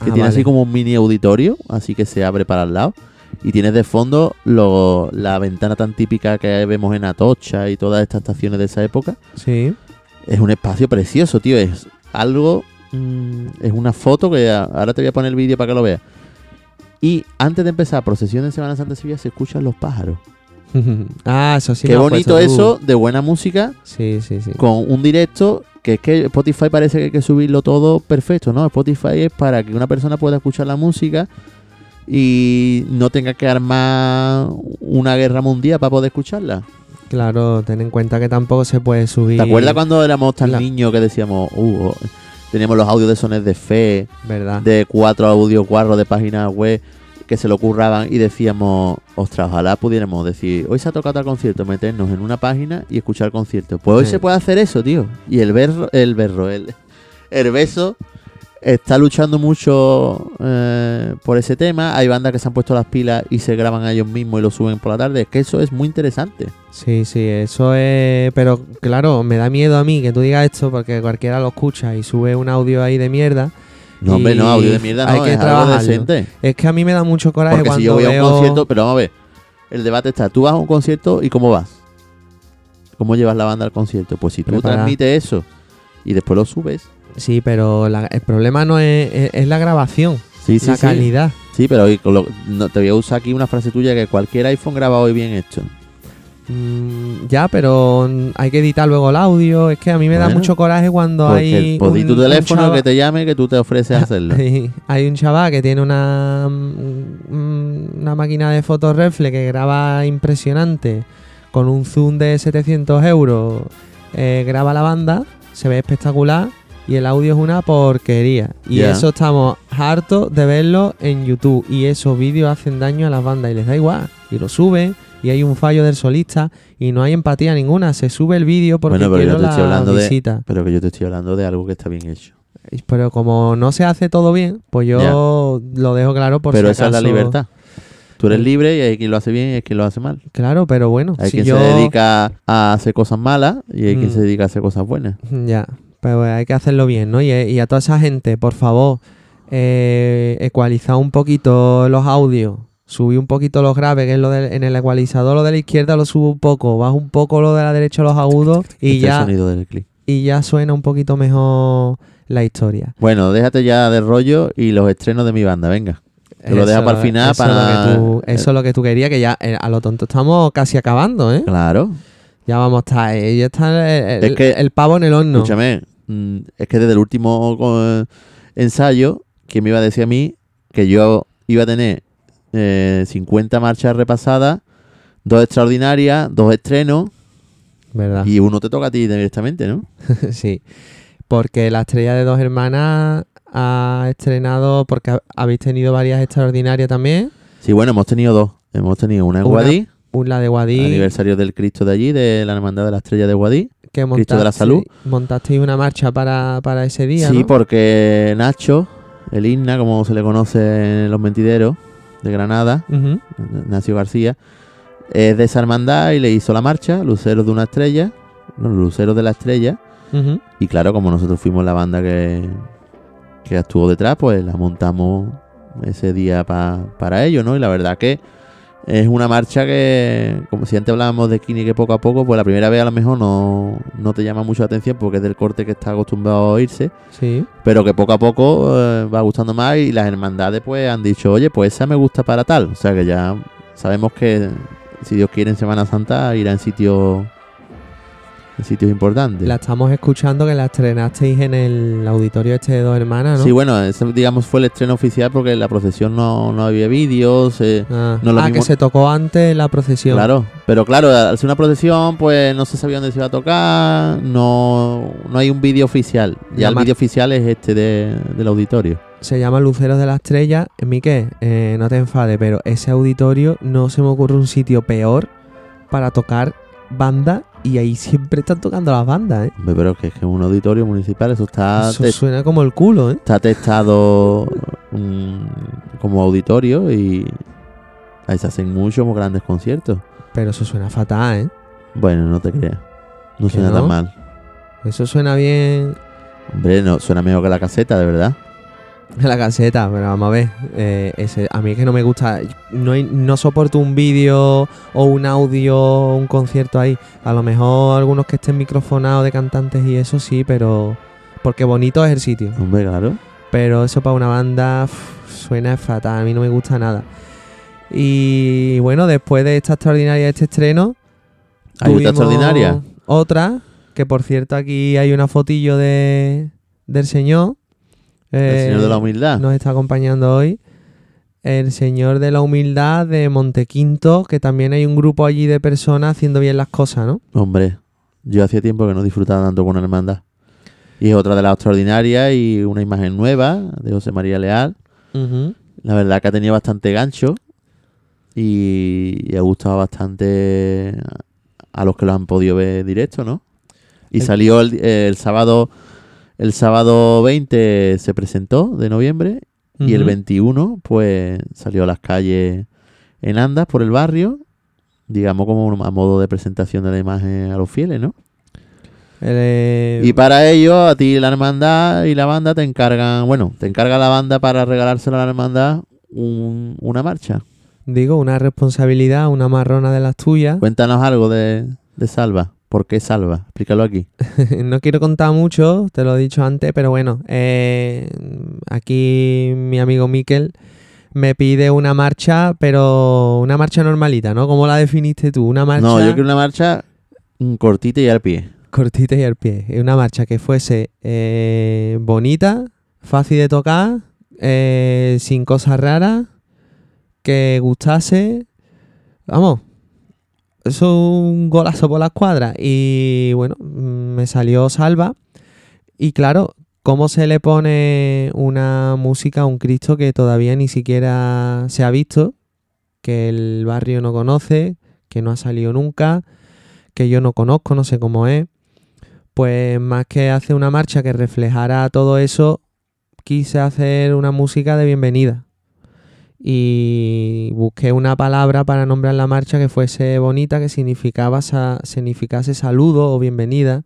[SPEAKER 1] Que
[SPEAKER 2] Ah,
[SPEAKER 1] tiene así como un mini auditorio, así que se abre para el lado. Y tienes de fondo lo- la ventana tan típica que vemos en Atocha y todas estas estaciones de esa época.
[SPEAKER 2] Sí.
[SPEAKER 1] Es un espacio precioso, tío. Es algo. mm, es una foto que ahora te voy a poner el vídeo para que lo veas. Y antes de empezar procesión de Semana Santa de Sevilla se escuchan los pájaros.
[SPEAKER 2] ah, eso sí.
[SPEAKER 1] Qué
[SPEAKER 2] has
[SPEAKER 1] bonito
[SPEAKER 2] tú.
[SPEAKER 1] eso de buena música
[SPEAKER 2] Sí, sí, sí.
[SPEAKER 1] con un directo que es que Spotify parece que hay que subirlo todo perfecto, ¿no? Spotify es para que una persona pueda escuchar la música y no tenga que armar una guerra mundial para poder escucharla.
[SPEAKER 2] Claro, ten en cuenta que tampoco se puede subir.
[SPEAKER 1] ¿Te acuerdas cuando éramos tan
[SPEAKER 2] La-
[SPEAKER 1] niños que decíamos, uh, oh, teníamos los audios de sones de fe,
[SPEAKER 2] ¿Verdad?
[SPEAKER 1] de cuatro audios guarros de páginas web que se lo curraban y decíamos, ostras, ojalá pudiéramos decir, hoy se ha tocado tal concierto, meternos en una página y escuchar el concierto. Pues hoy
[SPEAKER 2] Sí.
[SPEAKER 1] se puede hacer eso, tío. Y el berro, el berro, el, el beso está luchando mucho eh, por ese tema. Hay bandas que se han puesto las pilas y se graban a ellos mismos y lo suben por la tarde. Es que eso es muy interesante.
[SPEAKER 2] Sí, sí, eso es. Pero claro, me da miedo a mí que tú digas esto porque cualquiera lo escucha y sube un audio ahí de mierda.
[SPEAKER 1] No, hombre, no, audio de mierda
[SPEAKER 2] hay
[SPEAKER 1] no,
[SPEAKER 2] que
[SPEAKER 1] es algo decente.
[SPEAKER 2] Es que a mí me da mucho coraje
[SPEAKER 1] Porque
[SPEAKER 2] cuando
[SPEAKER 1] si yo voy a un concierto, pero vamos a ver, el debate está, tú vas a un concierto y ¿cómo vas? ¿Cómo llevas la banda al concierto? Pues si tú transmites eso y después lo subes.
[SPEAKER 2] Sí, pero la- el problema no es, es, es la grabación,
[SPEAKER 1] Sí, sí,
[SPEAKER 2] la
[SPEAKER 1] sí.
[SPEAKER 2] calidad.
[SPEAKER 1] Sí, pero hoy lo- no, te voy a usar aquí una frase tuya que cualquier iPhone graba hoy bien hecho.
[SPEAKER 2] Mm, ya, pero mm, hay que editar luego el audio. Es que a mí me da mucho coraje cuando hay.
[SPEAKER 1] pues
[SPEAKER 2] un-
[SPEAKER 1] tu
[SPEAKER 2] un
[SPEAKER 1] teléfono
[SPEAKER 2] chava-
[SPEAKER 1] que te llame que tú te ofreces a hacerlo.
[SPEAKER 2] hay, hay un chaval que tiene una, mm, una máquina de fotos reflex que graba impresionante con un zoom de 700 euros. eh, graba la banda, se ve espectacular y el audio es una porquería. Y eso estamos hartos de verlo en YouTube. Y esos vídeos hacen daño a las bandas y les da igual. Y lo suben y hay un fallo del solista y no hay empatía ninguna. Se sube el vídeo porque
[SPEAKER 1] Bueno, pero yo estoy de-
[SPEAKER 2] visita.
[SPEAKER 1] Pero que yo te estoy hablando de algo que está bien hecho.
[SPEAKER 2] Pero como no se hace todo bien, pues yo lo dejo claro por
[SPEAKER 1] pero
[SPEAKER 2] si
[SPEAKER 1] esa es la libertad. Tú eres libre y hay quien lo hace bien y hay quien lo hace mal.
[SPEAKER 2] Claro, pero bueno,
[SPEAKER 1] Hay
[SPEAKER 2] si
[SPEAKER 1] quien
[SPEAKER 2] yo...
[SPEAKER 1] se dedica a hacer cosas malas y hay quien
[SPEAKER 2] Mm.
[SPEAKER 1] se dedica a hacer cosas buenas.
[SPEAKER 2] Ya, pero hay que hacerlo bien, ¿no? Y, y a toda esa gente, por favor, eh, ecualizar un poquito los audios. Subí un poquito los graves, que es lo del, en el ecualizador, lo de la izquierda lo subo un poco, bajo un poco lo de la derecha los agudos y
[SPEAKER 1] Este es el
[SPEAKER 2] ya,
[SPEAKER 1] sonido del clip.
[SPEAKER 2] y ya suena un poquito mejor la historia.
[SPEAKER 1] Bueno, déjate ya de rollo y los estrenos de mi banda, venga. Te lo deja para el final
[SPEAKER 2] eso es lo
[SPEAKER 1] para-
[SPEAKER 2] que tú- eso es lo que tú querías, que ya eh, a lo tonto estamos casi acabando, ¿eh?
[SPEAKER 1] Claro.
[SPEAKER 2] Ya vamos a estar, eh, ya está el,
[SPEAKER 1] Es que-
[SPEAKER 2] el pavo en el horno.
[SPEAKER 1] Escúchame, mm, es que desde el último eh, ensayo, que me iba a decir a mí que yo iba a tener eh, 50 marchas repasadas, dos extraordinarias, dos estrenos,
[SPEAKER 2] ¿Verdad?
[SPEAKER 1] y uno te toca a ti directamente, ¿no?
[SPEAKER 2] sí. Porque la estrella de dos hermanas ha estrenado, porque ha- habéis tenido varias extraordinarias también.
[SPEAKER 1] Sí, bueno, hemos tenido dos. Hemos tenido una en
[SPEAKER 2] Una
[SPEAKER 1] Guadí,
[SPEAKER 2] Un- La de Guadí,
[SPEAKER 1] aniversario del Cristo de allí, de la Hermandad de la Estrella de Guadí.
[SPEAKER 2] que
[SPEAKER 1] Cristo de la Salud.
[SPEAKER 2] montasteis una marcha para, para ese día,
[SPEAKER 1] Sí,
[SPEAKER 2] ¿no?
[SPEAKER 1] porque Nacho, el Igna, como se le conoce en los mentideros de Granada,
[SPEAKER 2] Ujú.
[SPEAKER 1] Ignacio García, es de esa hermandad y le hizo la marcha, Luceros de una estrella, los Luceros de la estrella, y claro, como nosotros fuimos la banda que, que estuvo detrás, pues la montamos ese día pa- para ello, ¿no? Y la verdad que es una marcha que, como si antes hablábamos de Kini que poco a poco, pues la primera vez a lo mejor no, no te llama mucho la atención porque es del corte que está acostumbrado a oírse,
[SPEAKER 2] Sí.
[SPEAKER 1] pero que poco a poco eh, va gustando más y las hermandades pues han dicho, oye, pues esa me gusta para tal. O sea que ya sabemos que si Dios quiere en Semana Santa irá en sitios en sitios importantes.
[SPEAKER 2] La estamos escuchando que la estrenasteis en el auditorio este de dos hermanas, ¿no?
[SPEAKER 1] Sí, bueno, ese digamos fue el estreno oficial porque en la procesión no, no había vídeos. eh,
[SPEAKER 2] Ah,
[SPEAKER 1] no es lo
[SPEAKER 2] ah,
[SPEAKER 1] mismo-
[SPEAKER 2] que se tocó antes la procesión.
[SPEAKER 1] Claro, pero claro, al ser una procesión, pues no se sabía dónde se iba a tocar, no, no hay un vídeo oficial. Ya el vídeo oficial es este de- del auditorio.
[SPEAKER 2] Se llama Luceros de la Estrella. Miquel, eh, no te enfades, pero ese auditorio no se me ocurre un sitio peor para tocar banda y ahí siempre están tocando las bandas, ¿eh?
[SPEAKER 1] Hombre, Pero es que es que un auditorio municipal, eso está,
[SPEAKER 2] Eso suena como el culo, ¿eh?
[SPEAKER 1] está testado mm, como auditorio y ahí se hacen muchos grandes conciertos.
[SPEAKER 2] Pero eso suena fatal, ¿eh?
[SPEAKER 1] Bueno, no te creas, no
[SPEAKER 2] ¿Que
[SPEAKER 1] suena
[SPEAKER 2] no?
[SPEAKER 1] tan mal.
[SPEAKER 2] Eso suena bien
[SPEAKER 1] Hombre, no, suena mejor que la caseta, de verdad.
[SPEAKER 2] En la caseta, pero vamos a ver. eh, ese, a mí es que no me gusta. No, hay- no soporto un vídeo o un audio o un concierto ahí. A lo mejor algunos que estén microfonados de cantantes y eso sí, pero. Porque bonito es el sitio.
[SPEAKER 1] Hombre, claro.
[SPEAKER 2] Pero eso para una banda suena fatal, a mí no me gusta nada. Y bueno, después de esta extraordinaria, este estreno,
[SPEAKER 1] Hay otra extraordinaria.
[SPEAKER 2] Otra, que por cierto aquí hay una fotillo de, del señor.
[SPEAKER 1] El
[SPEAKER 2] Eh,
[SPEAKER 1] Señor de la Humildad.
[SPEAKER 2] Nos está acompañando hoy. El Señor de la Humildad de Montequinto, que también hay un grupo allí de personas haciendo bien las cosas, ¿no?
[SPEAKER 1] Hombre, yo hacía tiempo que no disfrutaba tanto con una hermandad. Y es otra de las extraordinarias y una imagen nueva de José María Leal. La verdad que ha tenido bastante gancho y, y ha gustado bastante a los que lo han podido ver directo, ¿no? Y
[SPEAKER 2] El-
[SPEAKER 1] salió el, el sábado el sábado 20 se presentó de noviembre y el
[SPEAKER 2] Ujú.
[SPEAKER 1] 21 pues salió a las calles en andas por el barrio, digamos como a modo de presentación de la imagen a los fieles, ¿no?
[SPEAKER 2] Eh,
[SPEAKER 1] Y para ello, a ti la hermandad y la banda te encargan, bueno, te encarga la banda para regalárselo a la hermandad un- una marcha.
[SPEAKER 2] Digo, una responsabilidad, una marrona de las tuyas.
[SPEAKER 1] Cuéntanos algo de, de Salva. ¿Por qué Salva? Explícalo aquí.
[SPEAKER 2] no quiero contar mucho, te lo he dicho antes, pero bueno, eh, aquí mi amigo Miquel me pide una marcha, pero una marcha normalita, ¿no? ¿Cómo la definiste tú? Una marcha
[SPEAKER 1] No, yo quiero una marcha mm, cortita y al pie.
[SPEAKER 2] cortita y al pie. Una marcha que fuese eh, bonita, fácil de tocar, eh, sin cosas raras, que gustase. Vamos, es un golazo por la escuadra. Y bueno, me salió salva. Y claro, ¿cómo se le pone una música a un Cristo que todavía ni siquiera se ha visto? Que el barrio no conoce, que no ha salido nunca, que yo no conozco, no sé cómo es. Pues más que hacer una marcha que reflejara todo eso, quise hacer una música de bienvenida. Y busqué una palabra para nombrar la marcha que fuese bonita, que significaba significase saludo o bienvenida.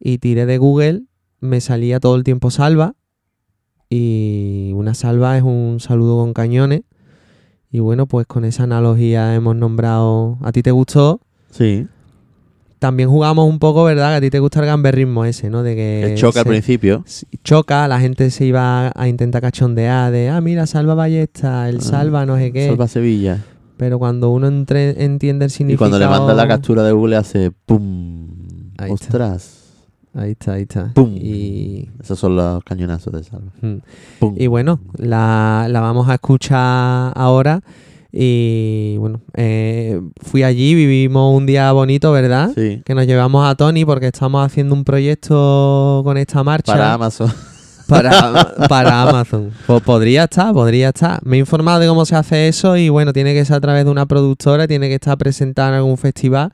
[SPEAKER 2] Y tiré de Google, me salía todo el tiempo salva. Y una salva es un saludo con cañones. Y bueno, pues con esa analogía hemos nombrado. ¿A ti te gustó?
[SPEAKER 1] Sí.
[SPEAKER 2] También jugamos un poco, ¿verdad? Que a ti te gusta el gamberrismo ese, ¿no? De que
[SPEAKER 1] Que choca al principio.
[SPEAKER 2] choca, la gente se iba a intentar cachondear de, ah, mira, salva ballesta, el
[SPEAKER 1] Ah,
[SPEAKER 2] salva no sé qué.
[SPEAKER 1] Salva Sevilla.
[SPEAKER 2] Pero cuando uno entre- entiende el
[SPEAKER 1] Y
[SPEAKER 2] significado...
[SPEAKER 1] cuando le mandas la captura de Google hace ¡pum!
[SPEAKER 2] Ahí está.
[SPEAKER 1] ¡Ostras!
[SPEAKER 2] Ahí está, ahí está.
[SPEAKER 1] ¡Pum!
[SPEAKER 2] Y,
[SPEAKER 1] Esos son los cañonazos de Salva.
[SPEAKER 2] mm.
[SPEAKER 1] ¡Pum!
[SPEAKER 2] y bueno, la, la vamos a escuchar ahora. Y bueno, eh, fui allí, vivimos un día bonito, ¿verdad?
[SPEAKER 1] Sí.
[SPEAKER 2] Que nos llevamos a Tony porque estamos haciendo un proyecto con esta marcha.
[SPEAKER 1] Para Amazon.
[SPEAKER 2] Para, para Amazon. Pues podría estar, podría estar. Me he informado de cómo se hace eso y bueno, tiene que ser a través de una productora, tiene que estar presentada en algún festival.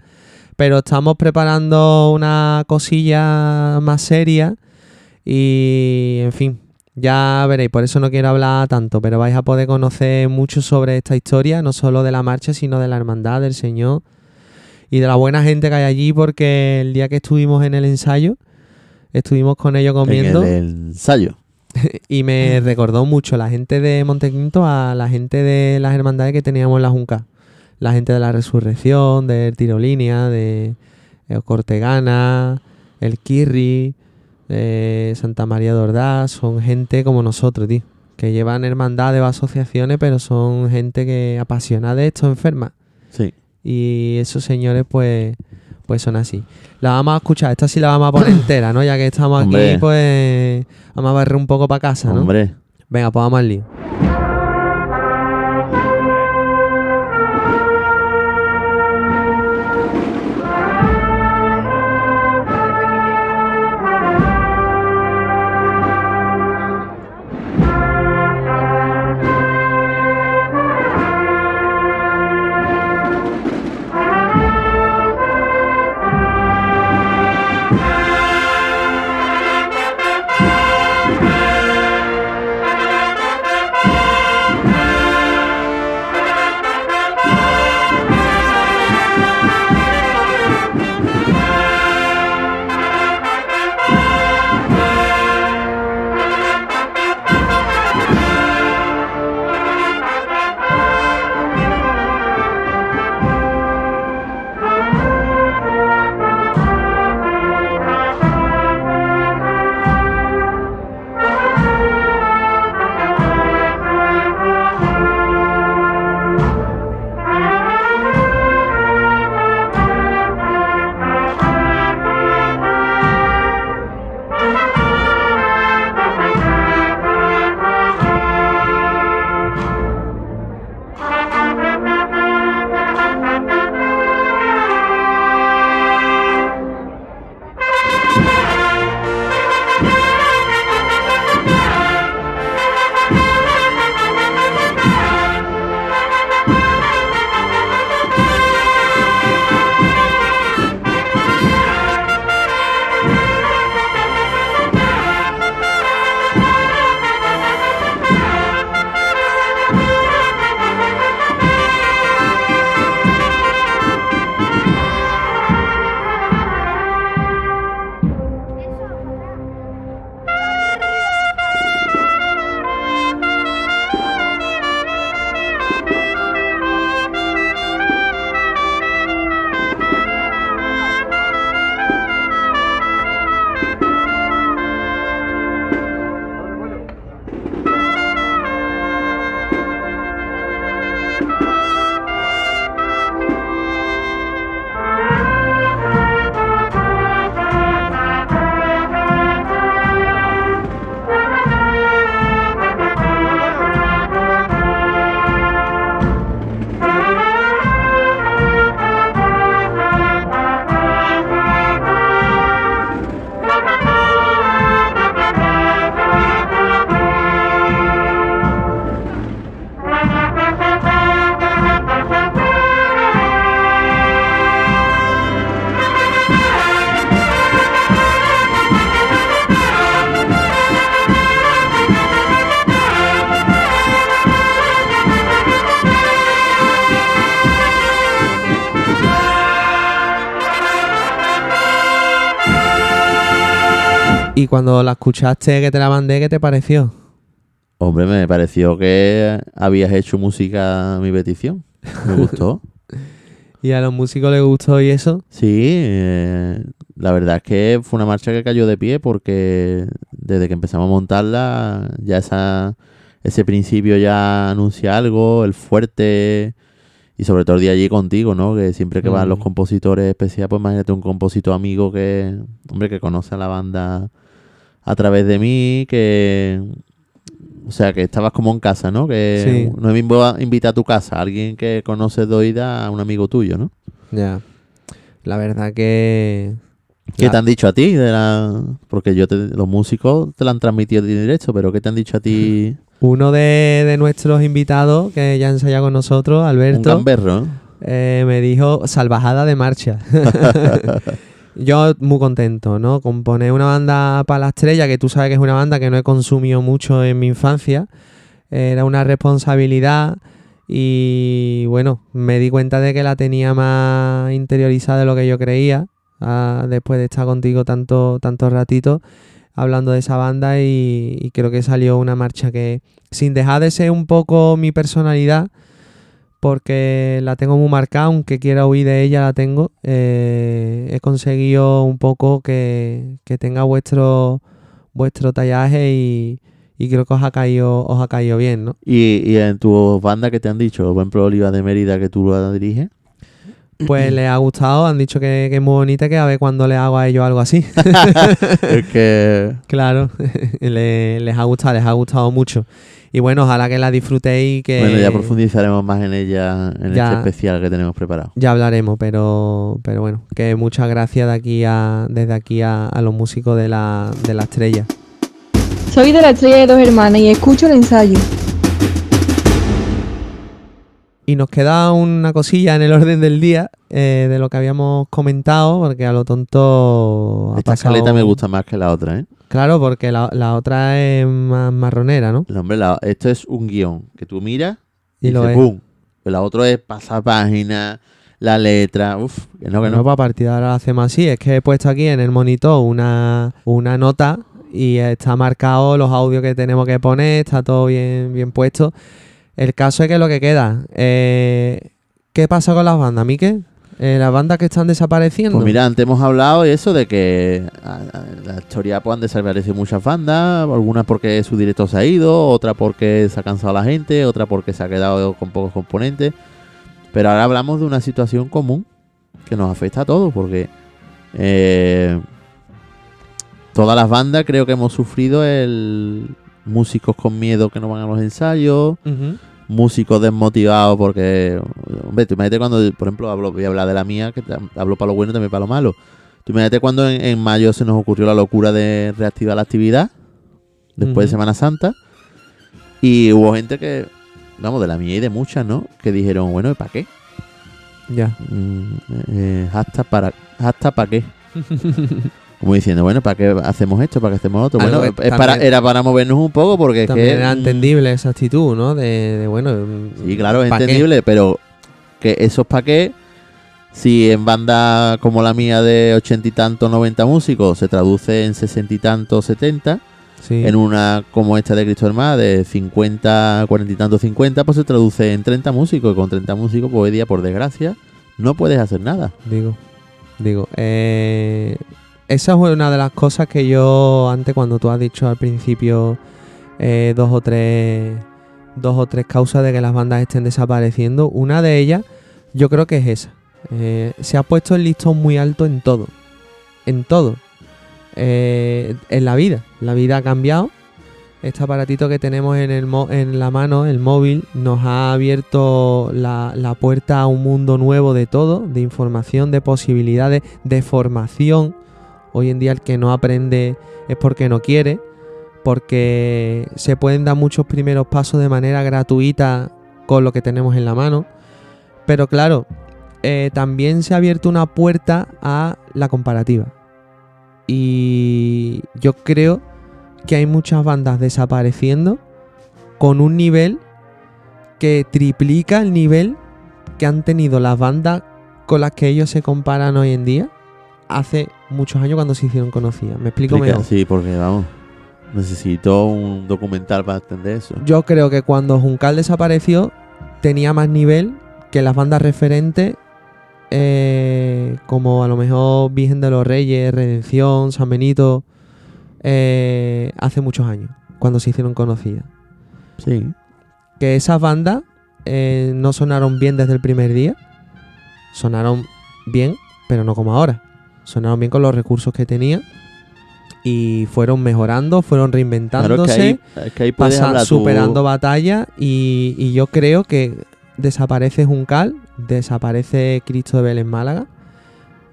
[SPEAKER 2] Pero estamos preparando una cosilla más seria y en fin, ya veréis, por eso no quiero hablar tanto, pero vais a poder conocer mucho sobre esta historia, no solo de la marcha, sino de la hermandad del Señor y de la buena gente que hay allí, porque el día que estuvimos en el ensayo, estuvimos con ellos comiendo
[SPEAKER 1] En el ensayo.
[SPEAKER 2] y me recordó mucho la gente de Montequinto a la gente de las hermandades que teníamos en la Junca. La gente de la Resurrección, del Tirolínea, de Cortegana, el Kirri, de Santa María de Ordaz, son gente como nosotros, tío, que llevan hermandades o asociaciones, pero son gente que apasiona de esto, enferma.
[SPEAKER 1] Sí.
[SPEAKER 2] Y esos señores, pues, pues son así. La vamos a escuchar, esta sí la vamos a poner entera, ¿no? Ya que estamos
[SPEAKER 1] Hombre.
[SPEAKER 2] aquí, pues vamos a barrer un poco para casa, ¿no?
[SPEAKER 1] Hombre.
[SPEAKER 2] Venga, pues vamos al lío. Cuando la escuchaste que te la mandé, ¿qué te pareció?
[SPEAKER 1] Hombre, me pareció que habías hecho música a mi petición. Me gustó.
[SPEAKER 2] ¿Y a los músicos les gustó y eso?
[SPEAKER 1] Sí, eh, la verdad es que fue una marcha que cayó de pie porque desde que empezamos a montarla, ya esa, ese principio ya anuncia algo, el fuerte y sobre todo el día allí contigo, ¿no? Que siempre que van los compositores especiales, pues imagínate un compositor amigo que, hombre, que conoce a la banda a través de mí, que... O sea, que estabas como en casa, ¿no? Que
[SPEAKER 2] Sí.
[SPEAKER 1] no es mismo invitar a tu casa alguien que conoces de oída a un amigo tuyo, ¿no?
[SPEAKER 2] Ya. La verdad que...
[SPEAKER 1] ¿Qué
[SPEAKER 2] la-
[SPEAKER 1] te han dicho a ti? De la... Porque yo te- los músicos te lo han transmitido en directo, pero ¿qué te han dicho a ti?
[SPEAKER 2] Uno de, de nuestros invitados, que ya ensaya con nosotros,
[SPEAKER 1] Un
[SPEAKER 2] Alberto,
[SPEAKER 1] gamberro, ¿no?
[SPEAKER 2] eh, me dijo salvajada de marcha. Yo muy contento, ¿no? Componer una banda para la estrella, que tú sabes que es una banda que no he consumido mucho en mi infancia, era una responsabilidad y bueno, me di cuenta de que la tenía más interiorizada de lo que yo creía, ah, después de estar contigo tanto, tantos ratitos hablando de esa banda y, y creo que salió una marcha que sin dejar de ser un poco mi personalidad, porque la tengo muy marcada, aunque quiera huir de ella, la tengo. eh, he conseguido un poco que, que tenga vuestro, vuestro tallaje y, y creo que os ha caído, os ha caído bien, ¿no?
[SPEAKER 1] Y, y en tu banda, ¿qué te han dicho? Por ejemplo, Oliva de Mérida, que tú la diriges.
[SPEAKER 2] Pues les ha gustado, han dicho que, que es muy bonita, que a ver cuándo le hago a ellos algo así.
[SPEAKER 1] es que...
[SPEAKER 2] claro, le- les ha gustado, les ha gustado mucho. Y bueno, ojalá que la disfrutéis y que...
[SPEAKER 1] Bueno, ya profundizaremos más en ella en
[SPEAKER 2] Ya.
[SPEAKER 1] este especial que tenemos preparado.
[SPEAKER 2] Ya hablaremos, pero, pero bueno, que muchas gracias de aquí a, desde aquí a, a los músicos de la, de la estrella.
[SPEAKER 3] Soy de la estrella de dos hermanas y escucho el ensayo.
[SPEAKER 2] Y nos queda una cosilla en el orden del día eh, de lo que habíamos comentado, porque a lo tonto.
[SPEAKER 1] Esta escaleta me gusta más que la otra, ¿eh?
[SPEAKER 2] Claro, porque la, la otra es más marronera, ¿no?
[SPEAKER 1] No, hombre, la- esto es un guion que tú miras
[SPEAKER 2] Y
[SPEAKER 1] y,
[SPEAKER 2] lo
[SPEAKER 1] dices,
[SPEAKER 2] es.
[SPEAKER 1] ¡pum! Pero la otra es pasar página, la letra, uff, que no, que
[SPEAKER 2] No,
[SPEAKER 1] no.
[SPEAKER 2] para partir de ahora lo hacemos así. Es que he puesto aquí en el monitor una, una nota y está marcado los audios que tenemos que poner, está todo bien, bien puesto. El caso es que lo que queda. eh, ¿Qué pasa con las bandas, Mique? Eh, las bandas que están desapareciendo.
[SPEAKER 1] Pues mira, antes hemos hablado eso, de que a- a- la historia pues, han desaparecido muchas bandas, algunas porque su director se ha ido, otra porque se ha cansado la gente, otra porque se ha quedado con pocos componentes. Pero ahora hablamos de una situación común que nos afecta a todos, porque eh, todas las bandas creo que hemos sufrido el músicos con miedo que no van a los ensayos. Músicos desmotivados porque, hombre, tú imagínate cuando, por ejemplo, hablo, voy a hablar de la mía, que hablo para lo bueno y también para lo malo. Tú imagínate cuando en, en mayo se nos ocurrió la locura de reactivar la actividad, después de. Semana Santa, y hubo gente que, vamos, de la mía y de muchas, ¿no? Que dijeron, bueno, ¿y para qué?
[SPEAKER 2] Ya.
[SPEAKER 1] Mm, eh, hasta para hasta para qué como diciendo bueno para qué hacemos esto para qué hacemos otro bueno para
[SPEAKER 2] también-
[SPEAKER 1] era para movernos un poco porque es
[SPEAKER 2] También
[SPEAKER 1] que
[SPEAKER 2] era
[SPEAKER 1] mm,
[SPEAKER 2] entendible esa actitud, ¿no? De, de, bueno. mm,
[SPEAKER 1] Sí, claro, es entendible, pero que eso es para qué. Si en banda como la mía de ochenta y tantos, noventa músicos, se traduce en sesenta y tantos, setenta,
[SPEAKER 2] Sí.
[SPEAKER 1] en una como esta de Cristo Hermana de 50, cuarenta y tantos, 50, pues se traduce en 30 músicos. Y con 30 músicos, pues hoy día, por desgracia, no puedes hacer nada.
[SPEAKER 2] Digo, digo. eh, esa es una de las cosas que yo, antes cuando tú has dicho al principio eh, dos o tres dos o tres causas de que las bandas estén desapareciendo. Una de ellas yo creo que es esa. Eh, se ha puesto el listón muy alto en todo. En todo. Eh, en la vida. La vida ha cambiado. Este aparatito que tenemos en, el en la mano, el móvil, nos ha abierto la, la puerta a un mundo nuevo de todo, de información, de posibilidades, de formación. Hoy en día el que no aprende es porque no quiere, porque se pueden dar muchos primeros pasos de manera gratuita con lo que tenemos en la mano. Pero claro, eh, también se ha abierto una puerta a la comparativa. Y yo creo que hay muchas bandas desapareciendo con un nivel que triplica el nivel que han tenido las bandas con las que ellos se comparan hoy en día hace muchos años cuando se hicieron conocidas. ¿Me explico
[SPEAKER 1] Explica-
[SPEAKER 2] mejor?
[SPEAKER 1] Sí, porque vamos. Necesito un documental para entender eso.
[SPEAKER 2] Yo creo que cuando Juncal desapareció tenía más nivel que las bandas referentes eh, como a lo mejor Virgen de los Reyes, Redención, San Benito, eh, hace muchos años, cuando se hicieron conocidas.
[SPEAKER 1] Sí.
[SPEAKER 2] Que esas bandas eh, no sonaron bien desde el primer día, sonaron bien, pero no como ahora. Sonaron bien con los recursos que tenían y fueron mejorando, fueron
[SPEAKER 1] Claro,
[SPEAKER 2] reinventándose
[SPEAKER 1] es que ahí, es que ahí puedes
[SPEAKER 2] pasa-
[SPEAKER 1] hablar tú-
[SPEAKER 2] superando batallas y, y yo creo que desaparece Juncal, desaparece Cristo de Vélez Málaga.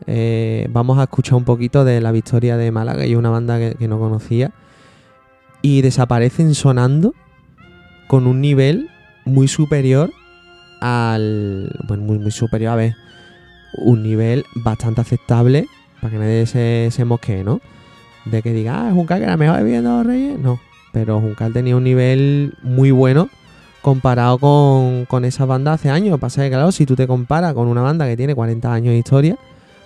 [SPEAKER 2] Eh, vamos a escuchar un poquito de la victoria de Málaga y una banda que, que no conocía. Y desaparecen sonando con un nivel muy superior al. Bueno, muy, muy superior, a ver. Un nivel bastante aceptable para que nadie se, se mosquee, ¿no? De que diga, ah, Juncal que era mejor viendo los Reyes. No, pero Juncal tenía un nivel muy bueno comparado con, con esa banda hace años. Pasa que, claro, si tú te comparas con una banda que tiene 40 años de historia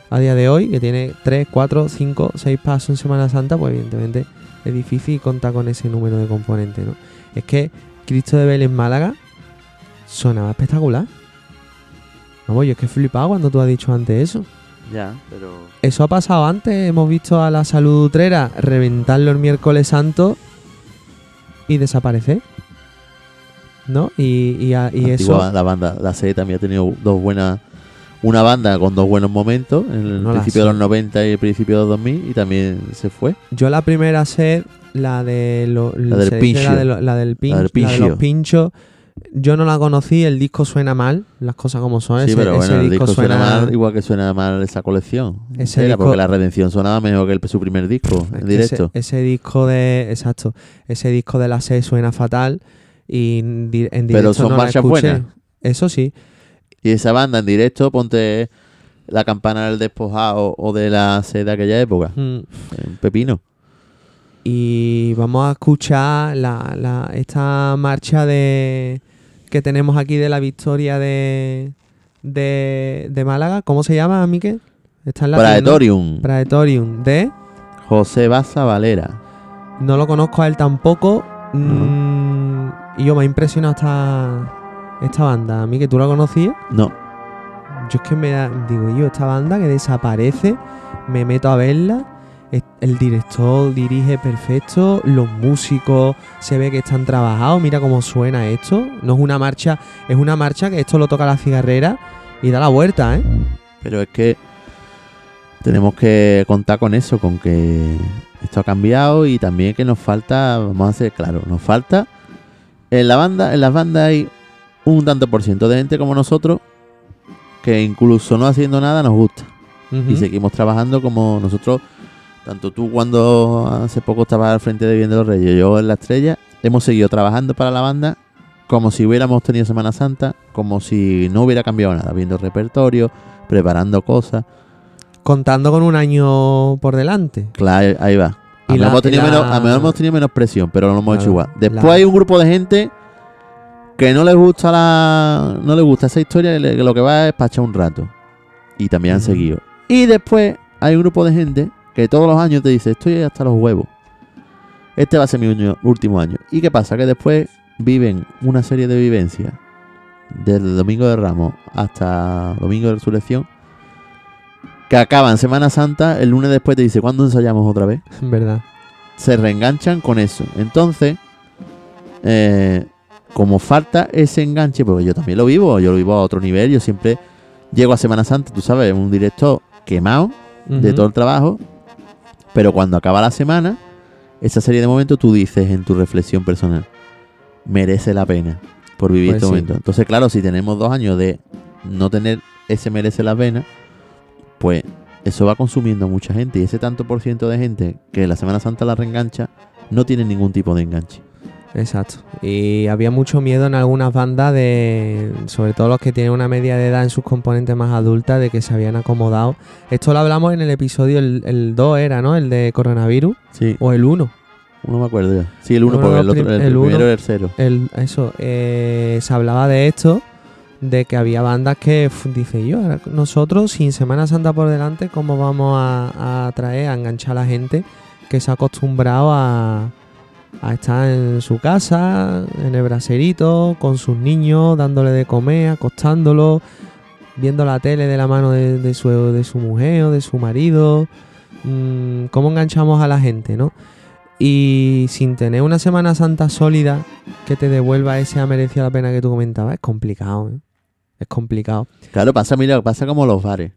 [SPEAKER 2] a día de hoy, que tiene 3, 4, 5, 6 pasos en Semana Santa, pues evidentemente es difícil contar con ese número de componentes, ¿no? Es que Cristo de Vélez Málaga sonaba espectacular. Vamos, yo es que he flipado cuando tú has dicho antes eso.
[SPEAKER 1] Ya, pero.
[SPEAKER 2] Eso ha pasado antes, hemos visto a la salud utrera reventarlo el miércoles santo y desaparecer. ¿No? Y, y, a- y eso.
[SPEAKER 1] La banda, la serie también ha tenido dos buenas. Una banda con dos buenos momentos, en el
[SPEAKER 2] No
[SPEAKER 1] principio de los 90 y el principio de los 2000, y también se fue.
[SPEAKER 2] Yo la primera sed, la de lo-
[SPEAKER 1] La del pincho.
[SPEAKER 2] La, de lo- la del pincho,
[SPEAKER 1] del
[SPEAKER 2] la de los
[SPEAKER 1] pincho.
[SPEAKER 2] pinchos. Yo no la conocí, el disco suena mal, las cosas como son.
[SPEAKER 1] sí,
[SPEAKER 2] ese,
[SPEAKER 1] pero bueno,
[SPEAKER 2] ese
[SPEAKER 1] el disco suena mal, igual que suena mal esa colección.
[SPEAKER 2] Ese
[SPEAKER 1] Era
[SPEAKER 2] disco-
[SPEAKER 1] porque la redención sonaba mejor que el, su primer disco en directo.
[SPEAKER 2] Ese, ese disco de. Exacto. Ese disco de la sed suena fatal. Y en di- en directo
[SPEAKER 1] Pero son
[SPEAKER 2] no
[SPEAKER 1] marchas buenas.
[SPEAKER 2] Eso sí.
[SPEAKER 1] Y esa banda en directo, ponte la campana del despojado o de la sed de aquella época.
[SPEAKER 2] Mm.
[SPEAKER 1] Pepino.
[SPEAKER 2] Y vamos a escuchar la, la- esta marcha de que tenemos aquí de la victoria de, de, de Málaga. ¿Cómo se llama, Miquel? Está en la
[SPEAKER 1] Praetorium.
[SPEAKER 2] Praetorium. De.
[SPEAKER 1] José Baza Valera.
[SPEAKER 2] No lo conozco a él tampoco. Mm, y yo me ha impresionado esta, esta banda. A mí que tú la conocías.
[SPEAKER 1] No,
[SPEAKER 2] Yo es que me da, digo yo, esta banda que desaparece, me meto a verla. El director dirige perfecto, los músicos se ve que están trabajados. Mira cómo suena esto. No es una marcha, es una marcha que esto lo toca la cigarrera y da la vuelta, ¿eh?
[SPEAKER 1] pero es que tenemos que contar con eso, con que esto ha cambiado y también que nos falta, vamos a ser claros, nos falta en la banda, en las bandas hay un tanto por ciento de gente como nosotros que incluso no haciendo nada nos gusta y seguimos trabajando como nosotros, tanto tú cuando hace poco estabas al frente de Bien de los Reyes, yo en la estrella, hemos seguido trabajando para la banda como si hubiéramos tenido Semana Santa, como si no hubiera cambiado nada, viendo repertorio, preparando cosas.
[SPEAKER 2] Contando con un año por delante.
[SPEAKER 1] Claro, ahí va. A lo
[SPEAKER 2] la-
[SPEAKER 1] mejor hemos tenido menos- presión, pero lo hemos
[SPEAKER 2] Claro,
[SPEAKER 1] hecho igual. Después
[SPEAKER 2] la-
[SPEAKER 1] hay un grupo de gente que no les gusta la no les gusta esa historia, que lo que va es para echar un rato. Y también han seguido. Y después hay un grupo de gente que todos los años te dice, estoy hasta los huevos. Este va a ser mi último año. ¿Y qué pasa? Que después viven una serie de vivencias desde el Domingo de Ramos hasta Domingo de Resurrección que acaban Semana Santa, el lunes después te dice, ¿cuándo ensayamos otra vez?
[SPEAKER 2] Verdad.
[SPEAKER 1] se reenganchan con eso. Entonces, eh, como falta ese enganche, porque yo también lo vivo, yo lo vivo a otro nivel, yo siempre llego a Semana Santa, tú sabes, un directo quemado de todo el trabajo, pero cuando acaba la semana, esa serie de momentos tú dices en tu reflexión personal, merece la pena por vivir
[SPEAKER 2] Pues
[SPEAKER 1] este
[SPEAKER 2] sí.
[SPEAKER 1] momento. Entonces, claro, si tenemos dos años de no tener ese merece la pena, pues eso va consumiendo a mucha gente y ese tanto por ciento de gente que la Semana Santa la reengancha no tiene ningún tipo de enganche.
[SPEAKER 2] Exacto. Y había mucho miedo en algunas bandas de, sobre todo los que tienen una media de edad en sus componentes más adultas, de que se habían acomodado. Esto lo hablamos en el episodio, el, el 2 era, ¿no? El de coronavirus.
[SPEAKER 1] Sí,
[SPEAKER 2] O el 1.
[SPEAKER 1] uno me acuerdo ya. Sí, el uno,
[SPEAKER 2] Uno
[SPEAKER 1] porque
[SPEAKER 2] de
[SPEAKER 1] el, otro, el,
[SPEAKER 2] el uno.
[SPEAKER 1] primero era el cero.
[SPEAKER 2] El, eso, eh, se hablaba de esto, de que había bandas que, dice yo, nosotros sin Semana Santa por delante, ¿cómo vamos a, a atraer, a enganchar a la gente que se ha acostumbrado a, a estar en su casa, en el braserito, con sus niños, dándole de comer, acostándolo, viendo la tele de la mano de, su, de su mujer o de su marido? Mm, ¿Cómo enganchamos a la gente, no? Y sin tener una Semana Santa sólida que te devuelva ese ha merecido la pena que tú comentabas, es complicado, ¿eh? Es complicado.
[SPEAKER 1] Claro, pasa, mira, pasa como los bares.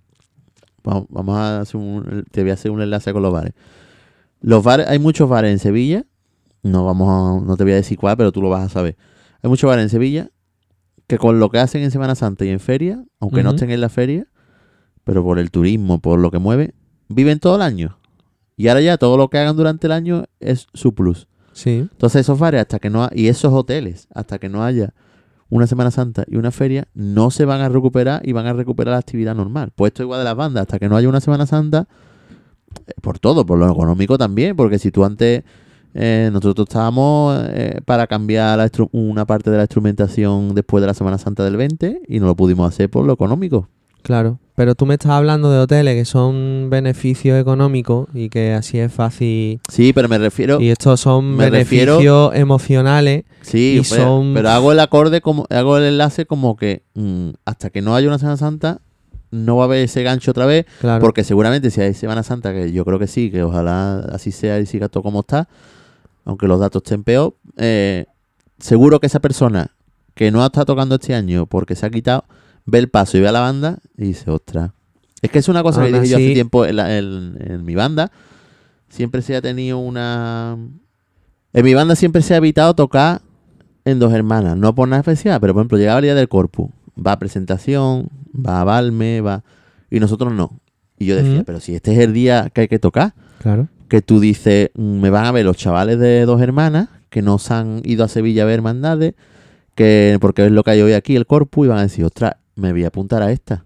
[SPEAKER 1] Vamos a hacer un, te voy a hacer un enlace con los bares. Los bares, hay muchos bares en Sevilla. No vamos a- no te voy a decir cuál, pero tú lo vas a saber. Hay muchos bares en Sevilla que con lo que hacen en Semana Santa y en feria, aunque no estén en la feria, pero por el turismo, por lo que mueve, viven todo el año. Y ahora ya todo lo que hagan durante el año es su plus.
[SPEAKER 2] Sí,
[SPEAKER 1] Entonces esos bares hasta que no ha- y esos hoteles hasta que no haya una Semana Santa y una feria no se van a recuperar y van a recuperar la actividad normal. Pues esto igual de las bandas hasta que no haya una Semana Santa eh, por todo, por lo económico también, porque si tú antes eh, nosotros estábamos eh, para cambiar la una parte de la instrumentación después de la Semana Santa del 20 y no lo pudimos hacer por lo económico.
[SPEAKER 2] claro. Pero tú me estás hablando de hoteles que son beneficios económicos y que así es fácil.
[SPEAKER 1] Sí, pero me refiero
[SPEAKER 2] Y estos son
[SPEAKER 1] me
[SPEAKER 2] beneficios
[SPEAKER 1] refiero-
[SPEAKER 2] emocionales.
[SPEAKER 1] Sí,
[SPEAKER 2] Y
[SPEAKER 1] pero,
[SPEAKER 2] son-
[SPEAKER 1] pero hago el acorde como hago el enlace como que mm, hasta que no haya una Semana Santa no va a haber ese gancho otra vez,
[SPEAKER 2] Claro.
[SPEAKER 1] porque seguramente si hay Semana Santa, que yo creo que sí, que ojalá así sea y siga todo como está, aunque los datos estén peor, eh, seguro que esa persona que no ha estado tocando este año porque se ha quitado, ve el paso y ve a la banda y dice, ostras. Es que es una cosa que dije yo hace tiempo en, la- en- en mi banda. Siempre se ha tenido una... En mi banda siempre se ha evitado tocar en dos hermanas, no por nada especial, pero por ejemplo, llegaba el día del corpus, va a presentación, va a Balme, va... Y nosotros no. Y yo decía, pero si este es el día que hay que tocar,
[SPEAKER 2] Claro.
[SPEAKER 1] Que tú dices, mm, me van a ver los chavales de dos hermanas que no se han ido a Sevilla a ver hermandades, que porque es lo que hay hoy aquí, el corpus, y van a decir, ostras, me voy a apuntar a esta.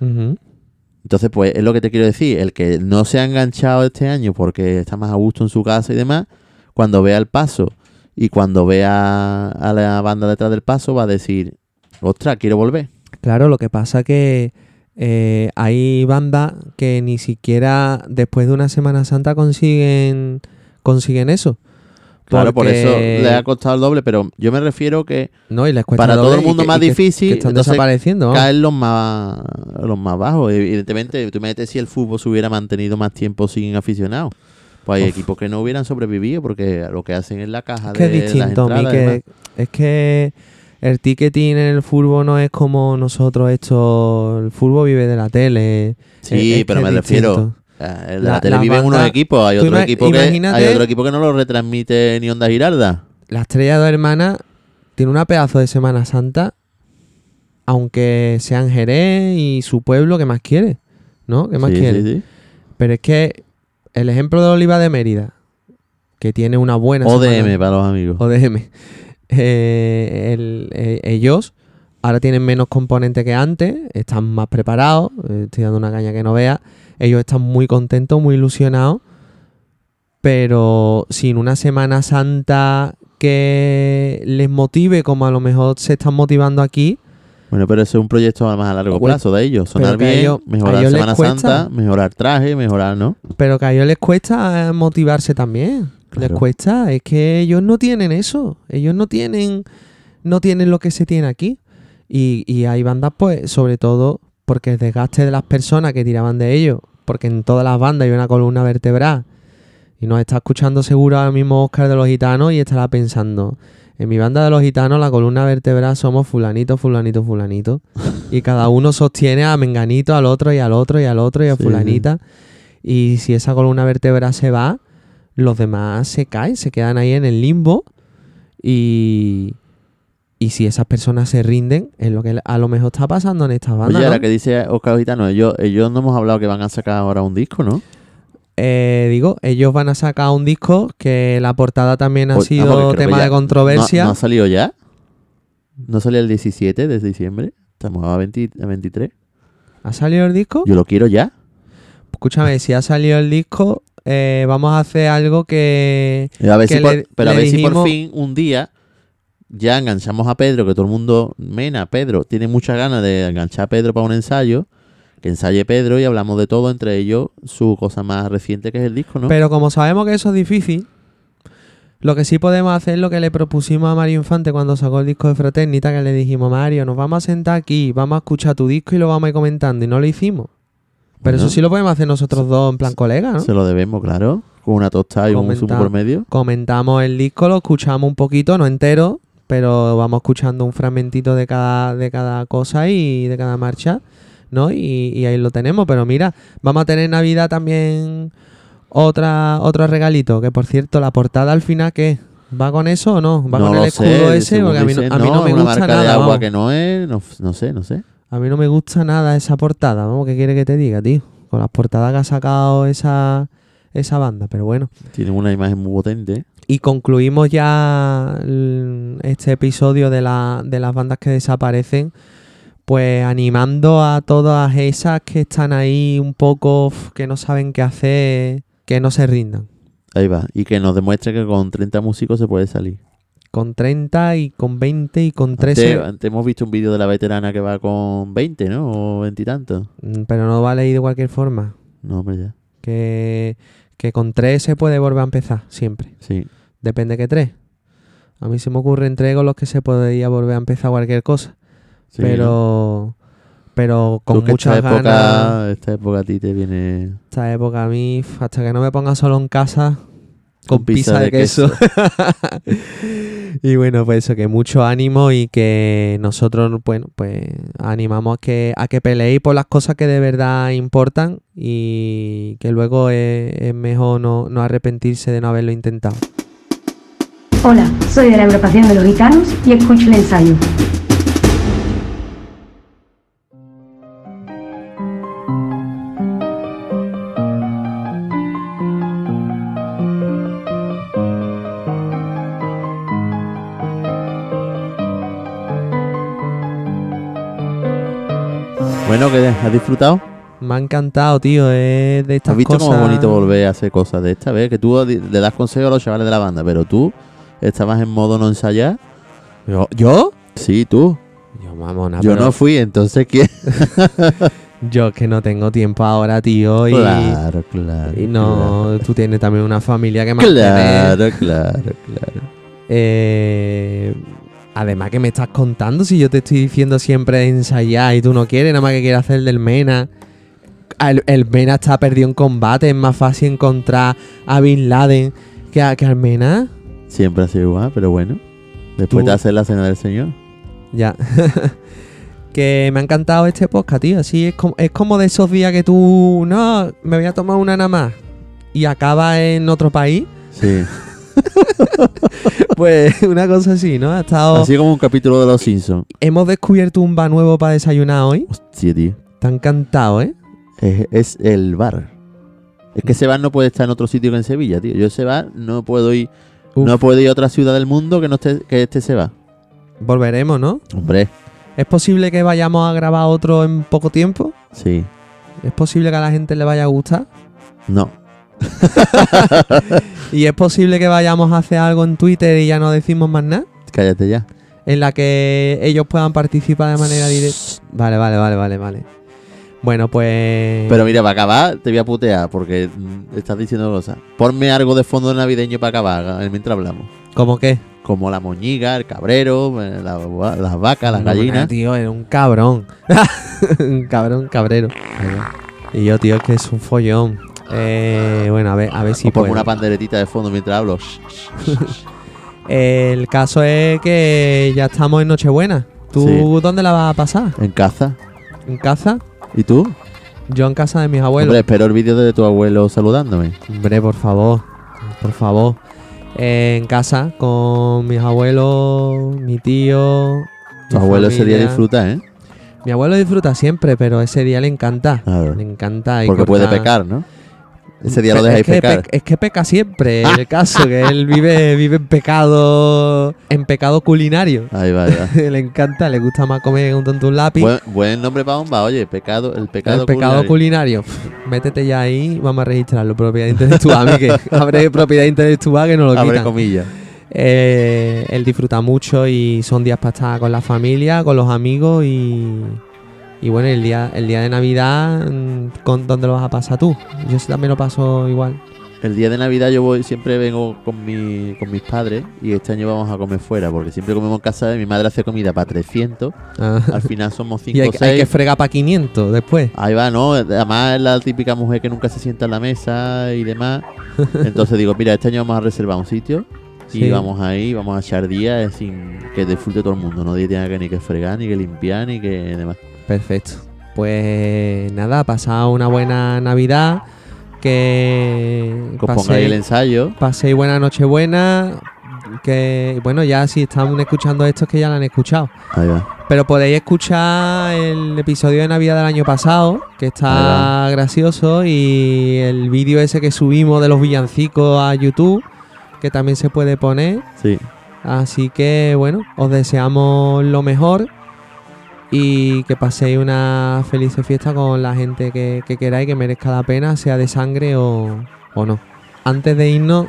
[SPEAKER 1] Entonces, pues es lo que te quiero decir, el que no se ha enganchado este año porque está más a gusto en su casa y demás, cuando vea el paso y cuando vea a la banda detrás del paso va a decir, ostras, quiero volver.
[SPEAKER 2] Claro, lo que pasa que eh, hay bandas que ni siquiera después de una Semana Santa consiguen consiguen eso.
[SPEAKER 1] Claro, por eso le ha costado el doble, pero yo me refiero que
[SPEAKER 2] No, y les
[SPEAKER 1] Para todo el mundo
[SPEAKER 2] que-
[SPEAKER 1] más
[SPEAKER 2] que-
[SPEAKER 1] difícil,
[SPEAKER 2] que están desapareciendo.
[SPEAKER 1] caen los más los más bajos. Evidentemente, tú me dices si el fútbol se hubiera mantenido más tiempo sin aficionados. Pues hay
[SPEAKER 2] Uf.
[SPEAKER 1] equipos que no hubieran sobrevivido porque lo que hacen es la caja
[SPEAKER 2] Es que
[SPEAKER 1] de
[SPEAKER 2] es distinto,
[SPEAKER 1] las entradas.
[SPEAKER 2] Es que el ticketing en el fútbol no es como nosotros esto. El fútbol vive de la tele.
[SPEAKER 1] Sí,
[SPEAKER 2] Es- es
[SPEAKER 1] pero me refiero.
[SPEAKER 2] La-
[SPEAKER 1] la, tele
[SPEAKER 2] la
[SPEAKER 1] viven unos equipos, hay otro equipo que hay otro equipo que no lo retransmite ni Onda Girarda.
[SPEAKER 2] La estrella de dos hermanas tiene una pedazo de Semana Santa, aunque sean Jerez y su pueblo, que más quiere? ¿No? ¿Qué más
[SPEAKER 1] Sí,
[SPEAKER 2] quiere?
[SPEAKER 1] sí, sí.
[SPEAKER 2] Pero es que el ejemplo de Oliva de Mérida, que tiene una buena
[SPEAKER 1] ODM
[SPEAKER 2] semana-
[SPEAKER 1] para los amigos.
[SPEAKER 2] ODM. Eh, el- eh, ellos ahora tienen menos componentes que antes, están más preparados, eh, estoy dando una caña que no vea, ellos están muy contentos, muy ilusionados, pero sin una Semana Santa que les motive como a lo mejor se están motivando aquí,
[SPEAKER 1] Bueno, pero eso es un proyecto más a largo
[SPEAKER 2] Pues,
[SPEAKER 1] plazo de ellos. Sonar bien,
[SPEAKER 2] ellos-
[SPEAKER 1] mejorar
[SPEAKER 2] ellos
[SPEAKER 1] Semana
[SPEAKER 2] cuesta.
[SPEAKER 1] Santa, mejorar traje, mejorar, ¿no?
[SPEAKER 2] pero que a ellos les cuesta motivarse también. Les
[SPEAKER 1] Claro.
[SPEAKER 2] cuesta, es que ellos no tienen eso, ellos no tienen no tienen lo que se tiene aquí. Y, y hay bandas, pues, sobre todo porque el desgaste de las personas que tiraban de ellos, porque en todas las bandas hay una columna vertebral. Y nos está escuchando seguro ahora mismo Oscar de los Gitanos y estará pensando, En mi banda de los gitanos, la columna vertebral somos fulanito, fulanito, fulanito. y cada uno sostiene a Menganito, al otro y al otro y al otro y a
[SPEAKER 1] Sí,
[SPEAKER 2] fulanita. Y si esa columna vertebral se va, los demás se caen, se quedan ahí en el limbo. Y, y si esas personas se rinden, es lo que a lo mejor está pasando en estas bandas.
[SPEAKER 1] Oye,
[SPEAKER 2] ¿no?
[SPEAKER 1] ahora que dice Oscar Gitano, ellos, ellos no hemos hablado que van a sacar ahora un disco, ¿no?
[SPEAKER 2] Eh, digo, ellos van a sacar un disco que la portada también ha
[SPEAKER 1] Pues, ah,
[SPEAKER 2] sido tema de controversia.
[SPEAKER 1] ¿No, no ha salido ya? ¿No salió el 17 de diciembre? Estamos a, 20 a 23.
[SPEAKER 2] ¿Ha salido el disco?
[SPEAKER 1] Yo lo quiero ya.
[SPEAKER 2] Escúchame, si ha salido el disco, eh, vamos a hacer algo que...
[SPEAKER 1] A ver
[SPEAKER 2] que
[SPEAKER 1] si por-
[SPEAKER 2] le-
[SPEAKER 1] pero a ver si por fin un día ya enganchamos a Pedro, que todo el mundo, Mena, Pedro, tiene muchas ganas de enganchar a Pedro para un ensayo, que ensaye Pedro y hablamos de todo, entre ellos su cosa más reciente que es el disco, ¿no?
[SPEAKER 2] Pero como sabemos que eso es difícil, lo que sí podemos hacer es lo que le propusimos a Mario Infante cuando sacó el disco de Fraternita, que le dijimos, Mario, nos vamos a sentar aquí, vamos a escuchar tu disco y lo vamos a ir comentando, y no lo hicimos. Pero
[SPEAKER 1] Bueno.
[SPEAKER 2] eso sí lo podemos hacer nosotros dos en plan colega, ¿no?
[SPEAKER 1] Se lo debemos, claro, con una tostada y un zumo por medio.
[SPEAKER 2] comentamos el disco, lo escuchamos un poquito, no entero, pero vamos escuchando un fragmentito de cada, de cada cosa y de cada marcha, ¿no? Y, y ahí lo tenemos. Pero mira, vamos a tener en Navidad también otra, otro regalito, que por cierto, la portada al final, ¿qué? ¿Va con eso o no? ¿Va
[SPEAKER 1] no
[SPEAKER 2] con el escudo
[SPEAKER 1] sé,
[SPEAKER 2] ese? Porque a mí, no- a mí no, me
[SPEAKER 1] es una
[SPEAKER 2] gusta
[SPEAKER 1] marca
[SPEAKER 2] nada.
[SPEAKER 1] de agua
[SPEAKER 2] vamos.
[SPEAKER 1] que no es, no, no sé, no sé.
[SPEAKER 2] A mí no me gusta nada esa portada. Vamos, ¿qué quiere que te diga, tío? Con las portadas que ha sacado esa, esa banda. Pero bueno.
[SPEAKER 1] Tienen una imagen muy potente.
[SPEAKER 2] Y concluimos ya este episodio de, la, de las bandas que desaparecen, pues animando a todas esas que están ahí un poco, que no saben qué hacer, que no se rindan.
[SPEAKER 1] Ahí va. Y que nos demuestre que con 30 músicos se puede salir.
[SPEAKER 2] Con 30 y con 20 y con 13,
[SPEAKER 1] Antes, antes hemos visto un vídeo de la veterana que va con 20, ¿no? O 20 y tantos.
[SPEAKER 2] mm, pero no vale ir de cualquier forma.
[SPEAKER 1] No, hombre, ya.
[SPEAKER 2] Que, que con 3 se puede volver a empezar, siempre.
[SPEAKER 1] Sí.
[SPEAKER 2] Depende que 3. A mí se me ocurren tres con los que se podría volver a empezar cualquier cosa.
[SPEAKER 1] sí, ¿no?
[SPEAKER 2] pero pero con muchas
[SPEAKER 1] esta
[SPEAKER 2] ganas
[SPEAKER 1] época, esta época a ti te viene
[SPEAKER 2] esta época a mí hasta que no me ponga solo en casa con,
[SPEAKER 1] Con
[SPEAKER 2] pizza,
[SPEAKER 1] pizza
[SPEAKER 2] de,
[SPEAKER 1] de
[SPEAKER 2] queso, y bueno pues eso que mucho ánimo y que nosotros bueno pues animamos a que a que peleéis por las cosas que de verdad importan y que luego es, mejor no, no arrepentirse de no haberlo intentado
[SPEAKER 6] Hola, soy de la agrupación de los gitanos y escucho el ensayo.
[SPEAKER 1] Bueno, que has disfrutado.
[SPEAKER 2] me ha encantado tío es de estas
[SPEAKER 1] ¿Has visto
[SPEAKER 2] cosas
[SPEAKER 1] cómo es bonito volver a hacer cosas de esta vez? Que tú le das consejos a los chavales de la banda, pero tú estabas en modo no ensayar.
[SPEAKER 2] yo yo
[SPEAKER 1] Sí, tú.
[SPEAKER 2] yo mamona,
[SPEAKER 1] Yo
[SPEAKER 2] pero-
[SPEAKER 1] no fui, entonces ¿quién?
[SPEAKER 2] Yo que no tengo tiempo ahora, tío. Y,
[SPEAKER 1] Claro, claro.
[SPEAKER 2] y no, tú tienes también una familia que mantener.
[SPEAKER 1] Claro, claro, claro.
[SPEAKER 2] Eh, además que me estás contando si yo te estoy diciendo siempre ensayar y tú no quieres, nada más que quieres hacer el del Mena. El, el Mena está perdido en combate, es más fácil encontrar a Bin Laden que, a, que al Mena.
[SPEAKER 1] Siempre ha sido igual, pero bueno. Después
[SPEAKER 2] Tú-
[SPEAKER 1] de hacer la cena del Señor.
[SPEAKER 2] Ya. que me ha encantado este podcast, tío. Así es como, es como de esos días que tú, no, me voy a tomar una nada más y acaba en otro país.
[SPEAKER 1] Sí.
[SPEAKER 2] Pues una cosa así, ¿no? Ha estado,
[SPEAKER 1] Así como un capítulo de Los Simpsons.
[SPEAKER 2] hemos descubierto un bar nuevo para desayunar hoy.
[SPEAKER 1] Hostia, tío.
[SPEAKER 2] Ha encantado, ¿eh?
[SPEAKER 1] Es, es el bar. Es que ese bar no puede estar en otro sitio que en Sevilla, tío. Yo ese bar no puedo ir.
[SPEAKER 2] Uf.
[SPEAKER 1] No puedo ir a otra ciudad del mundo que no esté, que este se va.
[SPEAKER 2] Volveremos, ¿no?
[SPEAKER 1] Hombre,
[SPEAKER 2] ¿Es posible que vayamos a grabar otro en poco tiempo?
[SPEAKER 1] sí.
[SPEAKER 2] ¿Es posible que a la gente le vaya a gustar?
[SPEAKER 1] No.
[SPEAKER 2] ¿Y es posible que vayamos a hacer algo en Twitter y ya no decimos más nada?
[SPEAKER 1] Cállate ya.
[SPEAKER 2] En la que ellos puedan participar de manera directa. Vale, vale, vale, vale, vale. Bueno, pues...
[SPEAKER 1] Pero mira, para acabar, te voy a putear porque mm, estás diciendo cosas. Ponme algo de fondo navideño para acabar eh, mientras hablamos.
[SPEAKER 2] ¿Cómo qué?
[SPEAKER 1] Como la moñiga, el cabrero, eh, la- las vacas, las
[SPEAKER 2] No,
[SPEAKER 1] gallinas.
[SPEAKER 2] tío, era un cabrón. un cabrón cabrero. Y yo, tío, es que es un follón. Eh, bueno, a ver, a ver si
[SPEAKER 1] o ponme
[SPEAKER 2] puedo.
[SPEAKER 1] una panderetita de fondo mientras hablo.
[SPEAKER 2] El caso es que ya estamos en Nochebuena. ¿Tú
[SPEAKER 1] Sí.
[SPEAKER 2] dónde la vas a pasar?
[SPEAKER 1] En casa.
[SPEAKER 2] ¿En casa?
[SPEAKER 1] ¿Y tú?
[SPEAKER 2] Yo en casa de mis
[SPEAKER 1] Hombre,
[SPEAKER 2] abuelos.
[SPEAKER 1] espero el vídeo de tu abuelo saludándome.
[SPEAKER 2] Hombre, por favor, por favor. Eh, en casa con mis abuelos, mi tío.
[SPEAKER 1] Tu
[SPEAKER 2] mi
[SPEAKER 1] abuelo ese día
[SPEAKER 2] familia.
[SPEAKER 1] disfruta, ¿eh?
[SPEAKER 2] Mi abuelo disfruta siempre, pero ese día le encanta.
[SPEAKER 1] Claro.
[SPEAKER 2] Le encanta. y
[SPEAKER 1] Porque puede
[SPEAKER 2] corta-
[SPEAKER 1] pecar, ¿no? Ese día lo dejáis
[SPEAKER 2] es que
[SPEAKER 1] pecar.
[SPEAKER 2] pe- es que peca siempre, el caso, que él vive, vive en pecado en pecado culinario.
[SPEAKER 1] Ahí va, ya.
[SPEAKER 2] le encanta, le gusta más comer un tonto un lápiz.
[SPEAKER 1] buen, buen nombre para bomba, oye, pecado, el pecado
[SPEAKER 2] el pecado
[SPEAKER 1] culinario.
[SPEAKER 2] Métete ya ahí, vamos a registrarlo. Propiedad intelectual, Miguel. Abre propiedad intelectual que no lo
[SPEAKER 1] Abre
[SPEAKER 2] quitan.
[SPEAKER 1] comillas.
[SPEAKER 2] Eh, él disfruta mucho y son días para estar con la familia, con los amigos y, y bueno, el día, el día de Navidad, mm, ¿con dónde lo vas a pasar tú? Yo sí también lo paso igual.
[SPEAKER 1] El día de Navidad yo voy, siempre vengo con, mi, con mis padres y este año vamos a comer fuera porque siempre comemos en casa y mi madre hace comida para 300.
[SPEAKER 2] Ah,
[SPEAKER 1] Al final somos 5
[SPEAKER 2] y hay,
[SPEAKER 1] o
[SPEAKER 2] hay que
[SPEAKER 1] 6.
[SPEAKER 2] fregar para 500 después.
[SPEAKER 1] Ahí va, ¿no? Además es la típica mujer que nunca se sienta en la mesa y demás. Entonces digo, mira, este año vamos a reservar un sitio y
[SPEAKER 2] Sí.
[SPEAKER 1] vamos ahí, vamos a echar días sin que disfrute todo el mundo. Nadie tenga que ni que fregar, ni que limpiar, ni que demás.
[SPEAKER 2] Perfecto. Pues nada, pasad una buena Navidad. Que
[SPEAKER 1] Que os el ensayo.
[SPEAKER 2] paséis buena Nochebuena. Que bueno, ya si están escuchando esto es que ya lo han escuchado.
[SPEAKER 1] Ahí va.
[SPEAKER 2] Pero podéis escuchar el episodio de Navidad del año pasado, que está gracioso, y el vídeo ese que subimos de los villancicos a YouTube, que también se puede poner.
[SPEAKER 1] Sí.
[SPEAKER 2] Así que bueno, os deseamos lo mejor y que paséis una feliz fiesta con la gente que, que queráis, que merezca la pena, sea de sangre o, o no. Antes de irnos,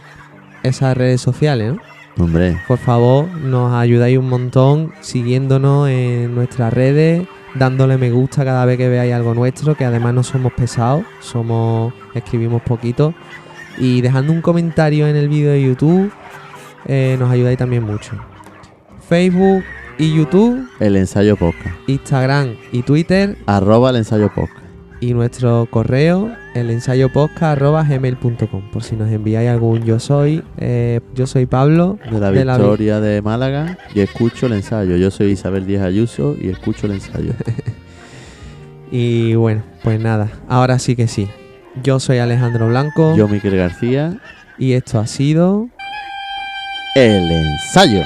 [SPEAKER 2] esas redes sociales, ¿no?
[SPEAKER 1] Hombre,
[SPEAKER 2] Por favor, nos ayudáis un montón siguiéndonos en nuestras redes, dándole me gusta cada vez que veáis algo nuestro, que además no somos pesados, somos escribimos poquito y dejando un comentario en el vídeo de YouTube eh, nos ayudáis también mucho. Facebook y YouTube,
[SPEAKER 1] el ensayo podcast.
[SPEAKER 2] Instagram y Twitter
[SPEAKER 1] Arroba el ensayo podcast.
[SPEAKER 2] y nuestro correo el ensayo gmail.com por si nos enviáis algún yo soy eh, yo soy Pablo
[SPEAKER 1] De la
[SPEAKER 2] vi-
[SPEAKER 1] victoria de Málaga y escucho el ensayo. Yo soy Isabel Díaz Ayuso y escucho el ensayo.
[SPEAKER 2] Y bueno, pues nada, ahora sí que sí. Yo soy Alejandro Blanco
[SPEAKER 1] Yo, Miquel García,
[SPEAKER 2] y esto ha sido...
[SPEAKER 1] el ensayo.